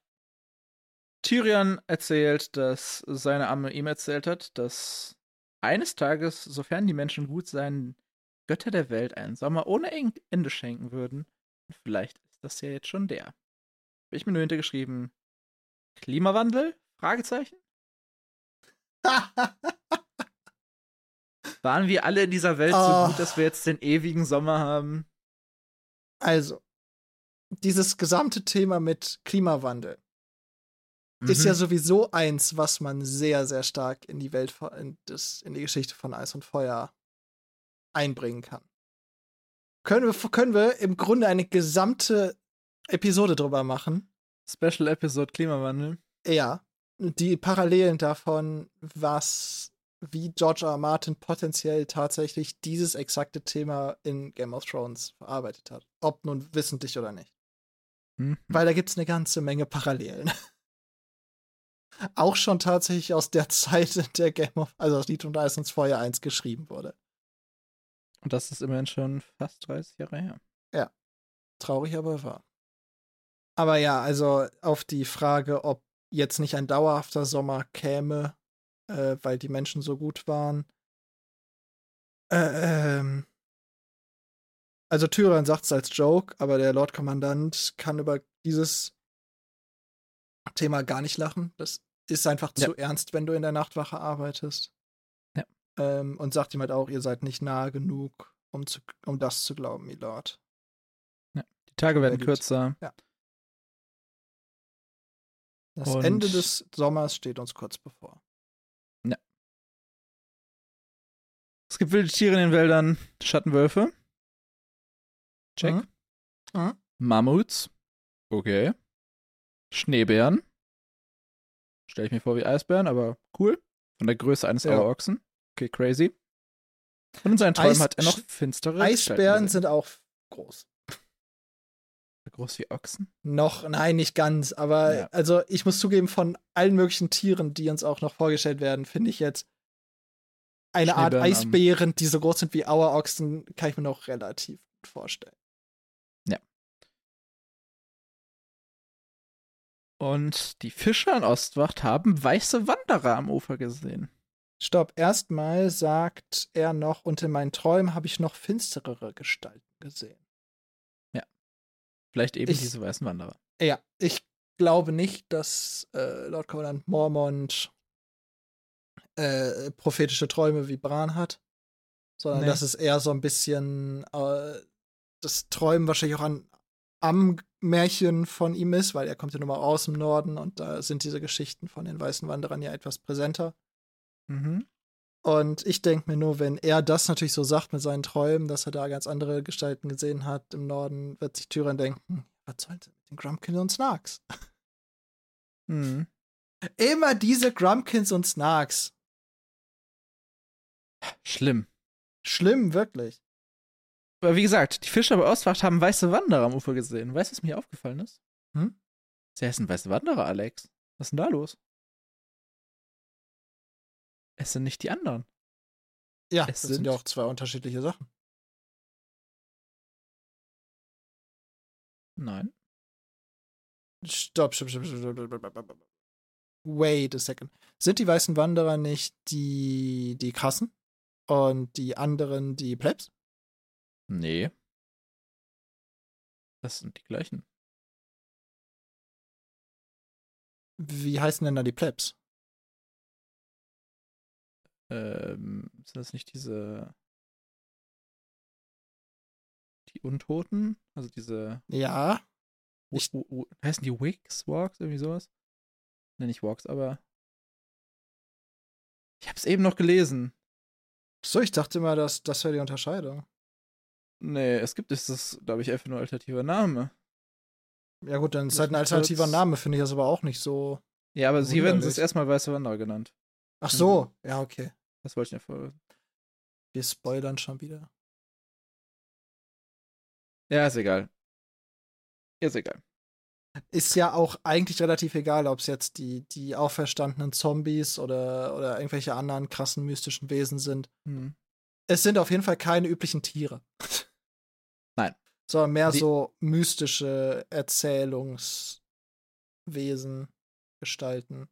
Tyrion erzählt, dass seine Amme ihm erzählt hat, dass eines Tages, sofern die Menschen gut seien, Götter der Welt einen Sommer ohne Ende schenken würden. vielleicht ist das ja jetzt schon der. Habe ich mir nur hintergeschrieben, Klimawandel? Fragezeichen? Waren wir alle in dieser Welt oh. so gut, dass wir jetzt den ewigen Sommer haben? Also, dieses gesamte Thema mit Klimawandel mhm. ist ja mhm. sowieso eins, was man sehr, sehr stark in die Welt, in, das, in die Geschichte von Eis und Feuer einbringen kann. Können wir, können wir im Grunde eine gesamte Episode drüber machen? Special Episode Klimawandel. Ja. Die Parallelen davon, was, wie George R. R. Martin potenziell tatsächlich dieses exakte Thema in Game of Thrones verarbeitet hat. Ob nun wissentlich oder nicht. Mhm. Weil da gibt es eine ganze Menge Parallelen auch schon tatsächlich aus der Zeit, in der Game of, also aus Lied und Eis ins Feuer 1 geschrieben wurde. Und das ist immerhin schon fast 30 Jahre her. Ja. Traurig, aber wahr. Aber ja, also auf die Frage, ob jetzt nicht ein dauerhafter Sommer käme, äh, weil die Menschen so gut waren. Äh, ähm, also Tyrion sagt es als Joke, aber der Lord Kommandant kann über dieses Thema gar nicht lachen. Das ist einfach Ja. zu ernst, wenn du in der Nachtwache arbeitest. Ja. Ähm, und sagt ihm halt auch, ihr seid nicht nah genug, um, zu, um das zu glauben, Milord. Die Tage werden kürzer. Das Und- Ende des Sommers steht uns kurz bevor. Es gibt wilde Tiere in den Wäldern, Schattenwölfe. Check. Mhm. Mhm. Mammuts. Okay. Schneebären. Stelle ich mir vor wie Eisbären, aber cool. Von der Größe eines Ja. Auerochsen. Okay, crazy. Und in seinen Träumen Eis- hat er noch finstere Eisbären sind auch groß. Gesehen. groß wie Ochsen. Noch, nein, nicht ganz, aber Ja. also ich muss zugeben, von allen möglichen Tieren, die uns auch noch vorgestellt werden, finde ich jetzt eine Art Eisbären, die so groß sind wie Auerochsen, kann ich mir noch relativ gut vorstellen. Und die Fischer in Ostwacht haben weiße Wanderer am Ufer gesehen. Stopp, erstmal sagt er noch, und in meinen Träumen habe ich noch finsterere Gestalten gesehen. Vielleicht eben Ich- diese weißen Wanderer. Ja, ich glaube nicht, dass äh, Lord Covenant Mormont äh, prophetische Träume wie Bran hat, sondern Nee. dass es eher so ein bisschen äh, das Träumen wahrscheinlich auch an am Märchen von ihm ist, weil er kommt ja nun mal aus dem Norden und da sind diese Geschichten von den weißen Wanderern ja etwas präsenter. Mhm. Und ich denke mir nur, wenn er das natürlich so sagt mit seinen Träumen, dass er da ganz andere Gestalten gesehen hat im Norden, wird sich Tyrion denken, was soll denn mit den Grumpkins und Snarks? Mhm. Immer diese Grumpkins und Snarks. Schlimm. Schlimm, wirklich. Aber wie gesagt, die Fischer bei Ostwacht haben weiße Wanderer am Ufer gesehen. Weißt du, was mir aufgefallen ist? Hm? Sie heißen weiße Wanderer, Alex. Was ist denn da los? Es sind nicht die anderen. Ja, es das sind, sind ja auch zwei unterschiedliche Sachen. Nein. Stopp, stopp, stopp, stopp. Wait a second. Sind die weißen Wanderer nicht die, die krassen? Und die anderen die Plebs? Nee. Das sind die gleichen. Wie heißen denn da die Plebs? Ähm, sind das nicht diese. Die Untoten? Also diese. Ja, Ich- W- w- heißen die Wigs, Walks, irgendwie sowas? Ne, nicht Walks, aber. Ich hab's eben noch gelesen. so, ich dachte immer, dass das wäre die Unterscheidung. Nee, es gibt es, das, glaube ich, einfach nur alternativer Name. Ja, gut, dann ist Lass halt ein alternativer Name, finde ich das aber auch nicht so. Ja, aber sie werden das erstmal Weiße Wanderer genannt. Ach so, ja, okay. Das wollte ich ja vor. Wir spoilern schon wieder. Ja, ist egal. Ist egal. Ist ja auch eigentlich relativ egal, ob es jetzt die, die auferstandenen Zombies oder, oder irgendwelche anderen krassen mystischen Wesen sind. Hm. Es sind auf jeden Fall keine üblichen Tiere. Nein. Sondern mehr Die- so mystische Erzählungswesen, Gestalten.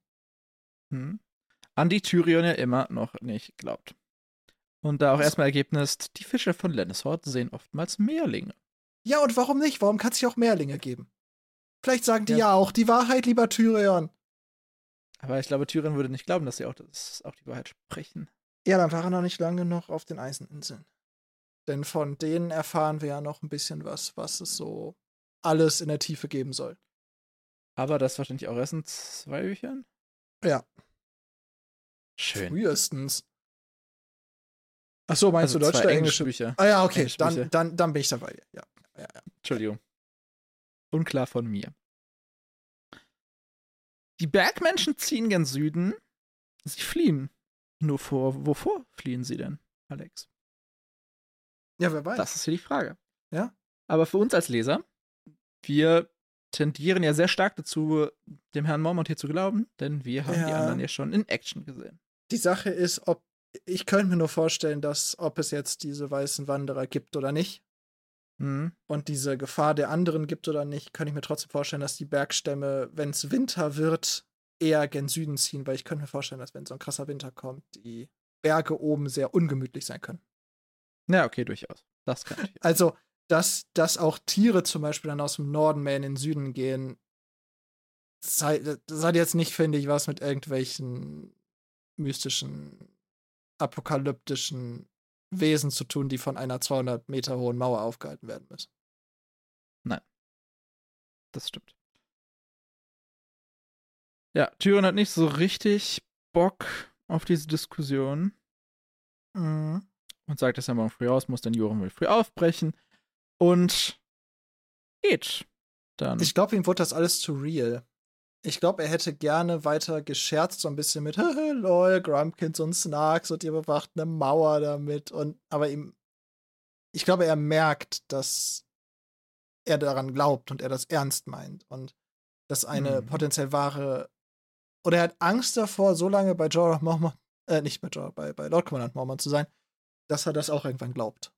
Hm. An die Tyrion ja immer noch nicht glaubt. Und da auch erstmal Ergebnis, die Fische von Lennishort sehen oftmals Mehrlinge. Ja, und warum nicht? Warum kann es sich auch Mehrlinge geben? Vielleicht sagen die Ja. ja, auch die Wahrheit, lieber Tyrion. Aber ich glaube, Tyrion würde nicht glauben, dass sie auch, das, auch die Wahrheit sprechen. Ja, dann war er noch nicht lange noch auf den Eiseninseln. Denn von denen erfahren wir ja noch ein bisschen was, was es so alles in der Tiefe geben soll. Aber das wahrscheinlich auch erst in zwei Büchern? Ja. Schön. Frühestens. Ach so, meinst Also du deutsche zwei oder englische? Bücher. Ah ja, okay, Englische Bücher. dann, dann, dann bin ich dabei. Ja. Entschuldigung. Unklar von mir. Die Bergmenschen ziehen gen Süden. Sie fliehen. Nur vor, wovor fliehen sie denn, Alex? ja, wer weiß. Das ist hier die Frage. Ja. Aber für uns als Leser, wir tendieren ja sehr stark dazu, dem Herrn Mormont hier zu glauben, denn wir haben die Ja. anderen ja schon in Action gesehen. Die Sache ist, ob ich könnte mir nur vorstellen, dass ob es jetzt diese weißen Wanderer gibt oder nicht Mhm. und diese Gefahr der anderen gibt oder nicht, könnte ich mir trotzdem vorstellen, dass die Bergstämme, wenn es Winter wird, eher gen Süden ziehen, weil ich könnte mir vorstellen, dass wenn so ein krasser Winter kommt, die Berge oben sehr ungemütlich sein können. Ja, okay, durchaus. Das kann ich. Also, dass, dass auch Tiere zum Beispiel dann aus dem Norden mehr in den Süden gehen, das hat, das hat jetzt nicht, finde ich, was mit irgendwelchen mystischen, apokalyptischen Wesen zu tun, die von einer 200 Meter hohen Mauer aufgehalten werden müssen. Nein. Das stimmt. Ja, Tyrion hat nicht so richtig Bock auf diese Diskussion. Mhm. Und sagt, dass er morgen früh raus muss, denn Joram will früh aufbrechen. Und geht dann. Ich glaube, ihm wurde das alles zu real. Ich glaube, er hätte gerne weiter gescherzt, so ein bisschen mit lol, Grumpkins und Snarks und ihr bewacht eine Mauer damit. Und aber ihm, ich glaube, er merkt, dass er daran glaubt und er das ernst meint und dass eine Mhm. potenziell wahre oder er hat Angst davor, so lange bei Jorah Mormont, äh, nicht bei Jorah, bei, bei Lord Commandant Mormont zu sein, dass er das auch irgendwann glaubt.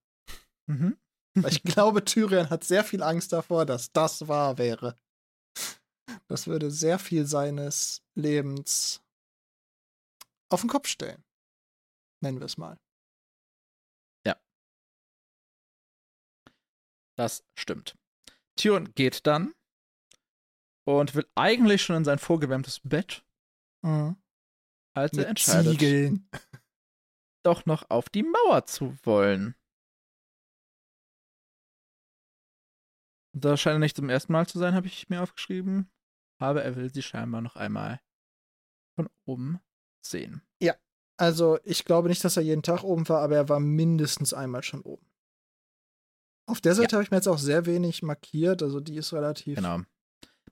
mhm. Weil ich glaube, Tyrion hat sehr viel Angst davor, dass das wahr wäre. Das würde sehr viel seines Lebens auf den Kopf stellen. Nennen wir es mal. Das stimmt. Tyrion geht dann und will eigentlich schon in sein vorgewärmtes Bett, als er Mit entscheidet, Ziegeln. doch noch auf die Mauer zu wollen. Das scheint nicht zum ersten Mal zu sein, habe ich mir aufgeschrieben. Aber er will sie scheinbar noch einmal von oben sehen. Also, ich glaube nicht, dass er jeden Tag oben war, aber er war mindestens einmal schon oben. Auf der Seite habe ich mir jetzt auch sehr wenig markiert, also die ist relativ. Genau.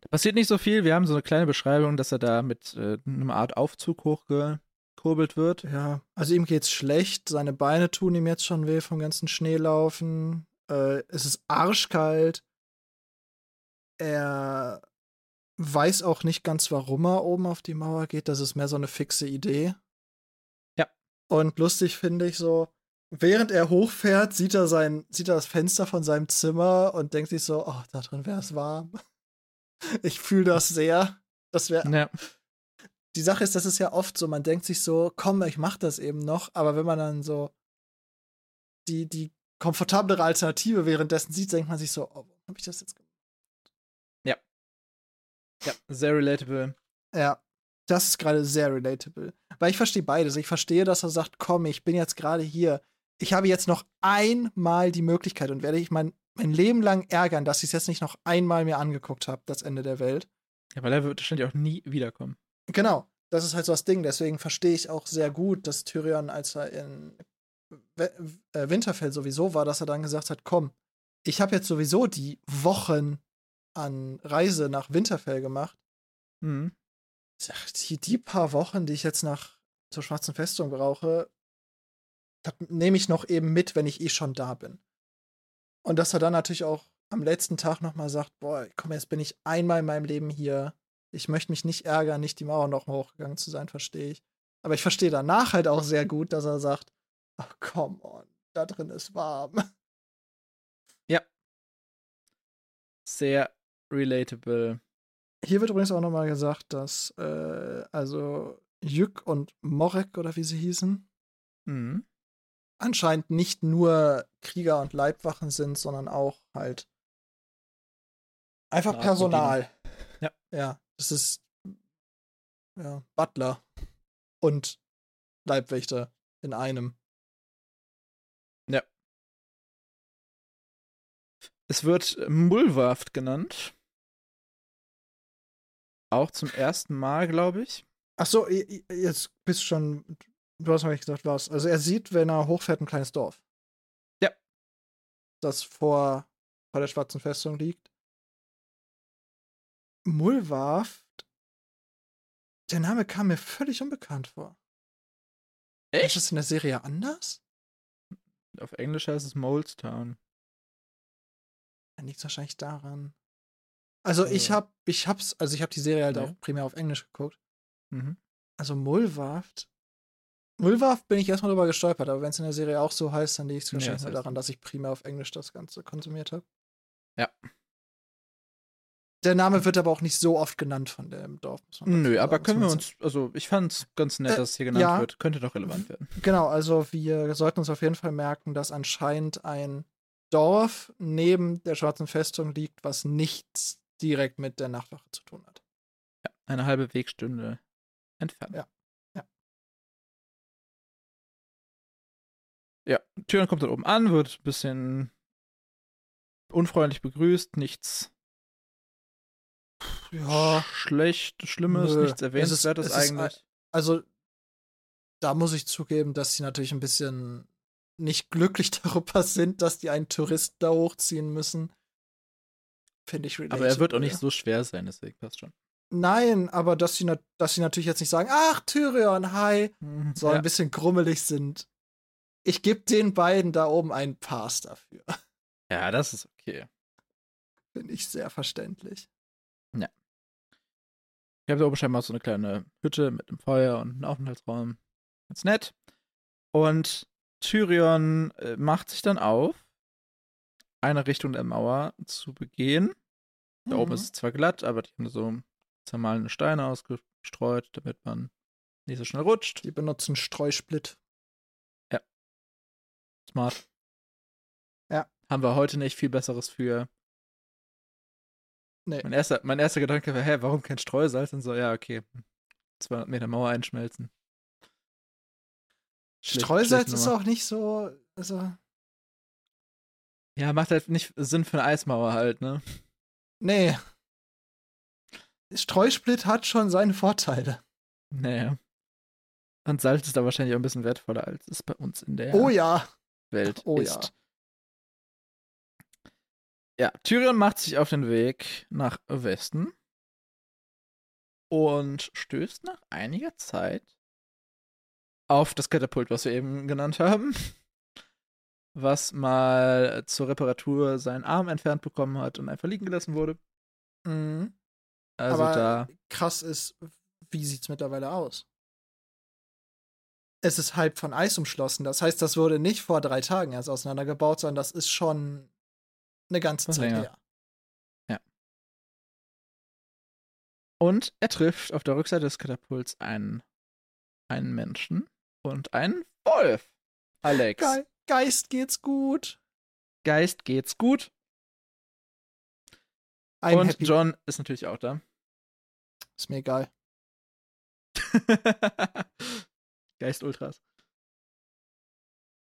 Da passiert nicht so viel. Wir haben so eine kleine Beschreibung, dass er da mit äh, einer Art Aufzug hochgekurbelt wird. Ja, also ihm geht's schlecht, seine Beine tun ihm jetzt schon weh vom ganzen Schneelaufen. Äh, es ist arschkalt. Er weiß auch nicht ganz, warum er oben auf die Mauer geht. Das ist mehr so eine fixe Idee. Ja. Und lustig finde ich so, während er hochfährt, sieht er sein, sieht er das Fenster von seinem Zimmer und denkt sich so, oh, da drin wäre es warm. Ich fühle das sehr. Das wäre Ja. die Sache ist, das ist ja oft so, man denkt sich so, komm, ich mach das eben noch, aber wenn man dann so die, die komfortablere Alternative währenddessen sieht, denkt man sich so, oh, warum hab ich das jetzt gemacht? Ja, sehr relatable. Ja, das ist gerade sehr relatable. Weil ich verstehe beides. Ich verstehe, dass er sagt, komm, ich bin jetzt gerade hier. Ich habe jetzt noch einmal die Möglichkeit und werde ich mein, mein Leben lang ärgern, dass ich es jetzt nicht noch einmal mir angeguckt habe, das Ende der Welt. Ja, weil er wird wahrscheinlich auch nie wiederkommen. Genau, das ist halt so das Ding. Deswegen verstehe ich auch sehr gut, dass Tyrion, als er in äh, Winterfell sowieso war, dass er dann gesagt hat, komm, ich habe jetzt sowieso die Wochen an Reise nach Winterfell gemacht. Mhm. Ach, Die, die paar Wochen, die ich jetzt nach zur Schwarzen Festung brauche, das nehme ich noch eben mit, wenn ich eh schon da bin. Und dass er dann natürlich auch am letzten Tag nochmal sagt, boah, komm, jetzt bin ich einmal in meinem Leben hier. Ich möchte mich nicht ärgern, nicht die Mauer noch mal hochgegangen zu sein, verstehe ich. Aber ich verstehe danach halt auch sehr gut, dass er sagt, oh, come on, da drin ist warm. Sehr relatable. Hier wird übrigens auch nochmal gesagt, dass äh, also Jück und Morek oder wie sie hießen, Mhm. anscheinend nicht nur Krieger und Leibwachen sind, sondern auch halt einfach Ratmodine. Personal. Ja. Ja, das ist ja, Butler und Leibwächter in einem. Es wird Mullwaft genannt. Auch zum ersten Mal, glaube ich. Ach so, jetzt bist du schon, du hast noch nicht gesagt, was. Also er sieht, wenn er hochfährt, ein kleines Dorf. Ja. Das vor, vor der schwarzen Festung liegt. Mullwaft, der Name kam mir völlig unbekannt vor. Ist das in der Serie anders? Auf Englisch heißt es Molestown. Dann liegt es wahrscheinlich daran. Also ich Äh. hab, ich hab's, also ich hab die Serie halt Ja. auch primär auf Englisch geguckt. Mhm. Also Mullwaft. Mullwaft bin ich erstmal drüber gestolpert, aber wenn es in der Serie auch so heißt, dann liegt es wahrscheinlich das nur daran, dass ich primär auf Englisch das Ganze konsumiert habe. Ja. Der Name wird aber auch nicht so oft genannt von dem Dorf. Nö, aber sagen. können wir uns, also ich fand's ganz nett, Äh, dass es hier genannt ja. wird. Könnte doch relevant werden. Genau, also wir sollten uns auf jeden Fall merken, dass anscheinend ein Dorf neben der Schwarzen Festung liegt, was nichts direkt mit der Nachtwache zu tun hat. eine halbe Wegstunde entfernt. Ja. Ja. Ja, Tyrion kommt dann oben an, wird ein bisschen unfreundlich begrüßt, nichts Ja, schlecht, Schlimmes, Nö. nichts Es ist- Erwähnenswertes es ist eigentlich. also da muss ich zugeben, dass sie natürlich ein bisschen nicht glücklich darüber sind, dass die einen Touristen da hochziehen müssen. Finde ich Aber er wird auch nicht relatable. so schwer sein, deswegen passt schon. Nein, aber dass sie, dass sie natürlich jetzt nicht sagen, ach, Tyrion, hi, so ja. ein bisschen grummelig sind. Ich gebe den beiden da oben einen Pass dafür. ja, das ist okay. Finde ich sehr verständlich. Ich habe da oben scheinbar so eine kleine Hütte mit einem Feuer und einem Aufenthaltsraum. Ganz nett. Und Tyrion äh, macht sich dann auf, eine Richtung der Mauer zu begehen. Da oben Mhm. ist es zwar glatt, aber die haben so zermahlene Steine ausgestreut, damit man nicht so schnell rutscht. Die benutzen Streusplit. Smart. Ja. Haben wir heute nicht viel Besseres für. Nee. Mein erster, mein erster Gedanke war, hä, warum kein Streusalz? Und so, ja, okay. 200 Meter Mauer einschmelzen. Schlecht- Streusalz ist auch nicht so. Also, Ja, macht halt nicht Sinn für eine Eismauer halt, ne? nee. Streusplit hat schon seine Vorteile. Naja. Und Salz ist da wahrscheinlich auch ein bisschen wertvoller, als es bei uns in der Oh ja. Welt oh ist. ja. Ja, Tyrion macht sich auf den Weg nach Westen und stößt nach einiger Zeit auf das Katapult, was wir eben genannt haben, was mal zur Reparatur seinen Arm entfernt bekommen hat und einfach liegen gelassen wurde. Mhm. Also Aber da, krass ist, wie sieht's mittlerweile aus? Es ist halb von Eis umschlossen. Das heißt, das wurde nicht vor drei Tagen erst auseinandergebaut, sondern das ist schon eine ganze Zeit länger. her. und er trifft auf der Rückseite des Katapults einen, einen Menschen und einen Wolf. Alex. Ge Geist geht's gut. Geist geht's gut. I'm und happy. John ist natürlich auch da. Ist mir egal. Geist Ultras.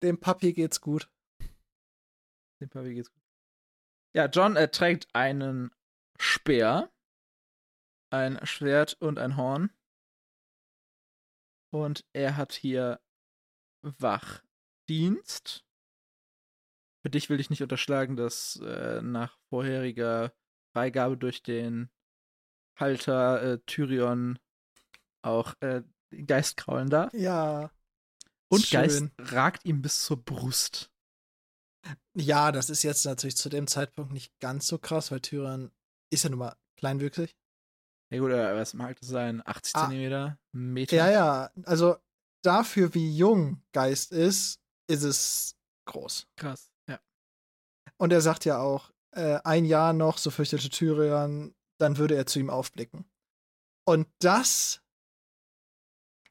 Dem Papi geht's gut. Dem Papi geht's gut. Ja, John äh, trägt einen Speer, ein Schwert und ein Horn. Und er hat hier Wachdienst. Für dich will ich nicht unterschlagen, dass äh, nach vorheriger Freigabe durch den Halter äh, Tyrion auch äh, Geist kraulen darf. Ja. Und Schön. Geist ragt ihm bis zur Brust. Ja, das ist jetzt natürlich zu dem Zeitpunkt nicht ganz so krass, weil Tyrion ist ja nun mal kleinwüchsig. Ja gut, aber was mag das sein? 80 Ah. Zentimeter? Meter? Ja, ja. Also dafür, wie jung Geist ist, ist es groß. Krass, ja. Und er sagt ja auch, äh, ein Jahr noch, so fürchtete Tyrion, dann würde er zu ihm aufblicken. Und das,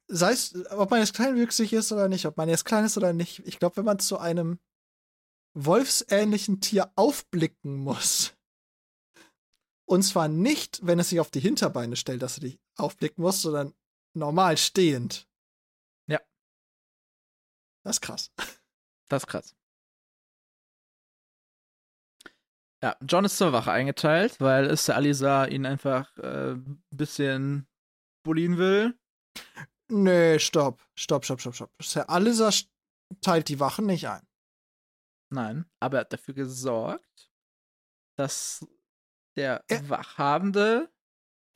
sei es, ob man jetzt kleinwüchsig ist oder nicht, ob man jetzt klein ist oder nicht, ich glaube, wenn man zu einem wolfsähnlichen Tier aufblicken muss, und zwar nicht, wenn es sich auf die Hinterbeine stellt, dass du dich aufblicken musst, sondern normal stehend. Das ist krass. Das ist krass. Ja, John ist zur Wache eingeteilt, weil der Alisa ihn einfach äh, ein bisschen bullien will. Nee, stopp. Stopp, stopp, stopp, stopp. Sir Alisa teilt die Wachen nicht ein. Nein, aber er hat dafür gesorgt, dass der Er- Wachhabende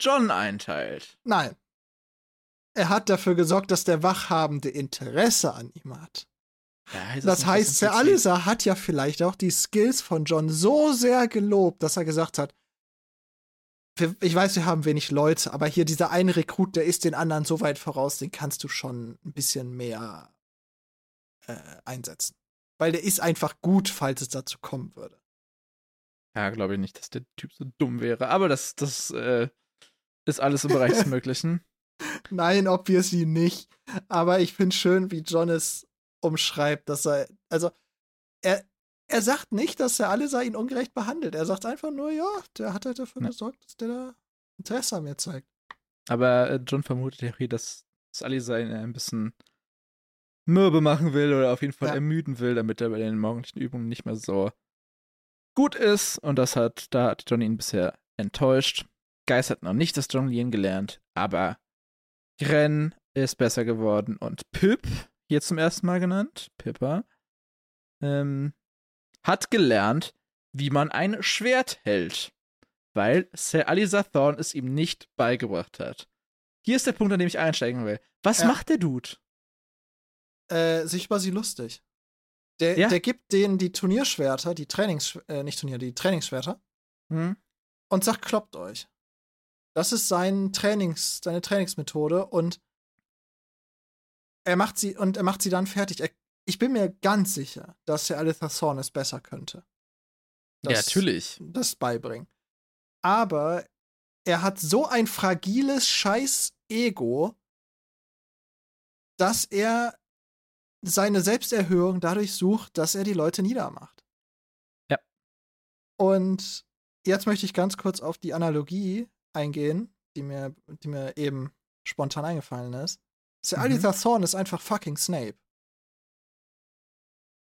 John einteilt. Nein. Er hat dafür gesorgt, dass der Wachhabende Interesse an ihm hat. Ja, Das nicht, heißt, Sir Alisa hat ja vielleicht auch die Skills von John so sehr gelobt, dass er gesagt hat, ich weiß, wir haben wenig Leute, aber hier dieser eine Rekrut, der ist den anderen so weit voraus, den kannst du schon ein bisschen mehr äh, einsetzen. Weil der ist einfach gut, falls es dazu kommen würde. Ja, glaube ich nicht, dass der Typ so dumm wäre. Aber das, das äh, ist alles im Bereich des Möglichen. Nein, obviously nicht. Aber ich finde schön, wie John es umschreibt, dass er, also, er, er sagt nicht, dass er alle ihn ungerecht behandelt. Er sagt einfach nur, ja, der hat halt dafür Ja. gesorgt, dass der da Interesse an mir zeigt. Aber äh, John vermutet Theorie, dass Salisa ihn ein bisschen mürbe machen will oder auf jeden Fall Ja. ermüden will, damit er bei den morgendlichen Übungen nicht mehr so gut ist. Und das hat, da hat John ihn bisher enttäuscht. Geist hat noch nicht das Jonglieren gelernt, aber Gren ist besser geworden und Pip, hier zum ersten Mal genannt, Pippa, ähm, hat gelernt, wie man ein Schwert hält, weil Sir Alisa Thorne es ihm nicht beigebracht hat. Hier ist der Punkt, an dem ich einsteigen will. Was Ja. macht der Dude? Äh, sich über sie lustig. Der, Ja. der gibt denen die Turnierschwerter, die Trainings, äh, nicht Turnier, die Trainingsschwerter Hm? und sagt, kloppt euch. Das ist sein Trainings, seine Trainingsmethode und er macht sie und er macht sie dann fertig. Er, ich bin mir ganz sicher, dass der Alith Thorne es besser könnte. Ja, Das- natürlich. Das beibringen. Aber er hat so ein fragiles scheiß Ego, dass er seine Selbsterhöhung dadurch sucht, dass er die Leute niedermacht. Ja. Und jetzt möchte ich ganz kurz auf die Analogie eingehen, die mir, die mir eben spontan eingefallen ist. Sir Mhm. Alithar Thorne ist einfach fucking Snape.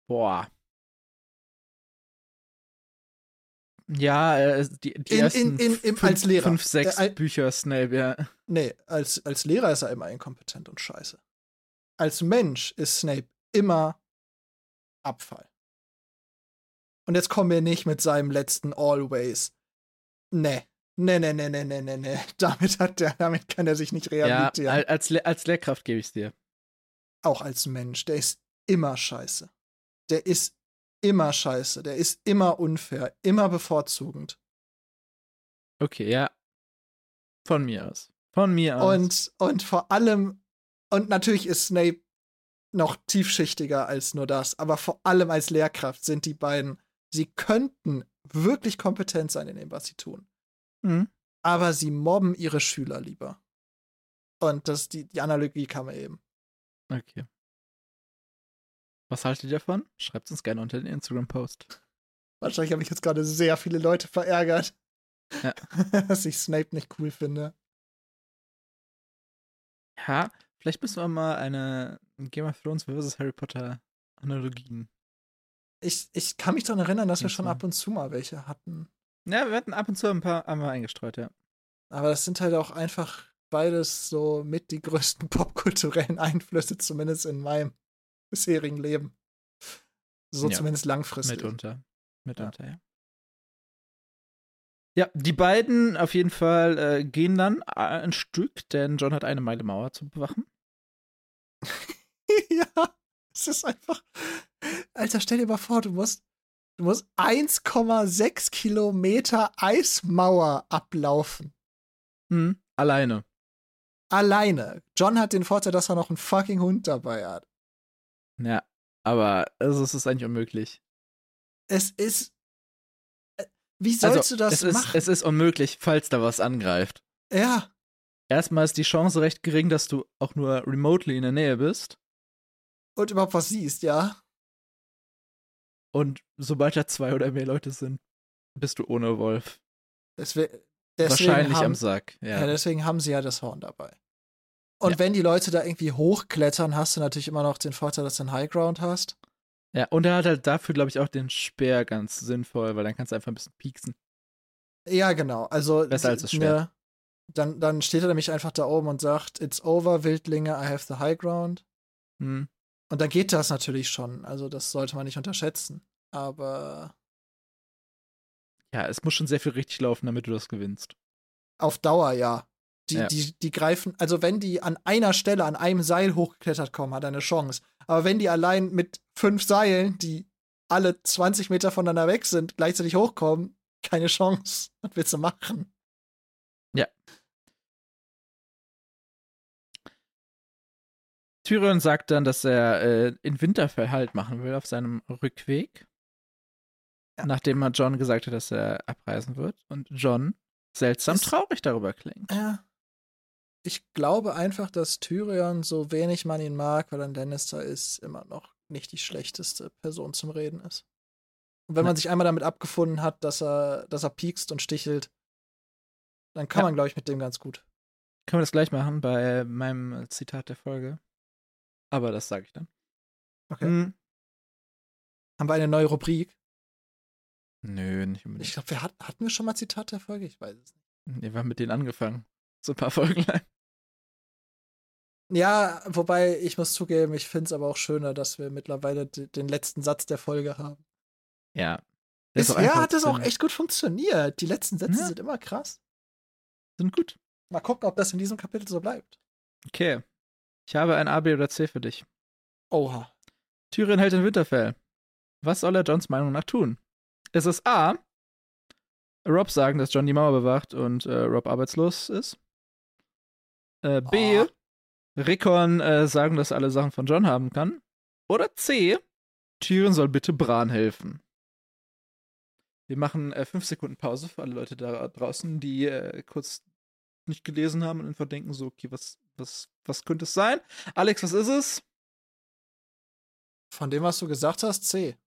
Boah. Ja, äh, die, die In- ersten in- in- fünf, als Lehrer. fünf, sechs Äh, Bücher Snape, ja. Nee, als, als Lehrer ist er immer inkompetent und scheiße. Als Mensch ist Snape immer Abfall. Und jetzt kommen wir nicht mit seinem letzten Always. Nee. Nee, nee, nee, nee, nee, nee, nee. Damit, hat der, damit kann er sich nicht Ja, rehabilitieren. al- als, Le als Lehrkraft gebe ich es dir. Auch als Mensch. Der ist immer scheiße. Der ist immer scheiße. Der ist immer unfair. Immer bevorzugend. Okay, ja. Von mir aus. Von mir aus. Und, und vor allem, und natürlich ist Snape noch tiefschichtiger als nur das, aber vor allem als Lehrkraft sind die beiden, sie könnten wirklich kompetent sein in dem, was sie tun. Mhm. Aber sie mobben ihre Schüler lieber. Und das, die, die Analogie kam eben. Okay. Was haltet ihr davon? Schreibt uns gerne unter den Instagram-Post. Wahrscheinlich habe ich jetzt gerade sehr viele Leute verärgert, Ja. dass ich Snape nicht cool finde. Ja, vielleicht müssen wir mal eine Game of Thrones vs. Harry Potter Analogien. Ich, ich kann mich daran erinnern, dass wir schon ab und zu mal welche hatten. Ja, wir hatten ab und zu ein paar einmal eingestreut, ja. Aber das sind halt auch einfach beides so mit die größten popkulturellen Einflüsse, zumindest in meinem bisherigen Leben. So Ja, zumindest langfristig. Mitunter. Mitunter, ja. Ja, die beiden auf jeden Fall äh, gehen dann äh, ein Stück, denn John hat eine Meile Mauer zu bewachen. ja, es ist einfach. Alter, stell dir mal vor, du musst, du musst 1,6 Kilometer Eismauer ablaufen. Hm, alleine. Alleine. John hat den Vorteil, dass er noch einen fucking Hund dabei hat. Ja, aber also, es ist eigentlich unmöglich. Es ist. äh, Wie sollst also, du das es ist, machen? Es ist unmöglich, falls da was angreift. ja. Erstmal ist die Chance recht gering, dass du auch nur remotely in der Nähe bist. Und überhaupt was siehst, ja. Und sobald da zwei oder mehr Leute sind, bist du ohne Wolf. Deswe deswegen Wahrscheinlich haben, am Sack. Ja. Ja, deswegen haben sie ja das Horn dabei. Und Ja. wenn die Leute da irgendwie hochklettern, hast du natürlich immer noch den Vorteil, dass du einen Highground hast. ja, und er hat halt dafür, glaube ich, auch den Speer ganz sinnvoll, weil dann kannst du einfach ein bisschen pieksen. Ja, genau. Also Besser als das ne, Schwert. dann, dann steht er nämlich einfach da oben und sagt, It's over, Wildlinge, I have the high ground. Hm. Und dann geht das natürlich schon. Also das sollte man nicht unterschätzen. Aber Ja, es muss schon sehr viel richtig laufen, damit du das gewinnst. auf Dauer ja. Die, Ja. die, die greifen, also wenn die an einer Stelle, an einem Seil hochgeklettert kommen, hat er eine Chance. Aber wenn die allein mit fünf Seilen, die alle 20 Meter voneinander weg sind, gleichzeitig hochkommen, keine Chance. Was willst du machen? Tyrion sagt dann, dass er äh, in Winterfell Halt machen will auf seinem Rückweg. Ja. Nachdem er John gesagt hat, dass er abreisen wird. Und John seltsam Ist- traurig darüber klingt. Ja. Ich glaube einfach, dass Tyrion, so wenig man ihn mag, weil er ein Lannister ist, immer noch nicht die schlechteste Person zum Reden ist. Und wenn man Nein. sich einmal damit abgefunden hat, dass er, dass er piekst und stichelt, dann kann Ja. man, glaube ich, mit dem ganz gut. Können wir das gleich machen bei meinem Zitat der Folge? Aber das sage ich dann. Okay. Hm, Haben wir eine neue Rubrik? nö, nicht unbedingt. Ich glaube, wir hat, hatten wir schon mal Zitat der Folge? Ich weiß es nicht. Nee, wir haben mit denen angefangen. So ein paar Folgen lang. Ja, wobei ich muss zugeben, ich finde es aber auch schöner, dass wir mittlerweile den letzten Satz der Folge haben. Ja. Bisher einfach hat es auch echt gut funktioniert. Die letzten Sätze Ja. sind immer krass. Sind gut. Mal gucken, ob das in diesem Kapitel so bleibt. Okay. Ich habe ein A, B oder C für dich. Oha. Tyrion hält in Winterfell. Was soll er Johns Meinung nach tun? Ist es A. Rob sagen, dass John die Mauer bewacht und äh, Rob arbeitslos ist? Äh, B. Oh. Rickon äh, sagen, dass er alle Sachen von John haben kann? Oder C. Tyrion soll bitte Bran helfen. Wir machen äh, fünf Sekunden Pause für alle Leute da draußen, die äh, kurz nicht gelesen haben und einfach denken so, okay, was, was, was könnte es sein? Alex, was ist es? Von dem, was du gesagt hast, C.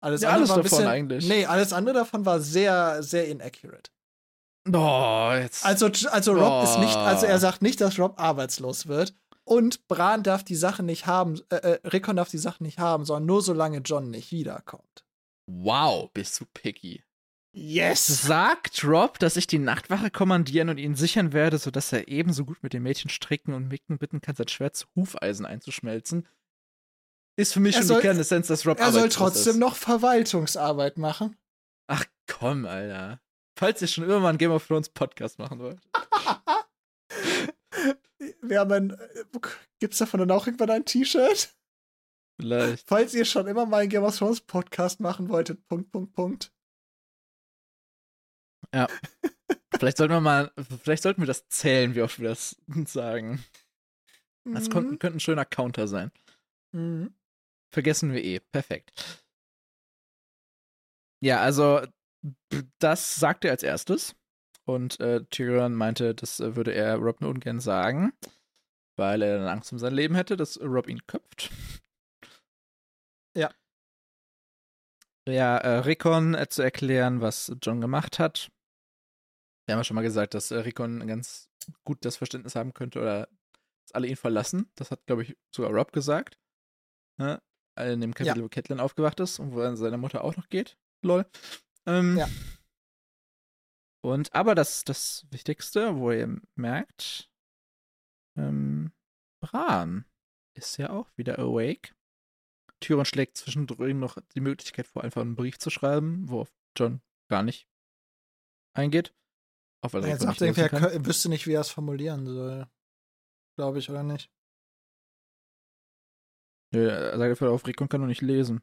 Alles Ja, andere alles davon bisschen, eigentlich. Nee, alles andere davon war sehr, sehr inaccurate. Boah, jetzt. Also, also Rob ist nicht, also er sagt nicht, dass Rob arbeitslos wird. Und Bran darf die Sachen nicht haben, äh, äh, Rickon darf die Sachen nicht haben, sondern nur solange John nicht wiederkommt. wow, bist du picky. Yes! Sagt Rob, dass ich die Nachtwache kommandieren und ihn sichern werde, sodass er ebenso gut mit den Mädchen stricken und Micken bitten kann, sein Schwert zu Hufeisen einzuschmelzen. Ist für mich Er schon soll- die Kernessenz, dass Rob Er soll trotzdem ist. noch Verwaltungsarbeit machen. Ach komm, Alter. Falls ihr schon immer mal einen Game of Thrones Podcast machen wollt. Wir haben ein, gibt's davon dann auch irgendwann ein T-Shirt? Vielleicht. Falls ihr schon immer mal einen Game of Thrones Podcast machen wolltet, Punkt, Punkt, Punkt. Vielleicht sollten wir mal, vielleicht sollten wir das zählen, wie oft wir das sagen. Das Mhm. könnte, könnte ein schöner Counter sein. Mhm. Vergessen wir eh. Perfekt. Ja, also das sagt er als erstes. Und äh, Tyrion meinte, das äh, würde er Rob nur ungern sagen, weil er dann Angst um sein Leben hätte, dass Rob ihn köpft. Ja. Ja, äh, Rickon äh, zu erklären, was John gemacht hat. Wir haben ja schon mal gesagt, dass äh, Rickon ganz gut das Verständnis haben könnte oder dass alle ihn verlassen. Das hat, glaube ich, sogar Rob gesagt. Ne? In dem Kapitel, Ja. wo Catelyn aufgewacht ist und wo er seiner Mutter auch noch geht. Lol. Ähm, Ja. Und aber das, das Wichtigste, wo ihr merkt, ähm, Bran ist ja auch wieder awake. Tyrion schlägt zwischendrin noch die Möglichkeit vor, einfach einen Brief zu schreiben, worauf John gar nicht eingeht. Weil er Jetzt Rickon sagt er wüsste nicht, wie er es formulieren soll. Glaube ich, oder nicht? Nö, Er sagt einfach auf, Rickon kann doch nicht lesen.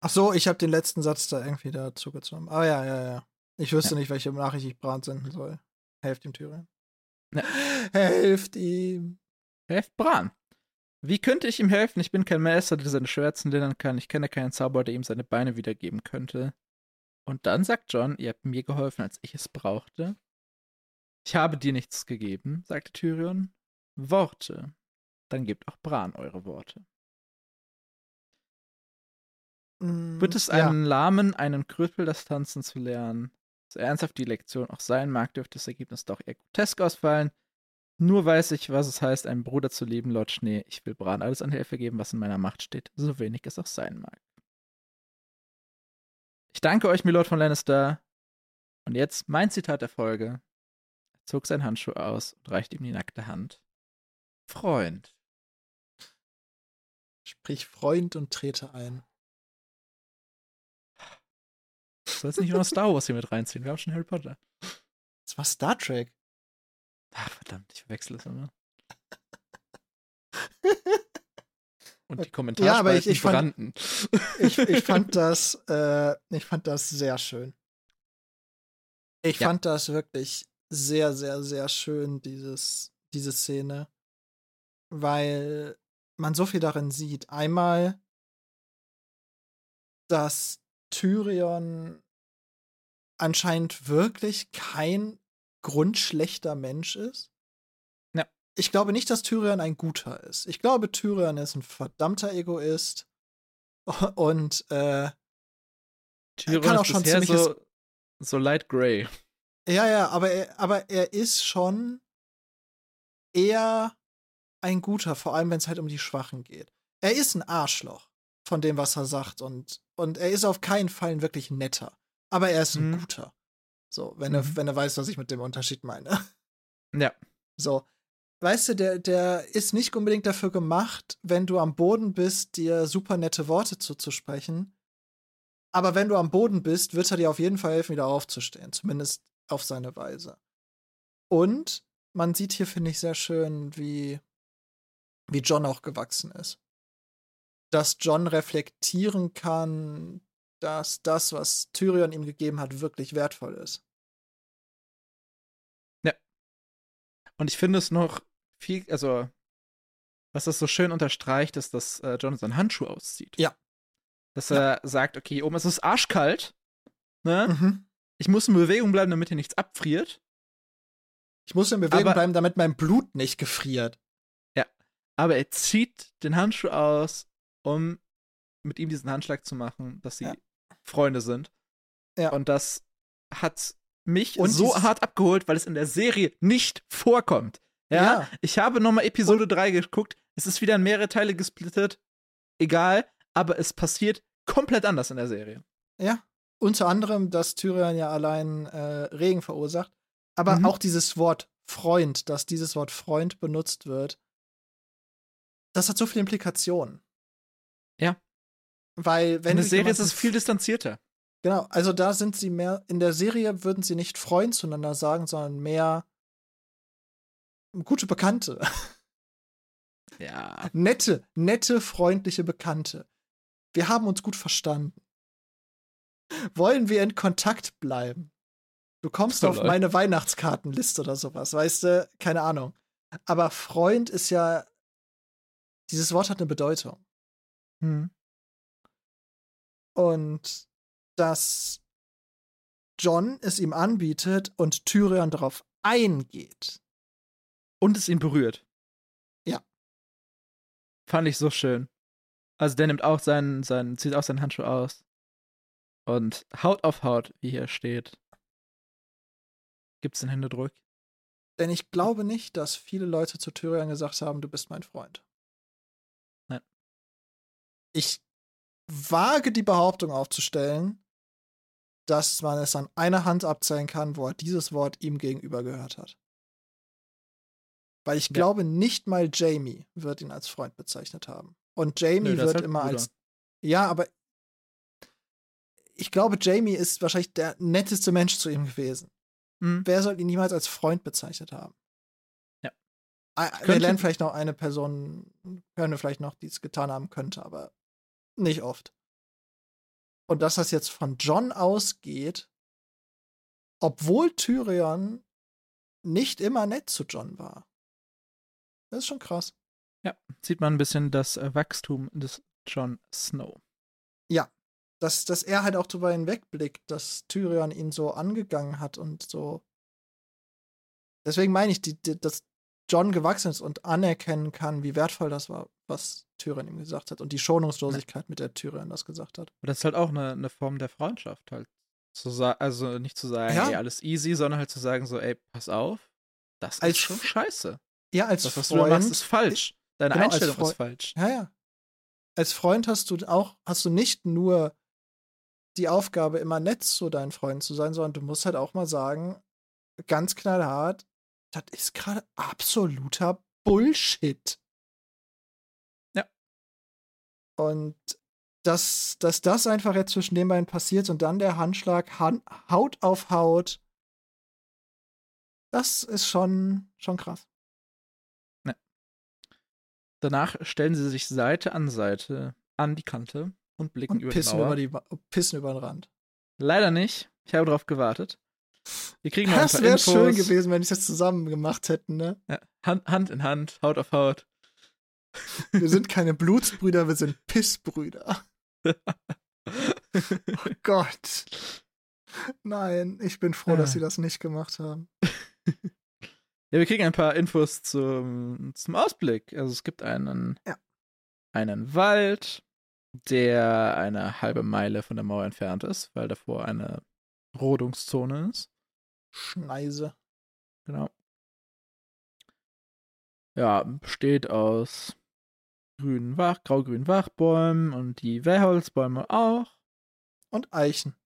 Ach so, ich habe den letzten Satz da irgendwie dazu gezogen. Ah ja, ja, ja. Ich wüsste nicht, welche Nachricht ich Bran senden soll. Helft ihm, Tyrion. Ja. Helft ihm. Helft Bran. Wie könnte ich ihm helfen? Ich bin kein Meister, der seine Schwärzen lindern kann. Ich kenne keinen Zauberer, der ihm seine Beine wiedergeben könnte. Und dann sagt John, ihr habt mir geholfen, als ich es brauchte. Ich habe dir nichts gegeben, sagte Tyrion. Worte. Dann gebt auch Bran eure Worte. Mm, Wird es ja. einen Lahmen, einen Krüppel das Tanzen zu lernen? So ernsthaft die Lektion auch sein mag, dürfte das Ergebnis doch eher grotesk ausfallen. Nur weiß ich, was es heißt, einen Bruder zu lieben, Lord Schnee. Ich will Bran alles an Hilfe geben, was in meiner Macht steht, so wenig es auch sein mag. Ich danke euch, Milord von Lannister. Und jetzt mein Zitat der Folge. Er zog seinen Handschuh aus und reichte ihm die nackte Hand. Freund. Sprich Freund und trete ein. Du sollst nicht nur Star Wars hier mit reinziehen. Wir haben schon Harry Potter. Das war Star Trek. Ach, verdammt, ich verwechsel es immer. Und die Kommentare Ja, aber ich- ich fand- brannten. Ich, ich fand das, äh, ich fand das sehr schön. Ich Ja. fand das wirklich sehr, sehr, sehr schön, dieses, diese Szene. Weil man so viel darin sieht. Einmal, dass Tyrion anscheinend wirklich kein grundschlechter Mensch ist. Ich glaube nicht, dass Tyrion ein guter ist. Ich glaube, Tyrion ist ein verdammter Egoist. Und äh, Tyrion kann auch ist schon bisher ziemliches- so, so light gray. Ja, ja, aber er, aber er ist schon eher ein guter, vor allem wenn es halt um die Schwachen geht. Er ist ein Arschloch von dem, was er sagt und, und er ist auf keinen Fall ein wirklich netter. Aber er ist ein Mhm. guter. So, wenn, Mhm. er, wenn er weiß, was ich mit dem Unterschied meine. Ja. So. Weißt du, der, der ist nicht unbedingt dafür gemacht, wenn du am Boden bist, dir super nette Worte zuzusprechen. Aber wenn du am Boden bist, wird er dir auf jeden Fall helfen, wieder aufzustehen. Zumindest auf seine Weise. Und man sieht hier, finde ich, sehr schön, wie, wie John auch gewachsen ist. Dass John reflektieren kann, dass das, was Tyrion ihm gegeben hat, wirklich wertvoll ist. Und ich finde es noch viel, also, was das so schön unterstreicht, ist, dass äh, seinen Handschuh auszieht. Ja. Dass Ja. er sagt, okay, hier oben ist es arschkalt, ne? Mhm. Ich muss in Bewegung bleiben, damit hier nichts abfriert. Ich muss in Bewegung Aber- bleiben, damit mein Blut nicht gefriert. Aber er zieht den Handschuh aus, um mit ihm diesen Handschlag zu machen, dass sie Ja. Freunde sind. Ja. Und das hat mich Und so hart abgeholt, weil es in der Serie nicht vorkommt. Ja, Ja. ich habe nochmal Episode 3 geguckt. Es ist wieder in mehrere Teile gesplittet. Egal, aber es passiert komplett anders in der Serie. Ja. Unter anderem, dass Tyrion ja allein äh, Regen verursacht. Aber Mhm. auch dieses Wort Freund, dass dieses Wort Freund benutzt wird, das hat so viele Implikationen. Ja. Weil, wenn in der Serie ist es viel distanzierter. Genau, also da sind sie mehr, in der Serie würden sie nicht Freund zueinander sagen, sondern mehr gute Bekannte. Ja. nette, nette, freundliche Bekannte. Wir haben uns gut verstanden. Wollen wir in Kontakt bleiben? Du kommst auf lol. meine Weihnachtskartenliste oder sowas, weißt du? Keine Ahnung. Aber Freund ist ja. Dieses Wort hat eine Bedeutung. Hm. Und dass John es ihm anbietet und Tyrion darauf eingeht. Und es ihn berührt. Ja. Fand ich so schön. Also der nimmt auch seinen, seinen, zieht auch seinen Handschuh aus. Und Haut auf Haut, wie hier steht. Gibt's den Händedruck? Denn ich glaube nicht, dass viele Leute zu Tyrion gesagt haben, du bist mein Freund. Nein. Ich wage die Behauptung aufzustellen, dass man es an einer Hand abzählen kann, wo er dieses Wort ihm gegenüber gehört hat. Weil ich Ja. glaube, nicht mal Jamie wird ihn als Freund bezeichnet haben. Und Jamie Nö, wird halt immer Bruder. als. Ja, aber ich glaube, Jamie ist wahrscheinlich der netteste Mensch zu ihm gewesen. Hm. Wer soll ihn niemals als Freund bezeichnet haben? Ja. Wir Könnte- lernen vielleicht noch eine Person, hören wir vielleicht noch, die es getan haben könnte, aber nicht oft. Und dass das jetzt von John ausgeht, obwohl Tyrion nicht immer nett zu John war. Das ist schon krass. Sieht man ein bisschen das äh, Wachstum des Jon Snow. Dass, dass er halt auch darüber hinwegblickt, dass Tyrion ihn so angegangen hat und so. Deswegen meine ich, die, die, dass John gewachsen ist und anerkennen kann, wie wertvoll das war, was Tyrion ihm gesagt hat und die Schonungslosigkeit, mit der Tyrion das gesagt hat. Aber das ist halt auch eine, eine Form der Freundschaft halt. Also nicht zu sagen, Ja. ey, alles easy, sondern halt zu sagen so, ey, pass auf, das Als ist schon scheiße. Ja, als Das, was Freund. du da machst, ist falsch. Deine Genau, Einstellung ist falsch. Ja, ja. Als Freund hast du auch, hast du nicht nur die Aufgabe, immer nett zu deinen Freunden zu sein, sondern du musst halt auch mal sagen, ganz knallhart, das ist gerade absoluter Bullshit. Ja. Und dass, dass das einfach jetzt zwischen den beiden passiert und dann der Handschlag Han Haut auf Haut, das ist schon, schon krass. Danach stellen sie sich Seite an Seite an die Kante und blicken Und über pissen die Mauer. über, die, Wa- pissen über den Rand. Leider nicht. Ich habe darauf gewartet. Wir kriegen noch Das wäre schön gewesen, wenn die das zusammen gemacht hätten, ne? Ja, Hand, Hand in Hand, Haut auf Haut. Wir sind keine Blutsbrüder, wir sind Pissbrüder. Oh Gott. Nein, ich bin froh, dass Ah. sie das nicht gemacht haben. Ja, wir kriegen ein paar Infos zum, zum Ausblick. Also es gibt einen, Ja. einen Wald, der eine halbe Meile von der Mauer entfernt ist, weil davor eine Rodungszone ist. Schneise. Genau. Ja, besteht aus grünen Wach, grau-grünen Wachbäumen und die Wehrholzbäume auch. Und Eichen.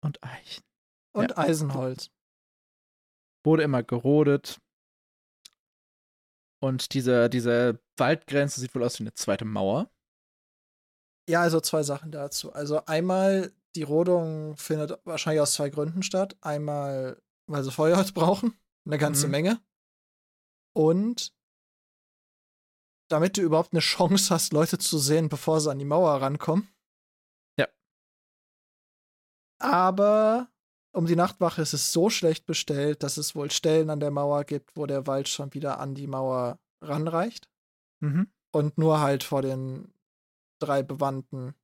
Und Eichen. Und Ja. Eisenholz. Wurde immer gerodet. Und diese, diese Waldgrenze sieht wohl aus wie eine zweite Mauer. Ja, also zwei Sachen dazu. Also einmal, die Rodung findet wahrscheinlich aus zwei Gründen statt. Einmal, weil sie Feuerholz brauchen, eine ganze Mhm. Menge. Und damit du überhaupt eine Chance hast, Leute zu sehen, bevor sie an die Mauer rankommen. Ja. Aber um die Nachtwache ist es so schlecht bestellt, dass es wohl Stellen an der Mauer gibt, wo der Wald schon wieder an die Mauer ranreicht. Mhm. Und nur halt vor den drei bewandten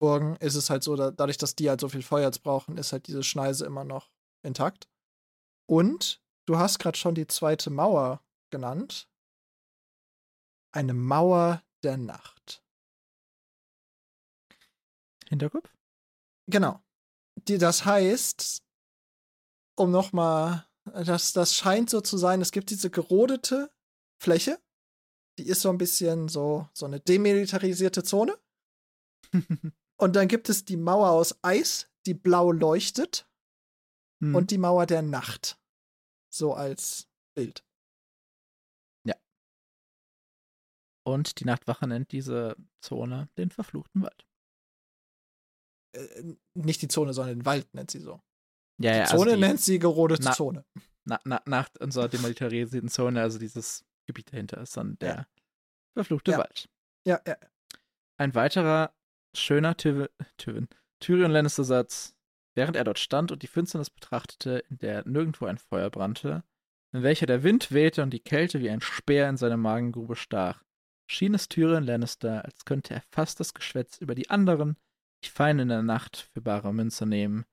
Burgen ist es halt so, da, dadurch, dass die halt so viel Feuerholz brauchen, ist halt diese Schneise immer noch intakt. Und du hast gerade schon die zweite Mauer genannt. Eine Mauer der Nacht. Hinterkopf? Genau. Die, das heißt, um nochmal, das, das scheint so zu sein, es gibt diese gerodete Fläche, die ist so ein bisschen so, so eine demilitarisierte Zone. Und dann gibt es die Mauer aus Eis, die blau leuchtet, Hm. und die Mauer der Nacht. So als Bild. Und die Nachtwache nennt diese Zone den verfluchten Wald. Äh, nicht die Zone, sondern den Wald nennt sie so. Ja, Die ja, Zone also die nennt sie gerodete Na- Zone. na, na, nach unserer demilitarisierten Zone, also dieses Gebiet dahinter ist dann der verfluchte Ja. Wald. Ja, ja. Ein weiterer schöner Tyr Tyrion Lannister-Satz. Während er dort stand und die Finsternis betrachtete, in der nirgendwo ein Feuer brannte, in welcher der Wind wehte und die Kälte wie ein Speer in seine Magengrube stach, schien es Tyrion Lannister, als könnte er fast das Geschwätz über die anderen, die fein in der Nacht für bare Münze nehmen.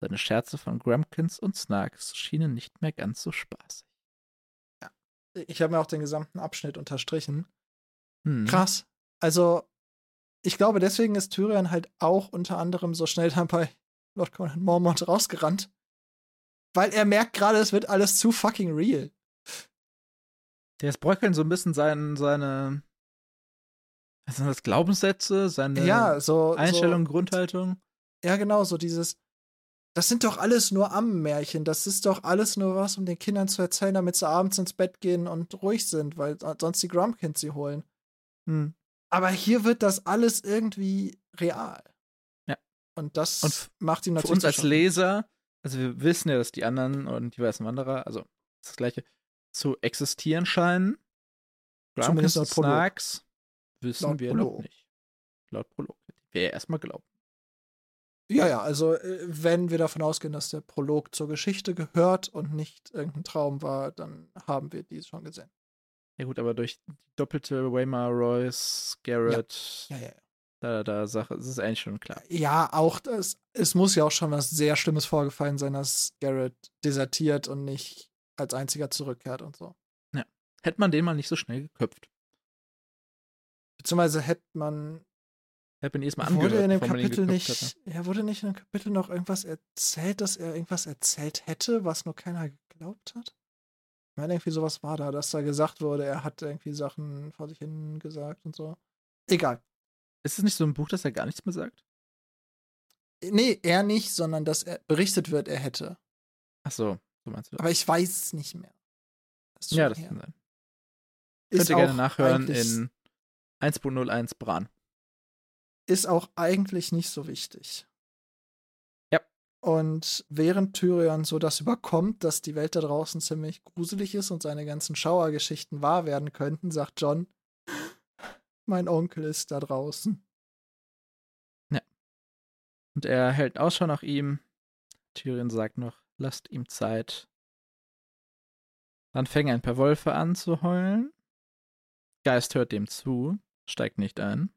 Seine Scherze von Grumpkins und Snarks schienen nicht mehr ganz so spaßig. Ich habe mir auch den gesamten Abschnitt unterstrichen. Hm. Krass. Also, ich glaube, deswegen ist Tyrion halt auch unter anderem so schnell dann bei Lord Conan Mormont rausgerannt. Weil er merkt gerade, es wird alles zu fucking real. Der ist bröckeln so ein bisschen sein, seine was sind das, Glaubenssätze, seine ja, so. Einstellung, So, Grundhaltung. ja, genau, so dieses. Das sind doch alles nur Ammenmärchen. Das ist doch alles nur was, um den Kindern zu erzählen, damit sie abends ins Bett gehen und ruhig sind, weil sonst die Grumpkins sie holen. Hm. Aber hier wird das alles irgendwie real. Ja. Und das Und macht ihm Für natürlich. uns als Leser, also wir wissen ja, dass die anderen und die weißen Wanderer, also das, gleiche, zu existieren scheinen. Zumindest Grumpkins und. Snarks wissen Laut wir Prolog. noch nicht. Laut Prolog. Wer erstmal glaubt. Ja, ja, also äh, wenn wir davon ausgehen, dass der Prolog zur Geschichte gehört und nicht irgendein Traum war, dann haben wir dies schon gesehen. Ja gut, aber durch die doppelte Waymar, Royce, Garrett, Ja, ja, ja. da, da Sache, das ist eigentlich schon klar. Ja, auch das, es muss ja auch schon was sehr Schlimmes vorgefallen sein, dass Garrett desertiert und nicht als einziger zurückkehrt und so. Hätte man den mal nicht so schnell geköpft. Beziehungsweise hätte man, Hätte man erstmal wurde angehört, in dem Kapitel nicht, ja, wurde nicht in dem Kapitel noch irgendwas erzählt, dass er irgendwas erzählt hätte, was nur keiner geglaubt hat? Ich meine, irgendwie sowas war da, dass da gesagt wurde, er hat irgendwie Sachen vor sich hin gesagt und so. Egal. Ist es nicht so ein Buch, das er gar nichts mehr sagt? Nee, er nicht, sondern dass er berichtet wird, er hätte. Ach so, so meinst du das? Aber ich weiß es nicht mehr. Ja, das her. kann sein. Könnt ihr gerne nachhören in 1.01 Bran. Ist auch eigentlich nicht so wichtig. Ja. Und während Tyrion so das überkommt, dass die Welt da draußen ziemlich gruselig ist und seine ganzen Schauergeschichten wahr werden könnten, sagt John, mein Onkel ist da draußen. Und er hält Ausschau nach ihm. Tyrion sagt noch, lasst ihm Zeit. Dann fängen ein paar Wölfe an zu heulen. Geist hört dem zu, steigt nicht ein.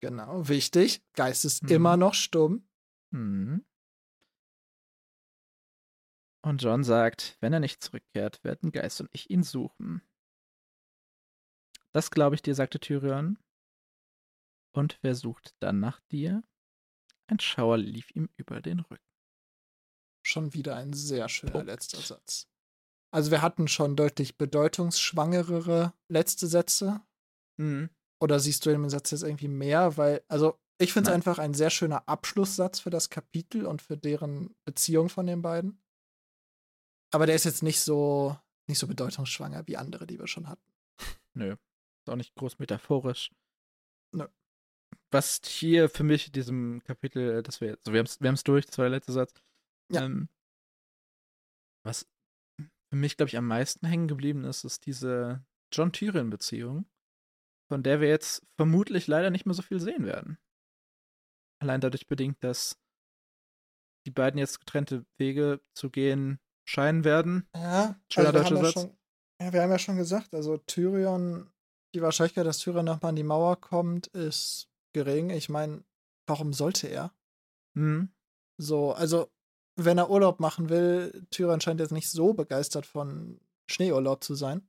Genau, wichtig. Geist ist Mhm. immer noch stumm. Hm. Und John sagt, wenn er nicht zurückkehrt, werden Geist und ich ihn suchen. Das glaube ich dir, sagte Tyrion. Und wer sucht dann nach dir? Ein Schauer lief ihm über den Rücken. schon wieder ein sehr schöner letzter Satz. Also wir hatten schon deutlich bedeutungsschwangerere letzte Sätze. Mhm. Oder siehst du in dem Satz jetzt irgendwie mehr? Weil, also ich finde es einfach ein sehr schöner Abschlusssatz für das Kapitel und für deren Beziehung von den beiden. Aber der ist jetzt nicht so, nicht so bedeutungsschwanger wie andere, die wir schon hatten. Nö. Ist auch nicht groß metaphorisch. Nö. Was hier für mich in diesem Kapitel, das wir jetzt, also wir haben es wir durch, das war der letzte Satz. Ja. Ähm, was für mich, glaube ich, am meisten hängen geblieben ist, ist diese John-Tyrion-Beziehung, von der wir jetzt vermutlich leider nicht mehr so viel sehen werden. Allein dadurch bedingt, dass die beiden jetzt getrennte Wege zu gehen scheinen werden. Ja, Schöner also wir deutscher haben ja Satz. schon, ja, wir haben ja schon gesagt, also Tyrion, die Wahrscheinlichkeit, dass Tyrion nochmal an die Mauer kommt, ist gering. Ich meine, warum sollte er? Mhm. So, also, wenn er Urlaub machen will, Tyrion scheint jetzt nicht so begeistert von Schneeurlaub zu sein.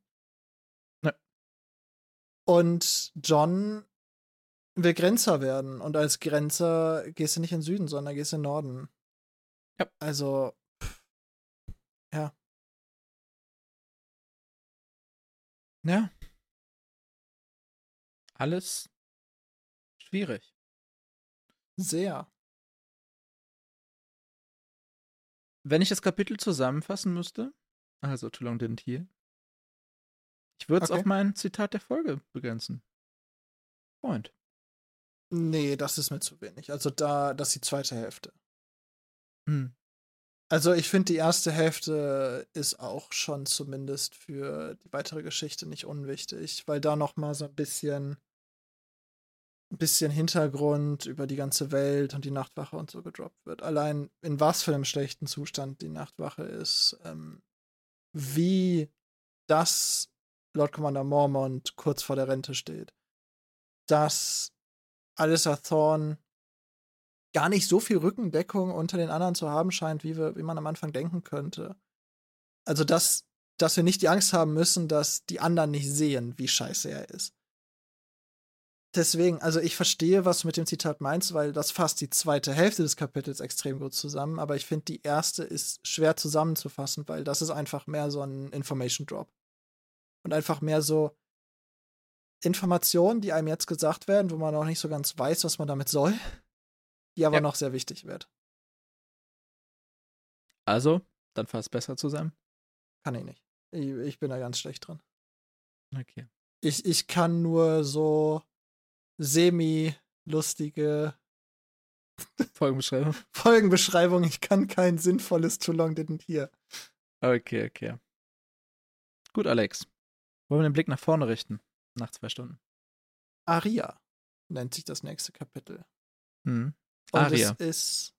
Und John will Grenzer werden. Und als Grenzer gehst du nicht in den Süden, sondern gehst in den Norden. Ja. Also, pff, ja. Ja. Alles schwierig. Sehr. Wenn ich das Kapitel zusammenfassen müsste, also Too Long Didn't Hear, ich würde es Okay. auf mein Zitat der Folge begrenzen. Freund. Nee, das ist mir zu wenig. Also da, das ist die zweite Hälfte. Hm. Also ich finde, die erste Hälfte ist auch schon zumindest für die weitere Geschichte nicht unwichtig, weil da noch mal so ein bisschen, ein bisschen Hintergrund über die ganze Welt und die Nachtwache und so gedroppt wird. Allein in was für einem schlechten Zustand die Nachtwache ist, ähm, wie das Lord Commander Mormont kurz vor der Rente steht, dass Alyssa Thorne gar nicht so viel Rückendeckung unter den anderen zu haben scheint, wie, wir, wie man am Anfang denken könnte. Also, dass, dass wir nicht die Angst haben müssen, dass die anderen nicht sehen, wie scheiße er ist. Deswegen, also ich verstehe, was du mit dem Zitat meinst, weil das fasst die zweite Hälfte des Kapitels extrem gut zusammen, aber ich finde, die erste ist schwer zusammenzufassen, weil das ist einfach mehr so ein Information Drop. Und einfach mehr so Informationen, die einem jetzt gesagt werden, wo man auch nicht so ganz weiß, was man damit soll, die aber Ja. noch sehr wichtig wird. Also, dann fass besser zusammen. Kann ich nicht. Ich, ich bin da ganz schlecht drin. Okay. Ich, ich kann nur so semi-lustige Folgenbeschreibung. Folgenbeschreibungen. Ich kann kein sinnvolles Too Long Didn't Hear. Okay, okay. Gut, Alex. Wollen wir den Blick nach vorne richten? Nach zwei Stunden. Aria nennt sich das nächste Kapitel. Hm. Und Aria. es ist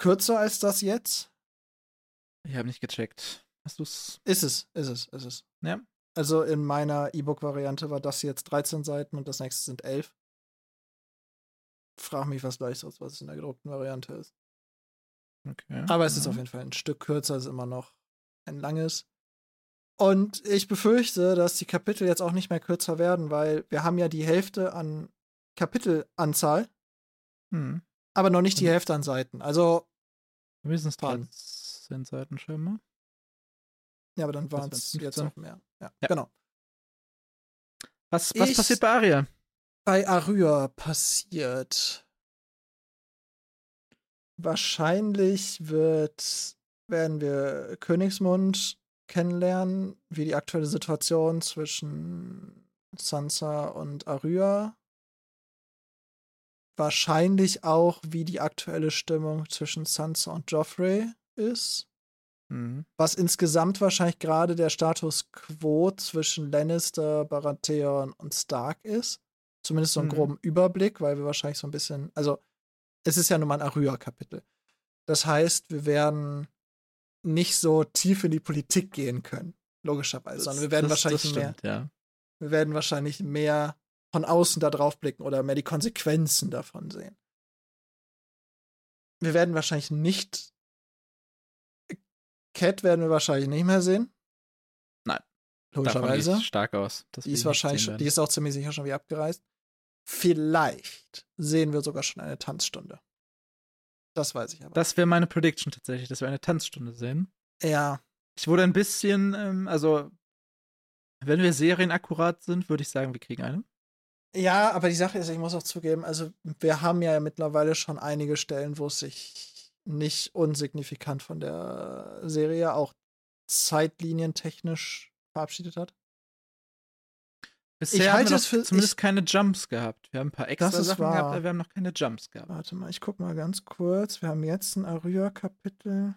kürzer als das jetzt. Ich habe nicht gecheckt. Hast du's? Ist es, ist es, ist es. Ja. Also in meiner E-Book-Variante war das jetzt 13 Seiten und das nächste sind 11. Frag mich was gleich aus, was es in der gedruckten Variante ist. Okay. Aber es ist ja. auf jeden Fall ein Stück kürzer, es ist immer noch ein langes. Und ich befürchte, dass die Kapitel jetzt auch nicht mehr kürzer werden, weil wir haben ja die Hälfte an Kapitelanzahl, Hm. aber noch nicht die. Hälfte an Seiten. Also, Wie sind es Faden. 13 Seiten scheinbar? ja, aber dann waren es jetzt 15. noch mehr. Ja, Ja. genau. Was, was Ich- passiert bei Aria? bei Aryr passiert. Wahrscheinlich wird, werden wir Königsmund kennenlernen, wie die aktuelle Situation zwischen Sansa und Aryr. Wahrscheinlich auch, wie die aktuelle Stimmung zwischen Sansa und Joffrey ist. Hm. Was insgesamt wahrscheinlich gerade der Status quo zwischen Lannister, Baratheon und Stark ist. Zumindest so einen Mhm. groben Überblick, weil wir wahrscheinlich so ein bisschen, also es ist ja nun mal ein Aryr-Kapitel. Das heißt, wir werden nicht so tief in die Politik gehen können, logischerweise, sondern wir werden Das- wahrscheinlich das mehr, stimmt, ja. wir werden wahrscheinlich mehr von außen da drauf blicken oder mehr die Konsequenzen davon sehen. Wir werden wahrscheinlich nicht. Cat werden wir wahrscheinlich nicht mehr sehen. Nein. Davon Logischerweise. ich stark aus. Die ist wahrscheinlich, schon- die ist auch ziemlich sicher schon wieder abgereist. Vielleicht sehen wir sogar schon eine Tanzstunde. Das weiß ich aber. Das wäre meine Prediction tatsächlich, dass wir eine Tanzstunde sehen. ja. Ich wurde ein bisschen, ähm, also, wenn wir serienakkurat sind, würde ich sagen, wir kriegen eine. Ja, aber die Sache ist, ich muss auch zugeben, also wir haben ja mittlerweile schon einige Stellen, wo es sich nicht unsignifikant von der Serie auch zeitlinientechnisch verabschiedet hat. Bisher Ich haben halte wir es noch für- zumindest ich- keine Jumps gehabt. Wir haben ein paar extra Sachen wahr. gehabt, aber wir haben noch keine Jumps gehabt. Warte mal, ich guck mal ganz kurz. Wir haben jetzt ein Arya-Kapitel.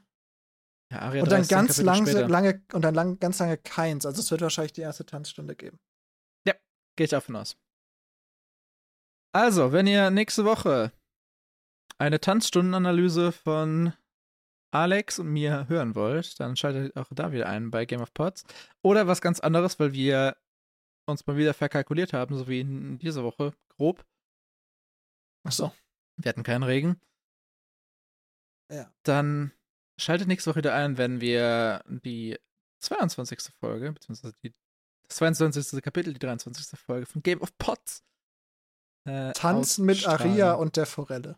Ja, Aria Und dann 13 ganz Kapitel lange, und dann lang, ganz lange keins. Also es wird wahrscheinlich die erste Tanzstunde geben. Gehe ich davon aus. Also, wenn ihr nächste Woche eine Tanzstundenanalyse von Alex und mir hören wollt, dann schaltet auch da wieder ein bei Game of Pods. Oder was ganz anderes, weil wir uns mal wieder verkalkuliert haben, so wie in dieser Woche, grob. Achso. Wir hatten keinen Regen. Ja. Dann schaltet nächste Woche wieder ein, wenn wir die 22. Folge, beziehungsweise die, das 22. Kapitel, die 23. Folge von Game of Pots. Äh, Tanzen mit. Aria und der Forelle.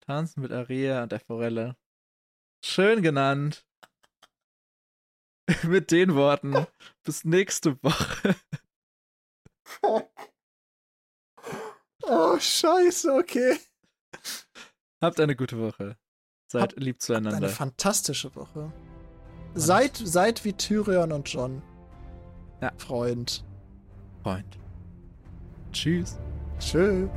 Tanzen mit Aria und der Forelle. Schön genannt. mit den Worten. Bis nächste Woche. Oh, scheiße, okay. Habt eine gute Woche. Seid Habt lieb Eine zueinander. fantastische Woche. Seid, seid wie Tyrion und John. Ja. Freund. Freund. Tschüss. Tschö.